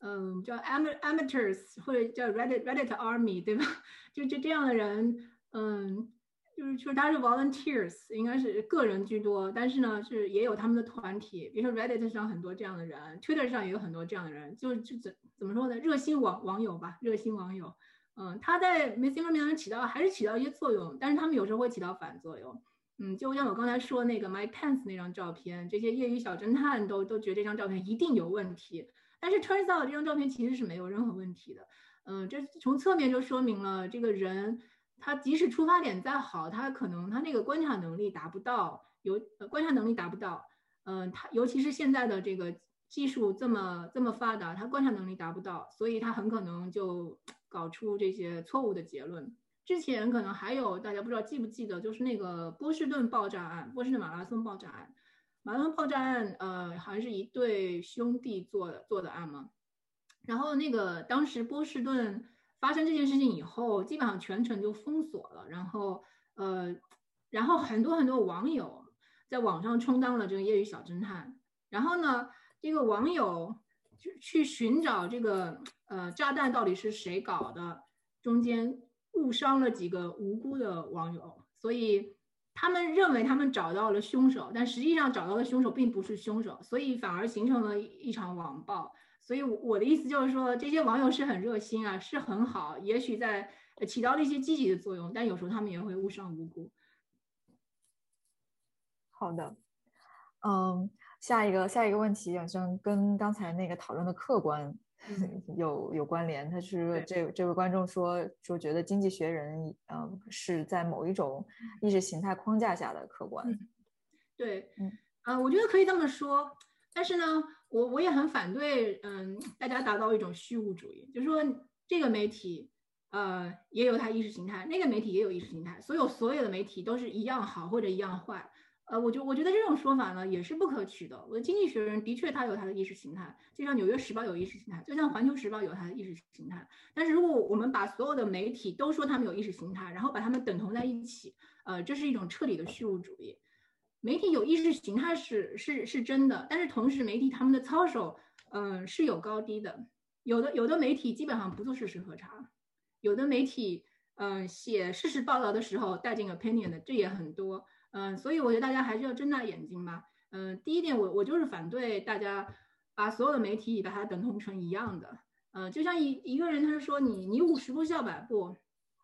嗯叫 amateurs 或者叫 Reddit Reddit Army 对吧？就就这样的人，嗯，就是就是他是 volunteers，应该是个人居多，但是呢是也有他们的团体，比如说 Reddit 上很多这样的人，Twitter 上也有很多这样的人，就就怎。怎么说呢？热心网网友吧，热心网友，嗯，他在 misinformation 起到还是起到一些作用，但是他们有时候会起到反作用，嗯，就像我刚才说那个 Mike Pence 那张照片，这些业余小侦探都都觉得这张照片一定有问题，但是 turns out 这张照片其实是没有任何问题的，嗯，这从侧面就说明了这个人他即使出发点再好，他可能他那个观察能力达不到，有观察能力达不到，嗯，他尤其是现在的这个。技术这么这么发达，他观察能力达不到，所以他很可能就 搞出这些错误的结论。之前可能还有大家不知道记不记得，就是那个波士顿爆炸案，波士顿马拉松爆炸案。马拉松爆炸案，呃，好像是一对兄弟做的做的案嘛。然后那个当时波士顿发生这件事情以后，基本上全城就封锁了。然后呃，然后很多很多网友在网上充当了这个业余小侦探。然后呢？这个网友去去寻找这个呃炸弹到底是谁搞的，中间误伤了几个无辜的网友，所以他们认为他们找到了凶手，但实际上找到的凶手并不是凶手，所以反而形成了一场网暴。所以我的意思就是说，这些网友是很热心啊，是很好，也许在起到了一些积极的作用，但有时候他们也会误伤无辜。好的，嗯。下一个下一个问题好像跟刚才那个讨论的客观 有有关联。他是这这位观众说说觉得《经济学人》嗯是在某一种意识形态框架下的客观。对，嗯啊，我觉得可以这么说。但是呢，我我也很反对，嗯，大家达到一种虚无主义，就是说这个媒体呃也有它意识形态，那个媒体也有意识形态，所有所有的媒体都是一样好或者一样坏。呃，我觉我觉得这种说法呢也是不可取的。我的经济学人的确他有他的意识形态，就像纽约时报有意识形态，就像环球时报有它的意识形态。但是如果我们把所有的媒体都说他们有意识形态，然后把他们等同在一起，呃，这是一种彻底的虚无主义。媒体有意识形态是是是真的，但是同时媒体他们的操守，嗯，是有高低的。有的有的媒体基本上不做事实核查，有的媒体嗯写事实报道的时候带进 opinion 的，这也很多。嗯，所以我觉得大家还是要睁大眼睛吧。嗯，第一点，我我就是反对大家把所有的媒体把它等同成一样的。嗯，就像一一个人，他是说你你五十步笑百步，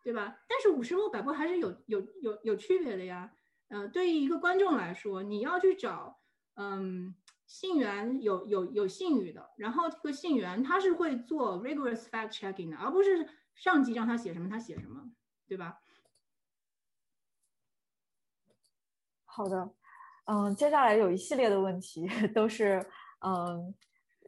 对吧？但是五十步百步还是有有有有区别的呀。嗯，对于一个观众来说，你要去找嗯信源有有有信誉的，然后这个信源他是会做 rigorous fact checking 的，而不是上级让他写什么他写什么，对吧？好的，嗯，接下来有一系列的问题，都是嗯，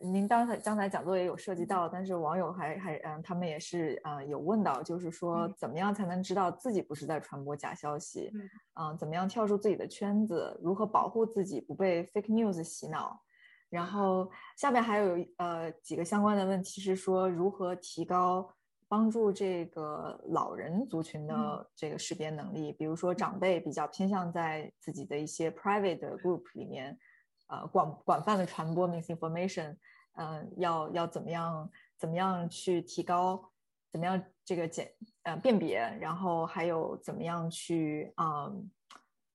您刚才刚才讲座也有涉及到，但是网友还还嗯，他们也是呃有问到，就是说怎么样才能知道自己不是在传播假消息？嗯，怎么样跳出自己的圈子？如何保护自己不被 fake news 洗脑？然后下面还有呃几个相关的问题是说如何提高帮助这个老人族群的这个识别能力，比如说长辈比较偏向在自己的一些 private group 里面。呃，广广泛的传播 misinformation，嗯，要要怎么样怎么样去提高，怎么样这个检呃辨别，然后还有怎么样去啊，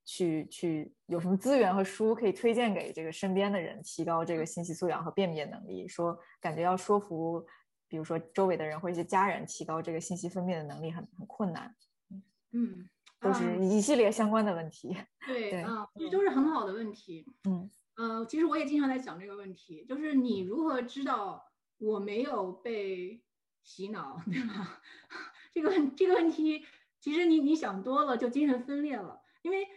去去有什么资源和书可以推荐给这个身边的人，提高这个信息素养和辨别能力。说感觉要说服，比如说周围的人或一些家人，提高这个信息分辨的能力很很困难。嗯，都是一系列相关的问题。对啊，这都是很好的问题。嗯。呃，其实我也经常在想这个问题，就是你如何知道我没有被洗脑，对吧？这个这个问题，其实你你想多了就精神分裂了，因为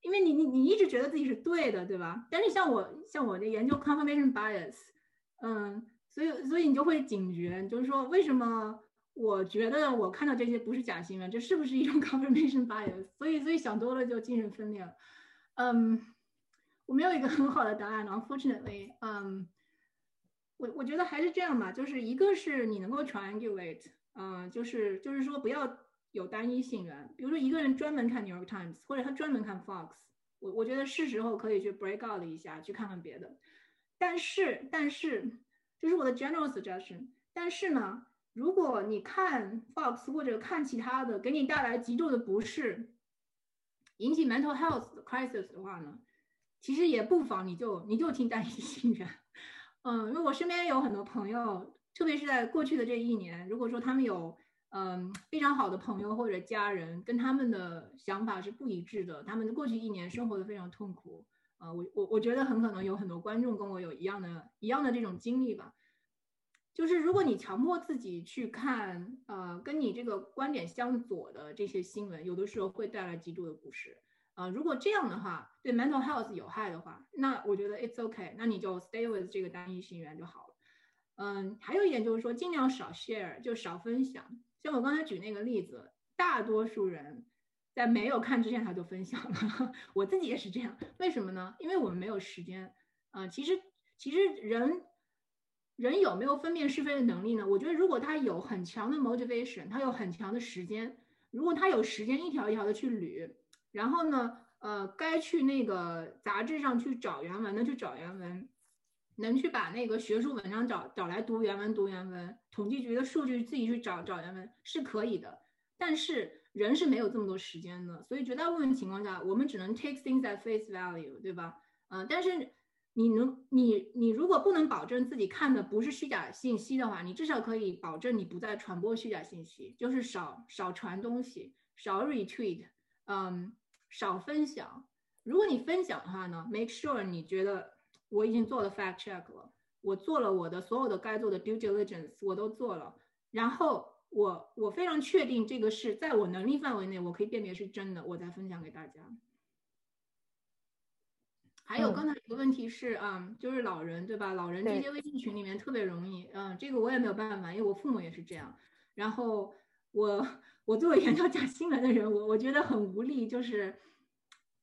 因为你你你一直觉得自己是对的，对吧？但是像我像我这研究 confirmation bias，嗯，所以所以你就会警觉，就是说为什么我觉得我看到这些不是假新闻，这是不是一种 confirmation bias？所以所以想多了就精神分裂了，嗯。我没有一个很好的答案，unfortunately，嗯，我我觉得还是这样吧，就是一个是你能够 triangulate，嗯，就是就是说不要有单一性源，比如说一个人专门看 New York Times，或者他专门看 Fox，我我觉得是时候可以去 break out 一下，去看看别的。但是但是，这是我的 general suggestion。但是呢，如果你看 Fox 或者看其他的，给你带来极度的不适，引起 mental health crisis 的话呢？其实也不妨，你就你就听单一性源，嗯，因为我身边有很多朋友，特别是在过去的这一年，如果说他们有嗯非常好的朋友或者家人，跟他们的想法是不一致的，他们过去一年生活的非常痛苦，呃，我我我觉得很可能有很多观众跟我有一样的一样的这种经历吧，就是如果你强迫自己去看，呃，跟你这个观点相左的这些新闻，有的时候会带来极度的不适。啊，如果这样的话对 mental health 有害的话，那我觉得 it's okay，那你就 stay with 这个单一性源就好了。嗯，还有一点就是说，尽量少 share，就少分享。像我刚才举那个例子，大多数人在没有看之前他就分享了，我自己也是这样。为什么呢？因为我们没有时间。啊，其实其实人人有没有分辨是非的能力呢？我觉得如果他有很强的 motivation，他有很强的时间，如果他有时间一条一条的去捋。然后呢，呃，该去那个杂志上去找原文的去找原文，能去把那个学术文章找找来读原文读原文，统计局的数据自己去找找原文是可以的。但是人是没有这么多时间的，所以绝大部分情况下，我们只能 take things at face value，对吧？嗯，但是你能你你如果不能保证自己看的不是虚假信息的话，你至少可以保证你不再传播虚假信息，就是少少传东西，少 retweet，嗯。少分享。如果你分享的话呢，make sure 你觉得我已经做了 fact check 了，我做了我的所有的该做的 due diligence，我都做了。然后我我非常确定这个是在我能力范围内，我可以辨别是真的，我再分享给大家。还有刚才有个问题是啊，就是老人对吧？老人这些微信群里面特别容易，嗯，这个我也没有办法，因为我父母也是这样。然后我。我作为研究假新闻的人，我我觉得很无力，就是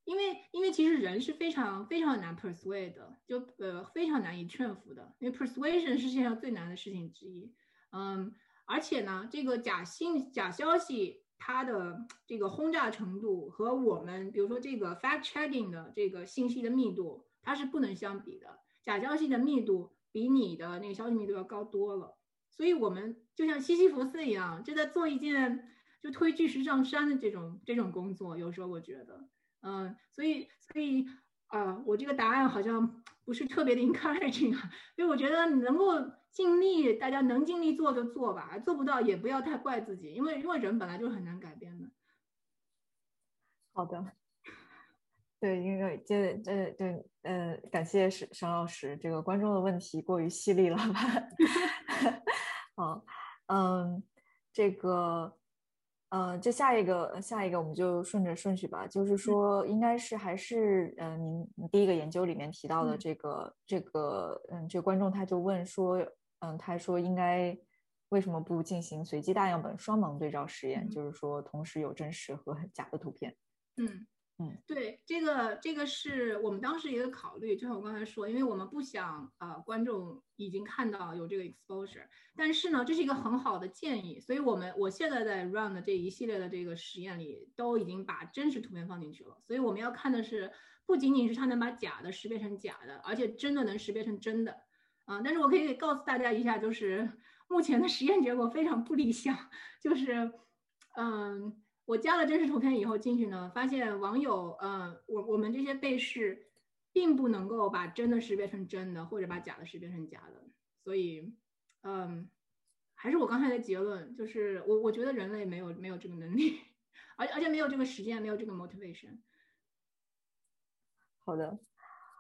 因为因为其实人是非常非常难 persuade 的，就呃非常难以劝服的，因为 persuasion 是世界上最难的事情之一。嗯，而且呢，这个假信假消息它的这个轰炸程度和我们比如说这个 fact checking 的这个信息的密度，它是不能相比的。假消息的密度比你的那个消息密度要高多了，所以我们就像西西弗斯一样，就在做一件。就推巨石上山的这种这种工作，有时候我觉得，嗯，所以所以啊，我这个答案好像不是特别的 encouraging 啊，所以我觉得你能够尽力，大家能尽力做就做吧，做不到也不要太怪自己，因为因为人本来就是很难改变的。好的，对，因为这这对呃，感谢沈沈老师，这个观众的问题过于犀利了吧？好，嗯，这个。呃，这下一个下一个我们就顺着顺序吧，就是说应该是还是呃您第一个研究里面提到的这个这个嗯这个观众他就问说嗯他说应该为什么不进行随机大样本双盲对照实验，就是说同时有真实和假的图片。嗯。嗯，对，这个这个是我们当时一个考虑，就像我刚才说，因为我们不想呃观众已经看到有这个 exposure，但是呢，这是一个很好的建议，所以我们我现在在 run 的这一系列的这个实验里，都已经把真实图片放进去了，所以我们要看的是不仅仅是它能把假的识别成假的，而且真的能识别成真的，啊，但是我可以告诉大家一下，就是目前的实验结果非常不理想，就是嗯。我加了真实图片以后进去呢，发现网友，嗯，我我们这些被试，并不能够把真的识别成真的，或者把假的识别成假的，所以，嗯，还是我刚才的结论，就是我我觉得人类没有没有这个能力，而而且没有这个实践，没有这个 motivation。好的，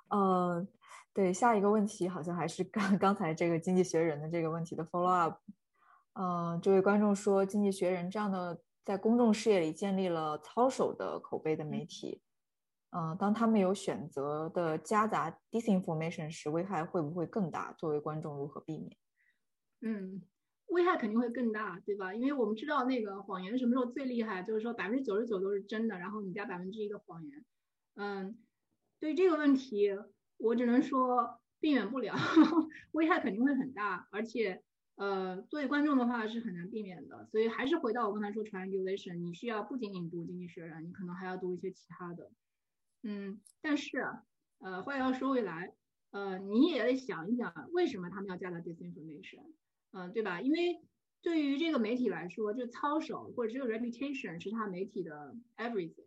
呃，对，下一个问题好像还是刚 刚才这个经济学人的这个问题的 follow up，嗯，这位观众说经济学人这样的。在公众视野里建立了操守的口碑的媒体，嗯，当他们有选择的夹杂 disinformation 时，危害会不会更大？作为观众如何避免？嗯，危害肯定会更大，对吧？因为我们知道那个谎言什么时候最厉害，就是说百分之九十九都是真的，然后你加百分之一的谎言。嗯，对这个问题，我只能说避免不了，危害肯定会很大，而且。呃，作为观众的话是很难避免的，所以还是回到我刚才说 triangulation，你需要不仅仅读经济学人，你可能还要读一些其他的。嗯，但是，呃，话要说回来，呃，你也得想一想，为什么他们要加到 disinformation？嗯，对吧？因为对于这个媒体来说，就操守或者这个 reputation 是他媒体的 everything。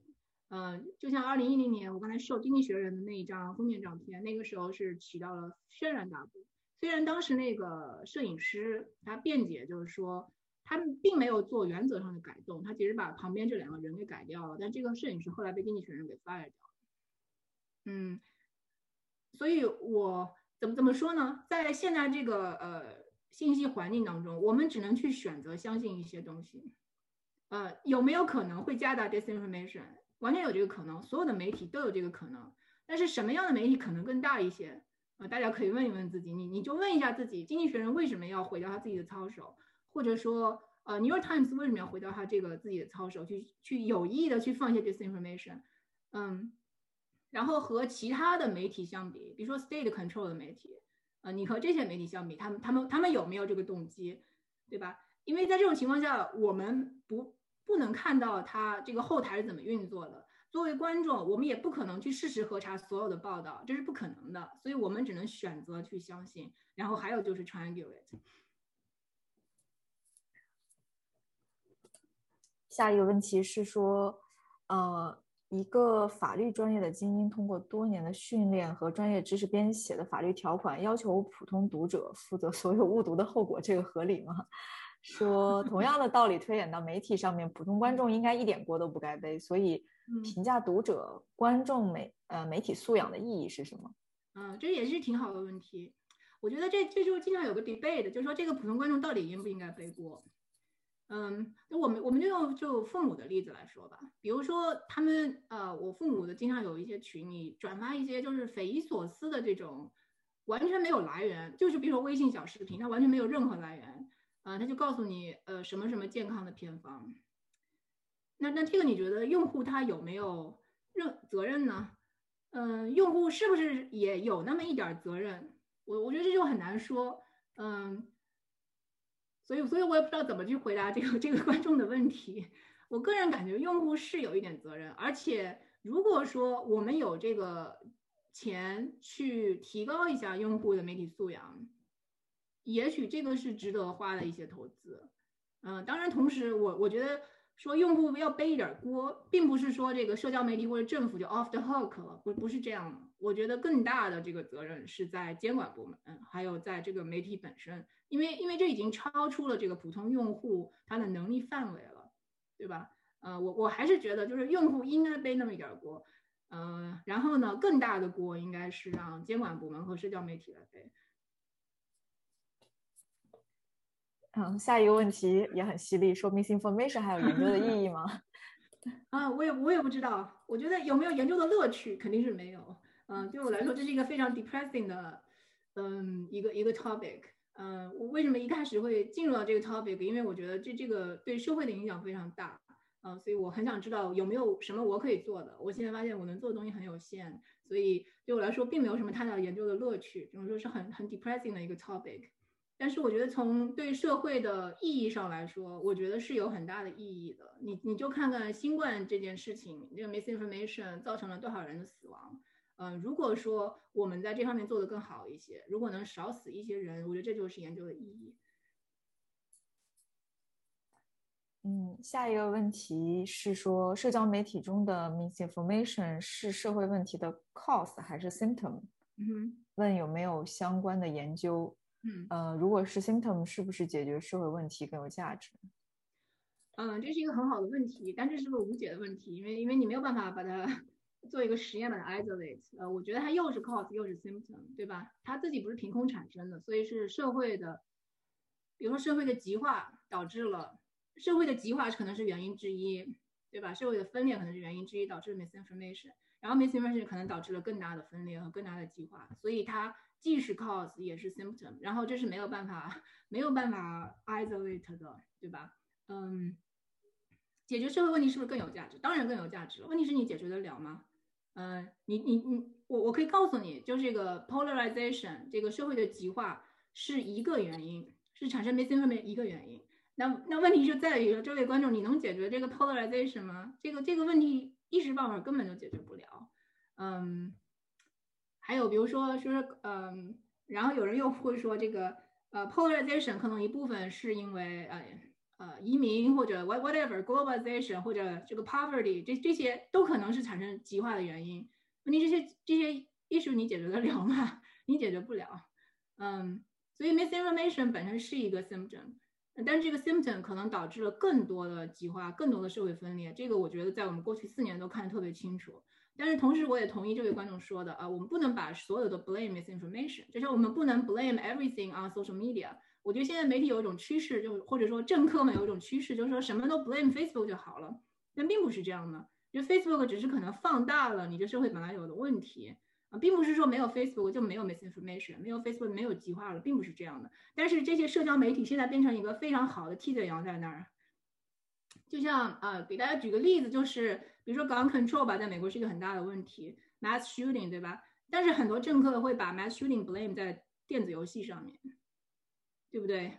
嗯，就像二零一零年我刚才受经济学人的那一张封面照片，那个时候是起到了轩然大波。虽然当时那个摄影师他辩解，就是说他并没有做原则上的改动，他只是把旁边这两个人给改掉了。但这个摄影师后来被经济学人给 fire 掉了。嗯，所以我怎么怎么说呢？在现在这个呃信息环境当中，我们只能去选择相信一些东西。呃，有没有可能会加大 disinformation？完全有这个可能，所有的媒体都有这个可能。但是什么样的媒体可能更大一些？啊，大家可以问一问自己，你你就问一下自己，经济学人为什么要毁掉他自己的操守，或者说，呃，New York Times 为什么要毁掉他这个自己的操守，去去有意的去放一些 disinformation，嗯，然后和其他的媒体相比，比如说 state control 的媒体，呃，你和这些媒体相比，他们他们他们有没有这个动机，对吧？因为在这种情况下，我们不不能看到他这个后台是怎么运作的。作为观众，我们也不可能去事实核查所有的报道，这是不可能的，所以我们只能选择去相信。然后还有就是 triangulate。下一个问题是说，呃，一个法律专业的精英通过多年的训练和专业知识编写的法律条款，要求普通读者负责所有误读的后果，这个合理吗？说同样的道理推演到媒体上面，普通观众应该一点锅都不该背。所以，评价读者、观众媒呃媒体素养的意义是什么？嗯，这也是挺好的问题。我觉得这这就经常有个 debate，就是说这个普通观众到底应不应该背锅？嗯，那我们我们就用就父母的例子来说吧。比如说他们呃，我父母的经常有一些群里转发一些就是匪夷所思的这种，完全没有来源，就是比如说微信小视频，它完全没有任何来源。啊，他就告诉你，呃，什么什么健康的偏方。那那这个你觉得用户他有没有任责任呢？嗯，用户是不是也有那么一点责任？我我觉得这就很难说。嗯，所以所以我也不知道怎么去回答这个这个观众的问题。我个人感觉用户是有一点责任，而且如果说我们有这个钱去提高一下用户的媒体素养。也许这个是值得花的一些投资，嗯，当然，同时我我觉得说用户要背一点锅，并不是说这个社交媒体或者政府就 off the hook 了，不不是这样的。我觉得更大的这个责任是在监管部门，还有在这个媒体本身，因为因为这已经超出了这个普通用户他的能力范围了，对吧？呃，我我还是觉得就是用户应该背那么一点锅，嗯，然后呢，更大的锅应该是让监管部门和社交媒体来背。嗯，下一个问题也很犀利，说 misinformation 还有研究的意义吗？啊，我也我也不知道。我觉得有没有研究的乐趣，肯定是没有。嗯，对我来说，这是一个非常 depressing 的，嗯，一个一个 topic。嗯，我为什么一开始会进入到这个 topic？因为我觉得这这个对社会的影响非常大。嗯，所以我很想知道有没有什么我可以做的。我现在发现我能做的东西很有限，所以对我来说并没有什么太大研究的乐趣。只能说是很很 depressing 的一个 topic。但是我觉得从对社会的意义上来说，我觉得是有很大的意义的。你你就看看新冠这件事情，这个 misinformation 造成了多少人的死亡。嗯，如果说我们在这方面做得更好一些，如果能少死一些人，我觉得这就是研究的意义。嗯，下一个问题是说，社交媒体中的 misinformation 是社会问题的 cause 还是 symptom？嗯，问有没有相关的研究？嗯，呃，如果是 symptom，是不是解决社会问题更有价值？嗯，这是一个很好的问题，但这是个无解的问题，因为因为你没有办法把它做一个实验把它 isolate。呃，我觉得它又是 cause 又是 symptom，对吧？它自己不是凭空产生的，所以是社会的，比如说社会的极化导致了社会的极化可能是原因之一，对吧？社会的分裂可能是原因之一，导致了 misinformation，然后 misinformation 可能导致了更大的分裂和更大的极化，所以它。既是 cause 也是 symptom，然后这是没有办法没有办法 isolate 的，对吧？嗯，解决社会问题是不是更有价值？当然更有价值了。问题是你解决得了吗？嗯，你你你，我我可以告诉你，就这个 polarization 这个社会的极化是一个原因，是产生 misinformation 一个原因。那那问题就在于说，这位观众，你能解决这个 polarization 吗？这个这个问题一时半会儿根本就解决不了。嗯。还有比如说，说嗯，然后有人又会说这个呃，polarization 可能一部分是因为呃呃移民或者 what whatever globalization 或者这个 poverty 这这些都可能是产生极化的原因。问题这些这些因素你解决得了吗？你解决不了。嗯，所以 misinformation 本身是一个 symptom，但是这个 symptom 可能导致了更多的极化，更多的社会分裂。这个我觉得在我们过去四年都看得特别清楚。但是同时，我也同意这位观众说的啊，我们不能把所有的 blame misinformation，就是我们不能 blame everything on social media。我觉得现在媒体有一种趋势，就或者说政客们有一种趋势，就是说什么都 blame Facebook 就好了。但并不是这样的，就 Facebook 只是可能放大了你这社会本来有的问题啊，并不是说没有 Facebook 就没有 misinformation，没有 Facebook 没有极化了，并不是这样的。但是这些社交媒体现在变成一个非常好的替罪羊在那儿。就像呃，给大家举个例子，就是比如说 gun control 吧，在美国是一个很大的问题，mass shooting 对吧？但是很多政客会把 mass shooting blame 在电子游戏上面，对不对？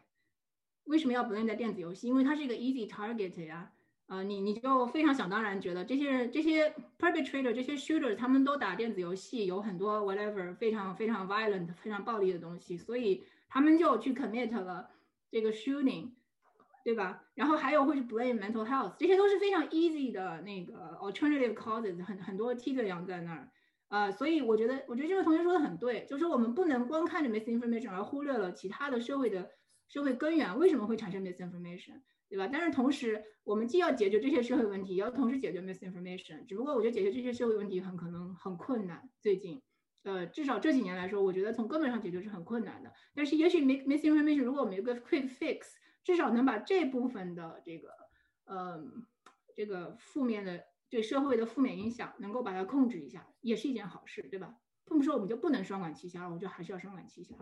为什么要 blame 在电子游戏？因为它是一个 easy target 呀，啊，你你就非常想当然觉得这些人、这些 perpetrator、这些 shooter 他们都打电子游戏，有很多 whatever 非常非常 violent、非常暴力的东西，所以他们就去 commit 了这个 shooting。对吧？然后还有会是 blame mental health，这些都是非常 easy 的那个 alternative causes，很很多替罪羊在那儿，啊，所以我觉得，我觉得这位同学说的很对，就是我们不能光看着 misinformation 而忽略了其他的社会的社会根源，为什么会产生 misinformation，对吧？但是同时，我们既要解决这些社会问题，也要同时解决 misinformation。只不过我觉得解决这些社会问题很可能很困难，最近，呃，至少这几年来说，我觉得从根本上解决是很困难的。但是也许 misinformation，如果我们有个 quick fix。至少能把这部分的这个，嗯，这个负面的对社会的负面影响，能够把它控制一下，也是一件好事，对吧？并不说我们就不能双管齐下，我觉得还是要双管齐下。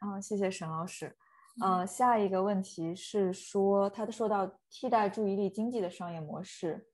嗯，谢谢沈老师。呃，下一个问题是说，他说到替代注意力经济的商业模式，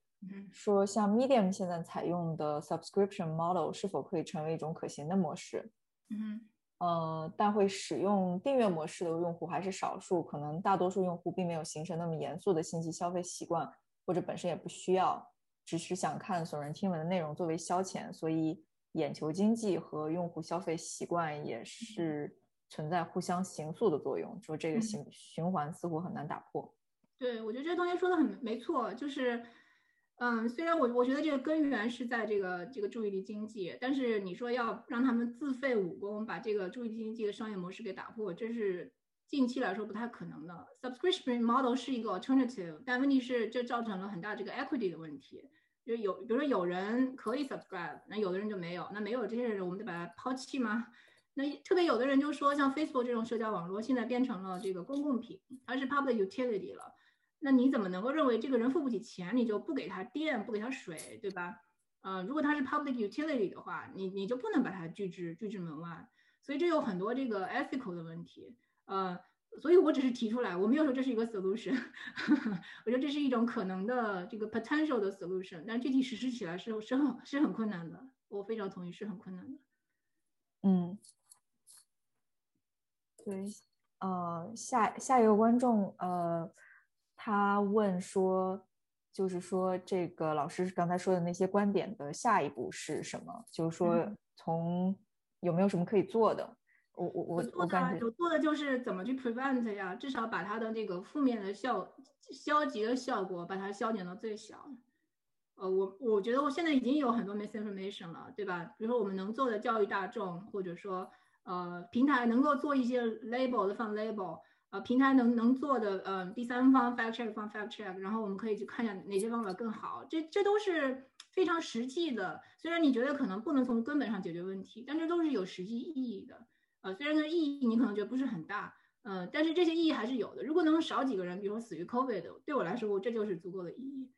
说像 Medium 现在采用的 subscription model 是否可以成为一种可行的模式？嗯。呃，但会使用订阅模式的用户还是少数，可能大多数用户并没有形成那么严肃的信息消费习惯，或者本身也不需要，只是想看耸人听闻的内容作为消遣，所以眼球经济和用户消费习惯也是存在互相形塑的作用，就这个循循环似乎很难打破。对，我觉得这东西说的很没错，就是。嗯，虽然我我觉得这个根源是在这个这个注意力经济，但是你说要让他们自废武功，把这个注意力经济的商业模式给打破，这是近期来说不太可能的。Subscription model 是一个 alternative，但问题是这造成了很大这个 equity 的问题，就有比如说有人可以 subscribe，那有的人就没有，那没有这些人我们得把它抛弃吗？那特别有的人就说，像 Facebook 这种社交网络现在变成了这个公共品，它是 public utility 了。那你怎么能够认为这个人付不起钱，你就不给他电，不给他水，对吧？呃，如果他是 public utility 的话，你你就不能把他拒之拒之门外。所以这有很多这个 ethical 的问题。呃，所以我只是提出来，我没有说这是一个 solution。我觉得这是一种可能的这个 potential 的 solution，但具体实施起来是是很是很困难的。我非常同意，是很困难的。嗯。对，呃，下下一个观众，呃，他问说，就是说这个老师刚才说的那些观点的下一步是什么？就是说，从有没有什么可以做的？我我我我感觉有做的就是怎么去 prevent 呀，至少把它的那个负面的效消极的效果把它消减到最小。呃，我我觉得我现在已经有很多 misinformation 了，对吧？比如说我们能做的教育大众，或者说。呃，平台能够做一些 label 的放 label，呃，平台能能做的，呃，第三方 fact check 方 fact check，然后我们可以去看一下哪些方法更好，这这都是非常实际的。虽然你觉得可能不能从根本上解决问题，但这都是有实际意义的。呃，虽然这意义你可能觉得不是很大，嗯，但是这些意义还是有的。如果能少几个人，比如说死于 COVID，对我来说，这就是足够的意义。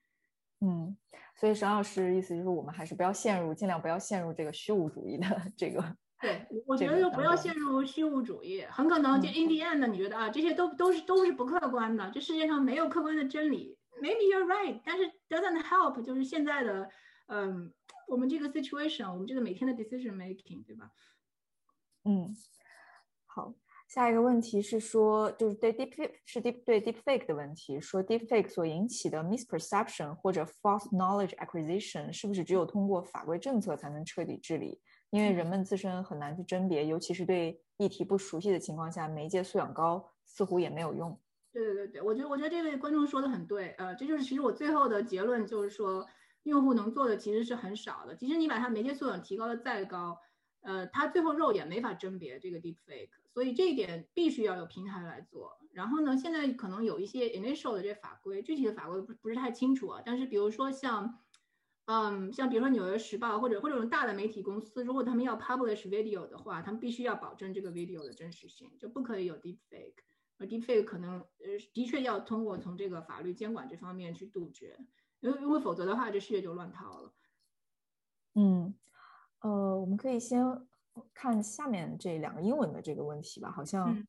嗯，所以沈老师意思就是我们还是不要陷入，尽量不要陷入这个虚无主义的 这个。对，我觉得就不要陷入虚无主义，很可能就 in the end，你觉得啊，这些都都是都是不客观的，这世界上没有客观的真理。Maybe you're right，但是 doesn't help，就是现在的，嗯，我们这个 situation，我们这个每天的 decision making，对吧？嗯，好，下一个问题是说，就是对 deep 是 deep 对 deep fake 的问题，说 deep fake 所引起的 misperception 或者 false knowledge acquisition 是不是只有通过法规政策才能彻底治理？因为人们自身很难去甄别，尤其是对议题不熟悉的情况下，媒介素养高似乎也没有用。对对对对，我觉得我觉得这位观众说的很对，呃，这就是其实我最后的结论就是说，用户能做的其实是很少的。即使你把它媒介素养提高的再高，呃，它最后肉眼没法甄别这个 deep fake，所以这一点必须要有平台来做。然后呢，现在可能有一些 initial 的这法规，具体的法规不不是太清楚啊，但是比如说像。嗯，像比如说《纽约时报》或者或者这种大的媒体公司，如果他们要 publish video 的话，他们必须要保证这个 video 的真实性，就不可以有 deep fake。而 deep fake 可能呃的确要通过从这个法律监管这方面去杜绝，因为因为否则的话，这世界就乱套了。嗯，呃，我们可以先看下面这两个英文的这个问题吧，好像。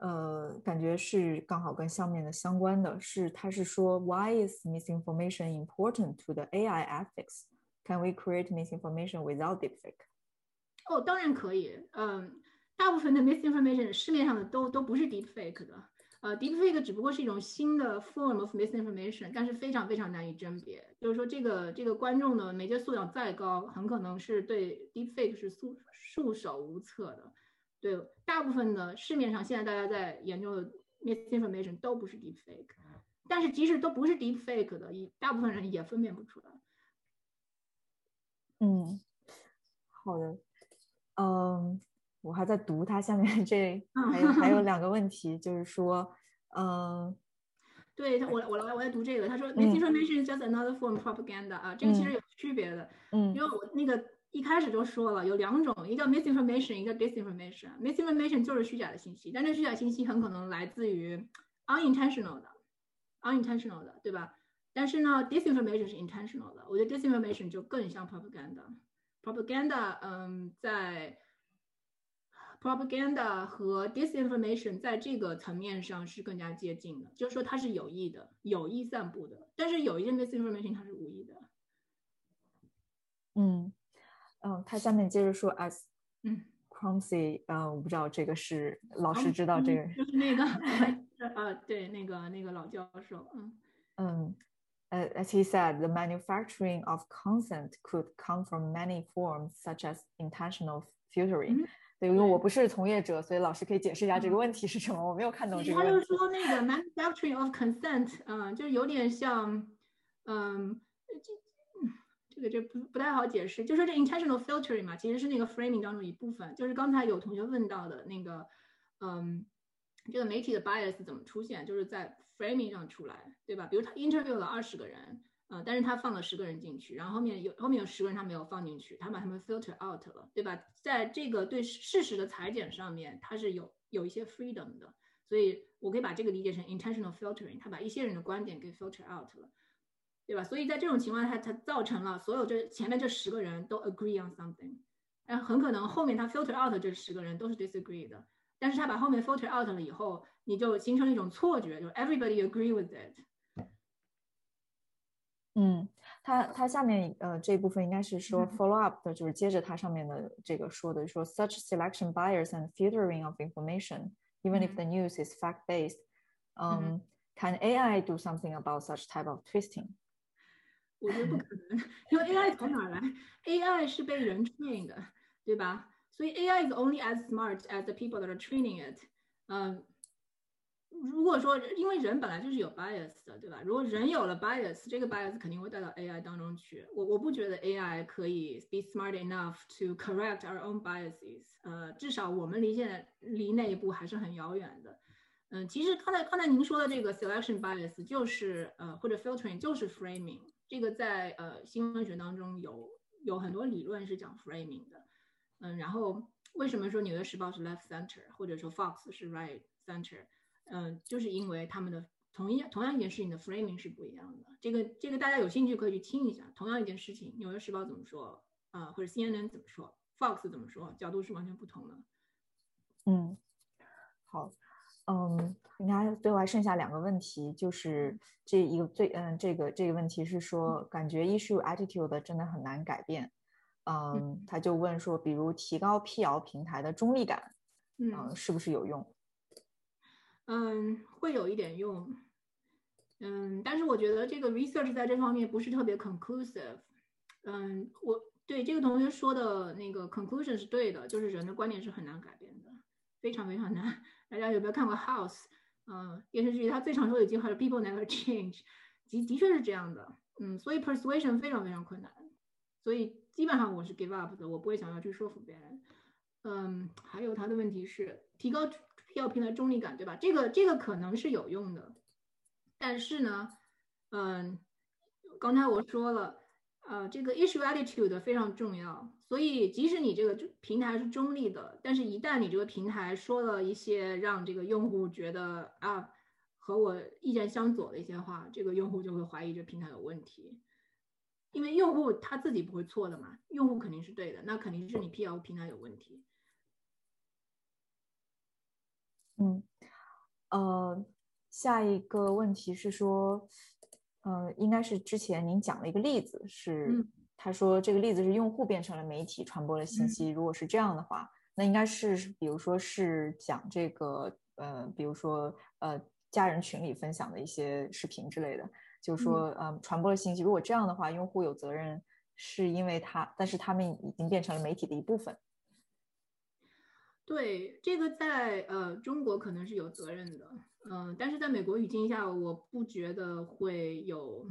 呃，感觉是刚好跟上面的相关的是，他是说，Why is misinformation important to the AI ethics? Can we create misinformation without deepfake? 哦，当然可以。嗯，大部分的 misinformation 市面上的都都不是 deepfake 的。呃，deepfake 只不过是一种新的 form of misinformation，但是非常非常难以甄别。就是说，这个这个观众的媒介素养再高，很可能是对 deepfake 是束束手无策的。对，大部分的市面上现在大家在研究的 misinformation 都不是 deep fake，但是即使都不是 deep fake 的，一大部分人也分辨不出来。嗯，好的，嗯，我还在读它下面这 还有还有两个问题，就是说，嗯，对他我我来我来读这个，他说 misinformation is just another form propaganda 啊，这个其实有区别的，嗯，因为我那个。一开始就说了，有两种，一个 misinformation，一个 disinformation。misinformation 就是虚假的信息，但这虚假信息很可能来自于 unintentional 的，unintentional 的，对吧？但是呢，disinformation 是 intentional 的。我觉得 disinformation 就更像 propaganda。propaganda，嗯，在 propaganda 和 disinformation 在这个层面上是更加接近的，就是说它是有意的，有意散布的。但是有一些 misinformation 它是无意的。嗯。嗯，他下面接着说，as 嗯，clumsy，嗯，我不知道这个是老师知道这个，就是那个，呃，对，那个那个老教授，嗯嗯，呃，as he said，the manufacturing of consent could come from many forms such as intentional filtering。对，因为我不是从业者，所以老师可以解释一下这个问题是什么？我没有看懂这个。他就说那个 manufacturing of consent，嗯，就是有点像，嗯。 这个这不不太好解释，就说这 intentional filtering 嘛，其实是那个 framing 当中一部分。就是刚才有同学问到的那个，嗯，这个媒体的 bias 怎么出现，就是在 framing 上出来，对吧？比如他 interview 了二十个人，呃，但是他放了十个人进去，然后后面有后面有十个人他没有放进去，他把他们 filter out 了，对吧？在这个对事实的裁剪上面，他是有有一些 freedom 的，所以我可以把这个理解成 intentional filtering，他把一些人的观点给 filter out 了，对吧？所以在这种情况下，它造成了所有这前面这十个人都 agree on something，但很可能后面他 filter out 这十个人都是 disagree 的，但是他把后面 filter out 了以后，你就形成了一种错觉，就是 everybody agree with it。嗯，它它下面呃这部分应该是说 follow up 的，就是接着它上面的这个说的说 such selection bias and filtering of information, even if the news is fact based, um, can AI do something about such type of twisting？ 我觉得不可能，因为 AI 从哪来？AI 是被人 train 的，对吧？所以 AI is only as smart as the people that are training it。嗯，如果说，因为人本来就是有 bias 的，对吧？如果人有了 bias，这个 bias 肯定会带到 AI 当中去。我我不觉得 AI 可以 be smart enough to correct our own biases。呃，至少我们离现在离那一步还是很遥远的。嗯，其实刚才刚才您说的这个 selection bias 就是呃或者 filtering 就是 framing。这个在呃新闻学当中有有很多理论是讲 framing 的。嗯，然后为什么说纽约时报是 left center，或者说 Fox 是 right center？嗯，就是因为他们的同一同样一件事情的 framing 是不一样的。这个这个大家有兴趣可以去听一下。同样一件事情，《纽约时报》怎么说啊，或者 CNN 怎么说，Fox 怎么说，角度是完全不同的。嗯，好，嗯，应该最后还剩下两个问题，就是这一个最嗯，这个这个问题是说，感觉 issue attitude 真的很难改变。嗯，他就问说，比如提高辟谣平台的中立感，嗯，是不是有用？嗯，会有一点用，嗯，但是我觉得这个 research 在这方面不是特别 conclusive。嗯，我对这个同学说的那个 conclusion 是对的，就是人的观点是很难改变的，非常非常难。大家有没有看过 House？嗯，电视剧它最常说的一句话是 People never change，的的确是这样的。嗯，所以 persuasion 非常非常困难，所以基本上我是 give up 的，我不会想要去说服别人。嗯，还有他的问题是提高。药品的中立感，对吧？这个这个可能是有用的，但是呢，嗯，刚才我说了，呃，这个 issue attitude 非常重要。所以即使你这个平台是中立的，但是一旦你这个平台说了一些让这个用户觉得啊和我意见相左的一些话，这个用户就会怀疑这平台有问题。因为用户他自己不会错的嘛，用户肯定是对的，那肯定是你 P L 平台有问题。嗯，呃，下一个问题是说，呃，应该是之前您讲了一个例子，是他说这个例子是用户变成了媒体传播了信息。如果是这样的话，那应该是比如说是讲这个，呃，比如说呃家人群里分享的一些视频之类的，就是说呃传播了信息。如果这样的话，用户有责任，是因为他，但是他们已经变成了媒体的一部分。对这个在呃中国可能是有责任的，嗯，但是在美国语境下，我不觉得会有。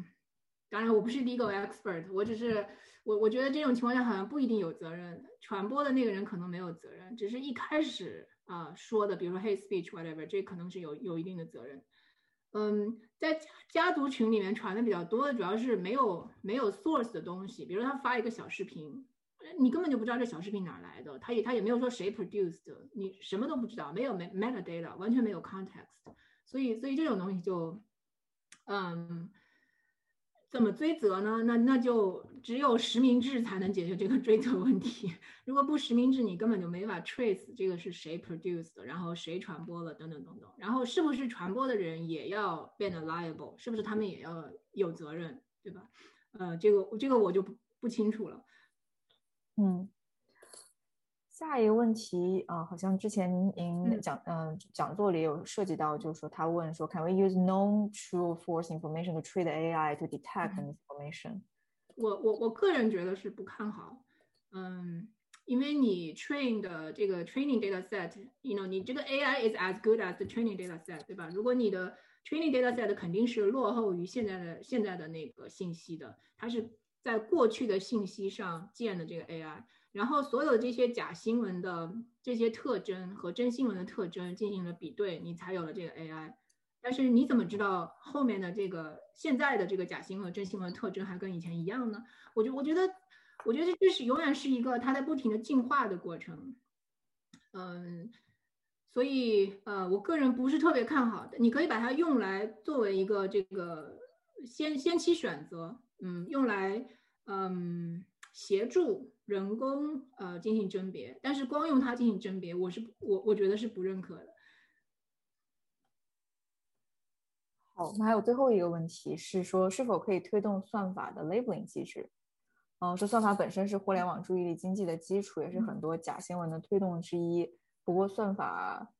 当然，我不是 legal expert，我只是我我觉得这种情况下好像不一定有责任，传播的那个人可能没有责任，只是一开始啊说的，比如说 hate speech whatever，这可能是有有一定的责任。嗯，在家族群里面传的比较多的主要是没有没有 source 的东西，比如他发一个小视频。你根本就不知道这小视频哪来的，他也他也没有说谁 produced，你什么都不知道，没有 metadata，完全没有 context，所以所以这种东西就，嗯，怎么追责呢？那那就只有实名制才能解决这个追责问题。如果不实名制，你根本就没法 trace 这个是谁 produced，然后谁传播了等等等等，然后是不是传播的人也要变得 liable，是不是他们也要有责任，对吧？呃，这个这个我就不不清楚了。嗯，下一个问题啊，好像之前您您讲嗯讲座里有涉及到，就是说他问说，Can we use known true false information to train the AI to detect information？我我我个人觉得是不看好，嗯，因为你 train 的这个 training data set，you know，你这个 AI is as good as the training data set，对吧？如果你的 training data set 肯定是落后于现在的现在的那个信息的，它是。在过去的信息上建的这个 AI，然后所有这些假新闻的这些特征和真新闻的特征进行了比对，你才有了这个 AI。但是你怎么知道后面的这个现在的这个假新闻、真新闻的特征还跟以前一样呢？我觉我觉得，我觉得这是永远是一个它在不停的进化的过程。嗯，所以呃，我个人不是特别看好的。你可以把它用来作为一个这个先先期选择，嗯，用来嗯协助人工呃进行甄别，但是光用它进行甄别，我是我我觉得是不认可的。好，我们还有最后一个问题是说，是否可以推动算法的 labeling 机制？嗯，说算法本身是互联网注意力经济的基础，也是很多假新闻的推动之一。不过算法，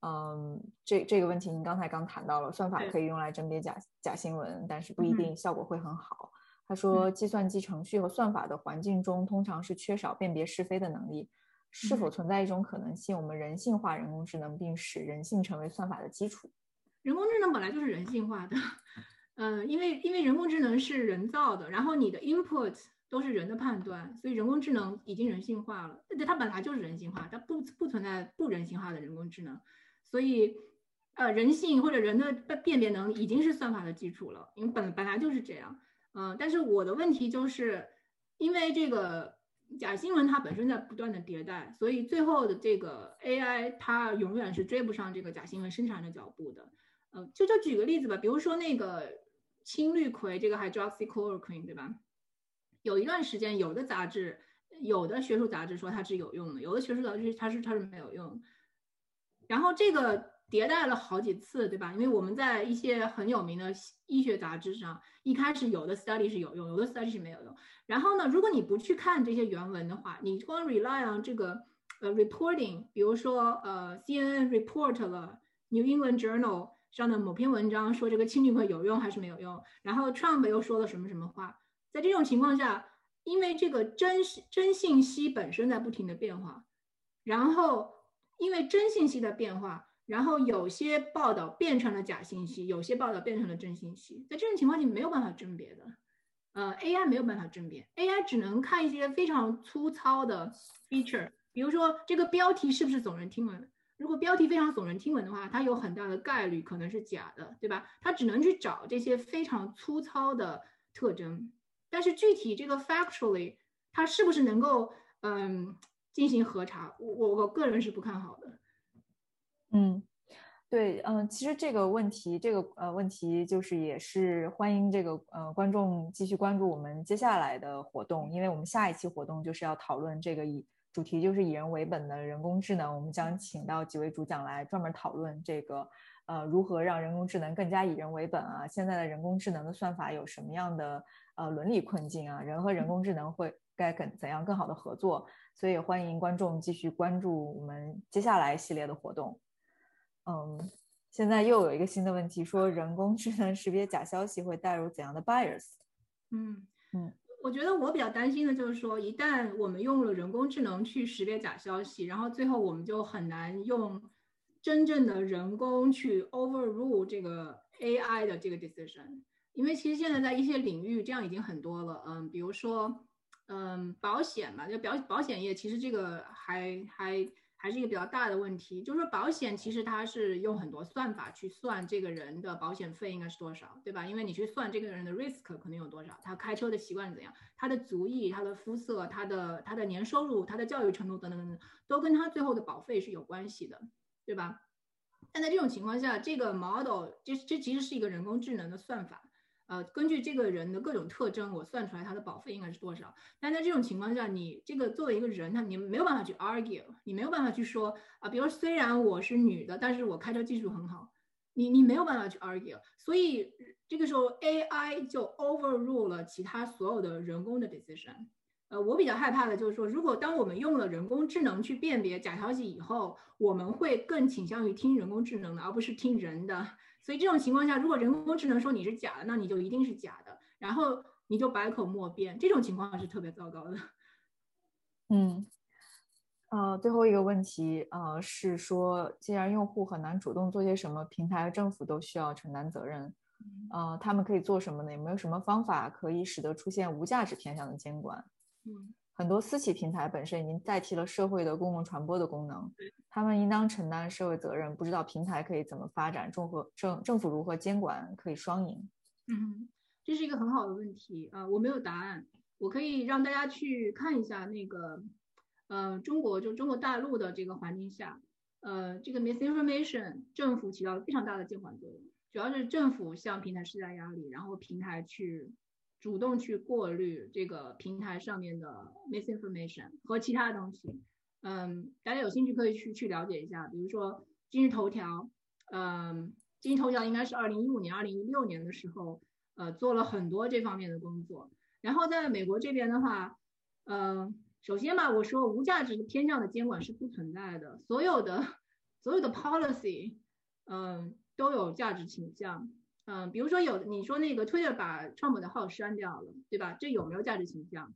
嗯，这这个问题您刚才刚谈到了，算法可以用来甄别假假新闻，但是不一定效果会很好。他说，计算机程序和算法的环境中通常是缺少辨别是非的能力，是否存在一种可能性，我们人性化人工智能，并使人性成为算法的基础？人工智能本来就是人性化的，嗯，因为因为人工智能是人造的，然后你的 input 都是人的判断，所以人工智能已经人性化了。对它本来就是人性化，它不不存在不人性化的人工智能，所以呃，人性或者人的辨别能力已经是算法的基础了，因为本本来就是这样，嗯，但是我的问题就是，因为这个假新闻它本身在不断的迭代，所以最后的这个 AI 它永远是追不上这个假新闻生产的脚步的。嗯，就就举个例子吧，比如说那个青绿葵这个 hydroxychloroquine，对吧？有一段时间，有的杂志、有的学术杂志说它是有用的，有的学术杂志它是它是没有用。然后这个迭代了好几次，对吧？因为我们在一些很有名的医学杂志上，一开始有的 study 是有用，有的 study 是没有用。然后呢，如果你不去看这些原文的话，你光 rely on 这个呃 reporting，比如说呃 CNN report 了 New England Journal。上的某篇文章说这个氢氯会有用还是没有用，然后 Trump 又说了什么什么话，在这种情况下，因为这个真真信息本身在不停的变化，然后因为真信息的变化，然后有些报道变成了假信息，有些报道变成了真信息，在这种情况下没有办法甄别的，呃，AI 没有办法甄别，AI 只能看一些非常粗糙的 feature，比如说这个标题是不是耸人听闻。如果标题非常耸人听闻的话，它有很大的概率可能是假的，对吧？它只能去找这些非常粗糙的特征，但是具体这个 factually 它是不是能够嗯进行核查，我我我个人是不看好的。嗯，对，嗯，其实这个问题，这个呃问题就是也是欢迎这个呃观众继续关注我们接下来的活动，因为我们下一期活动就是要讨论这个以。主题就是以人为本的人工智能，我们将请到几位主讲来专门讨论这个，呃，如何让人工智能更加以人为本啊？现在的人工智能的算法有什么样的呃伦理困境啊？人和人工智能会该怎怎样更好的合作？所以欢迎观众继续关注我们接下来系列的活动。嗯，现在又有一个新的问题，说人工智能识别假消息会带入怎样的 bias？嗯嗯。我觉得我比较担心的就是说，一旦我们用了人工智能去识别假消息，然后最后我们就很难用真正的人工去 overrule 这个 AI 的这个 decision。因为其实现在在一些领域这样已经很多了，嗯，比如说，嗯，保险嘛，就保保险业其实这个还还。还是一个比较大的问题，就是说保险其实它是用很多算法去算这个人的保险费应该是多少，对吧？因为你去算这个人的 risk 可能有多少，他开车的习惯是怎样，他的族裔、他的肤色、他的他的年收入、他的教育程度等等等等，都跟他最后的保费是有关系的，对吧？但在这种情况下，这个 model 这这其实是一个人工智能的算法。呃，根据这个人的各种特征，我算出来他的保费应该是多少。但在这种情况下，你这个作为一个人，他你没有办法去 argue，你没有办法去说啊，比如虽然我是女的，但是我开车技术很好，你你没有办法去 argue。所以这个时候 AI 就 overrule 了其他所有的人工的 decision。呃，我比较害怕的就是说，如果当我们用了人工智能去辨别假消息以后，我们会更倾向于听人工智能的，而不是听人的。所以这种情况下，如果人工智能说你是假的，那你就一定是假的，然后你就百口莫辩。这种情况是特别糟糕的。嗯，呃，最后一个问题，呃，是说，既然用户很难主动做些什么，平台和政府都需要承担责任。呃，他们可以做什么呢？有没有什么方法可以使得出现无价值偏向的监管？嗯，很多私企平台本身已经代替了社会的公共传播的功能。他们应当承担社会责任。不知道平台可以怎么发展，政府政政府如何监管，可以双赢。嗯，这是一个很好的问题啊，我没有答案，我可以让大家去看一下那个，呃，中国就中国大陆的这个环境下，呃，这个 misinformation 政府起到了非常大的监管作用，主要是政府向平台施加压力，然后平台去主动去过滤这个平台上面的 misinformation 和其他的东西。嗯，大家有兴趣可以去去了解一下，比如说今日头条，嗯。今日头条应该是二零一五年、二零一六年的时候，呃，做了很多这方面的工作。然后在美国这边的话，嗯，首先吧，我说无价值的偏向的监管是不存在的，所有的所有的 policy，嗯，都有价值倾向。嗯，比如说有你说那个 Twitter 把 Trump 的号删掉了，对吧？这有没有价值倾向？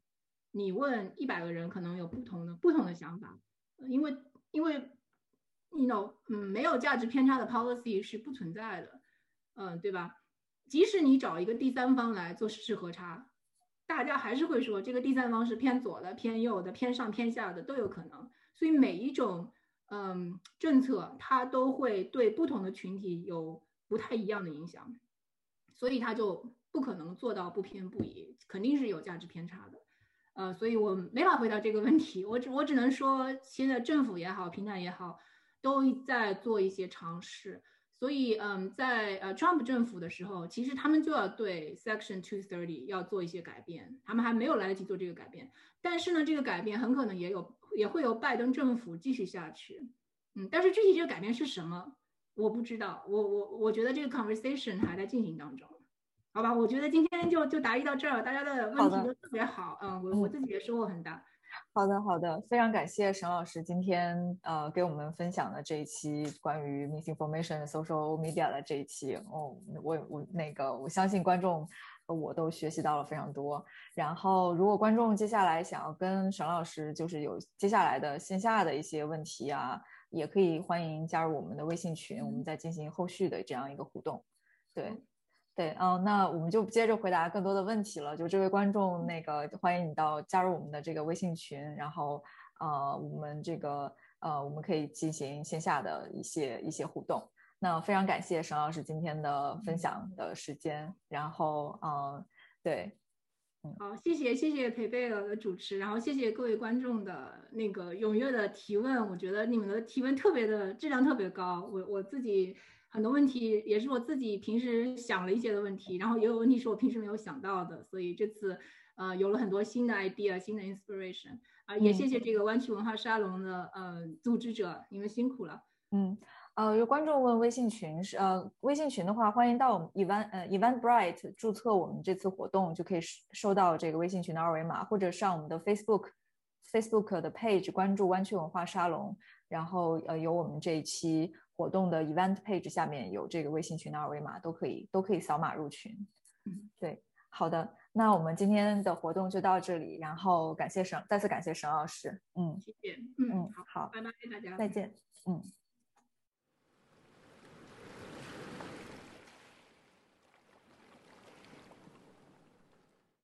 你问一百个人，可能有不同的不同的想法，因为因为。you know，嗯，没有价值偏差的 policy 是不存在的，嗯，对吧？即使你找一个第三方来做事实核查，大家还是会说这个第三方是偏左的、偏右的、偏上偏下的都有可能。所以每一种嗯政策，它都会对不同的群体有不太一样的影响，所以他就不可能做到不偏不倚，肯定是有价值偏差的。呃，所以我没法回答这个问题，我只我只能说，现在政府也好，平台也好。都在做一些尝试，所以嗯，在呃 Trump 政府的时候，其实他们就要对 Section Two Thirty 要做一些改变，他们还没有来得及做这个改变。但是呢，这个改变很可能也有也会由拜登政府继续下去，嗯，但是具体这个改变是什么，我不知道。我我我觉得这个 conversation 还在进行当中，好吧？我觉得今天就就答疑到这儿，大家的问题都特别好，嗯，我我自己也收获很大。好的，好的，非常感谢沈老师今天呃给我们分享的这一期关于 misinformation social media 的这一期哦，我我那个我相信观众我都学习到了非常多。然后如果观众接下来想要跟沈老师就是有接下来的线下的一些问题啊，也可以欢迎加入我们的微信群，我们再进行后续的这样一个互动。对。对，嗯，那我们就接着回答更多的问题了。就这位观众，那个欢迎你到加入我们的这个微信群，然后呃，我们这个呃，我们可以进行线下的一些一些互动。那非常感谢沈老师今天的分享的时间，然后嗯，对，嗯，好，谢谢谢谢裴贝尔的主持，然后谢谢各位观众的那个踊跃的提问，我觉得你们的提问特别的质量特别高，我我自己。很多问题也是我自己平时想了一些的问题，然后也有问题是我平时没有想到的，所以这次呃有了很多新的 idea、新的 inspiration 啊，也谢谢这个湾区文化沙龙的呃组织者，你们辛苦了。嗯，呃，有观众问微信群是呃微信群的话，欢迎到我们 event 呃 event bright 注册我们这次活动，就可以收到这个微信群的二维码，或者上我们的 Facebook Facebook 的 page 关注湾区文化沙龙，然后呃有我们这一期。活动的 event page 下面有这个微信群的二维码，都可以都可以扫码入群。嗯，对，好的，那我们今天的活动就到这里，然后感谢沈，再次感谢沈老师。嗯，谢谢。嗯，好，好，拜拜，大家，再见。嗯。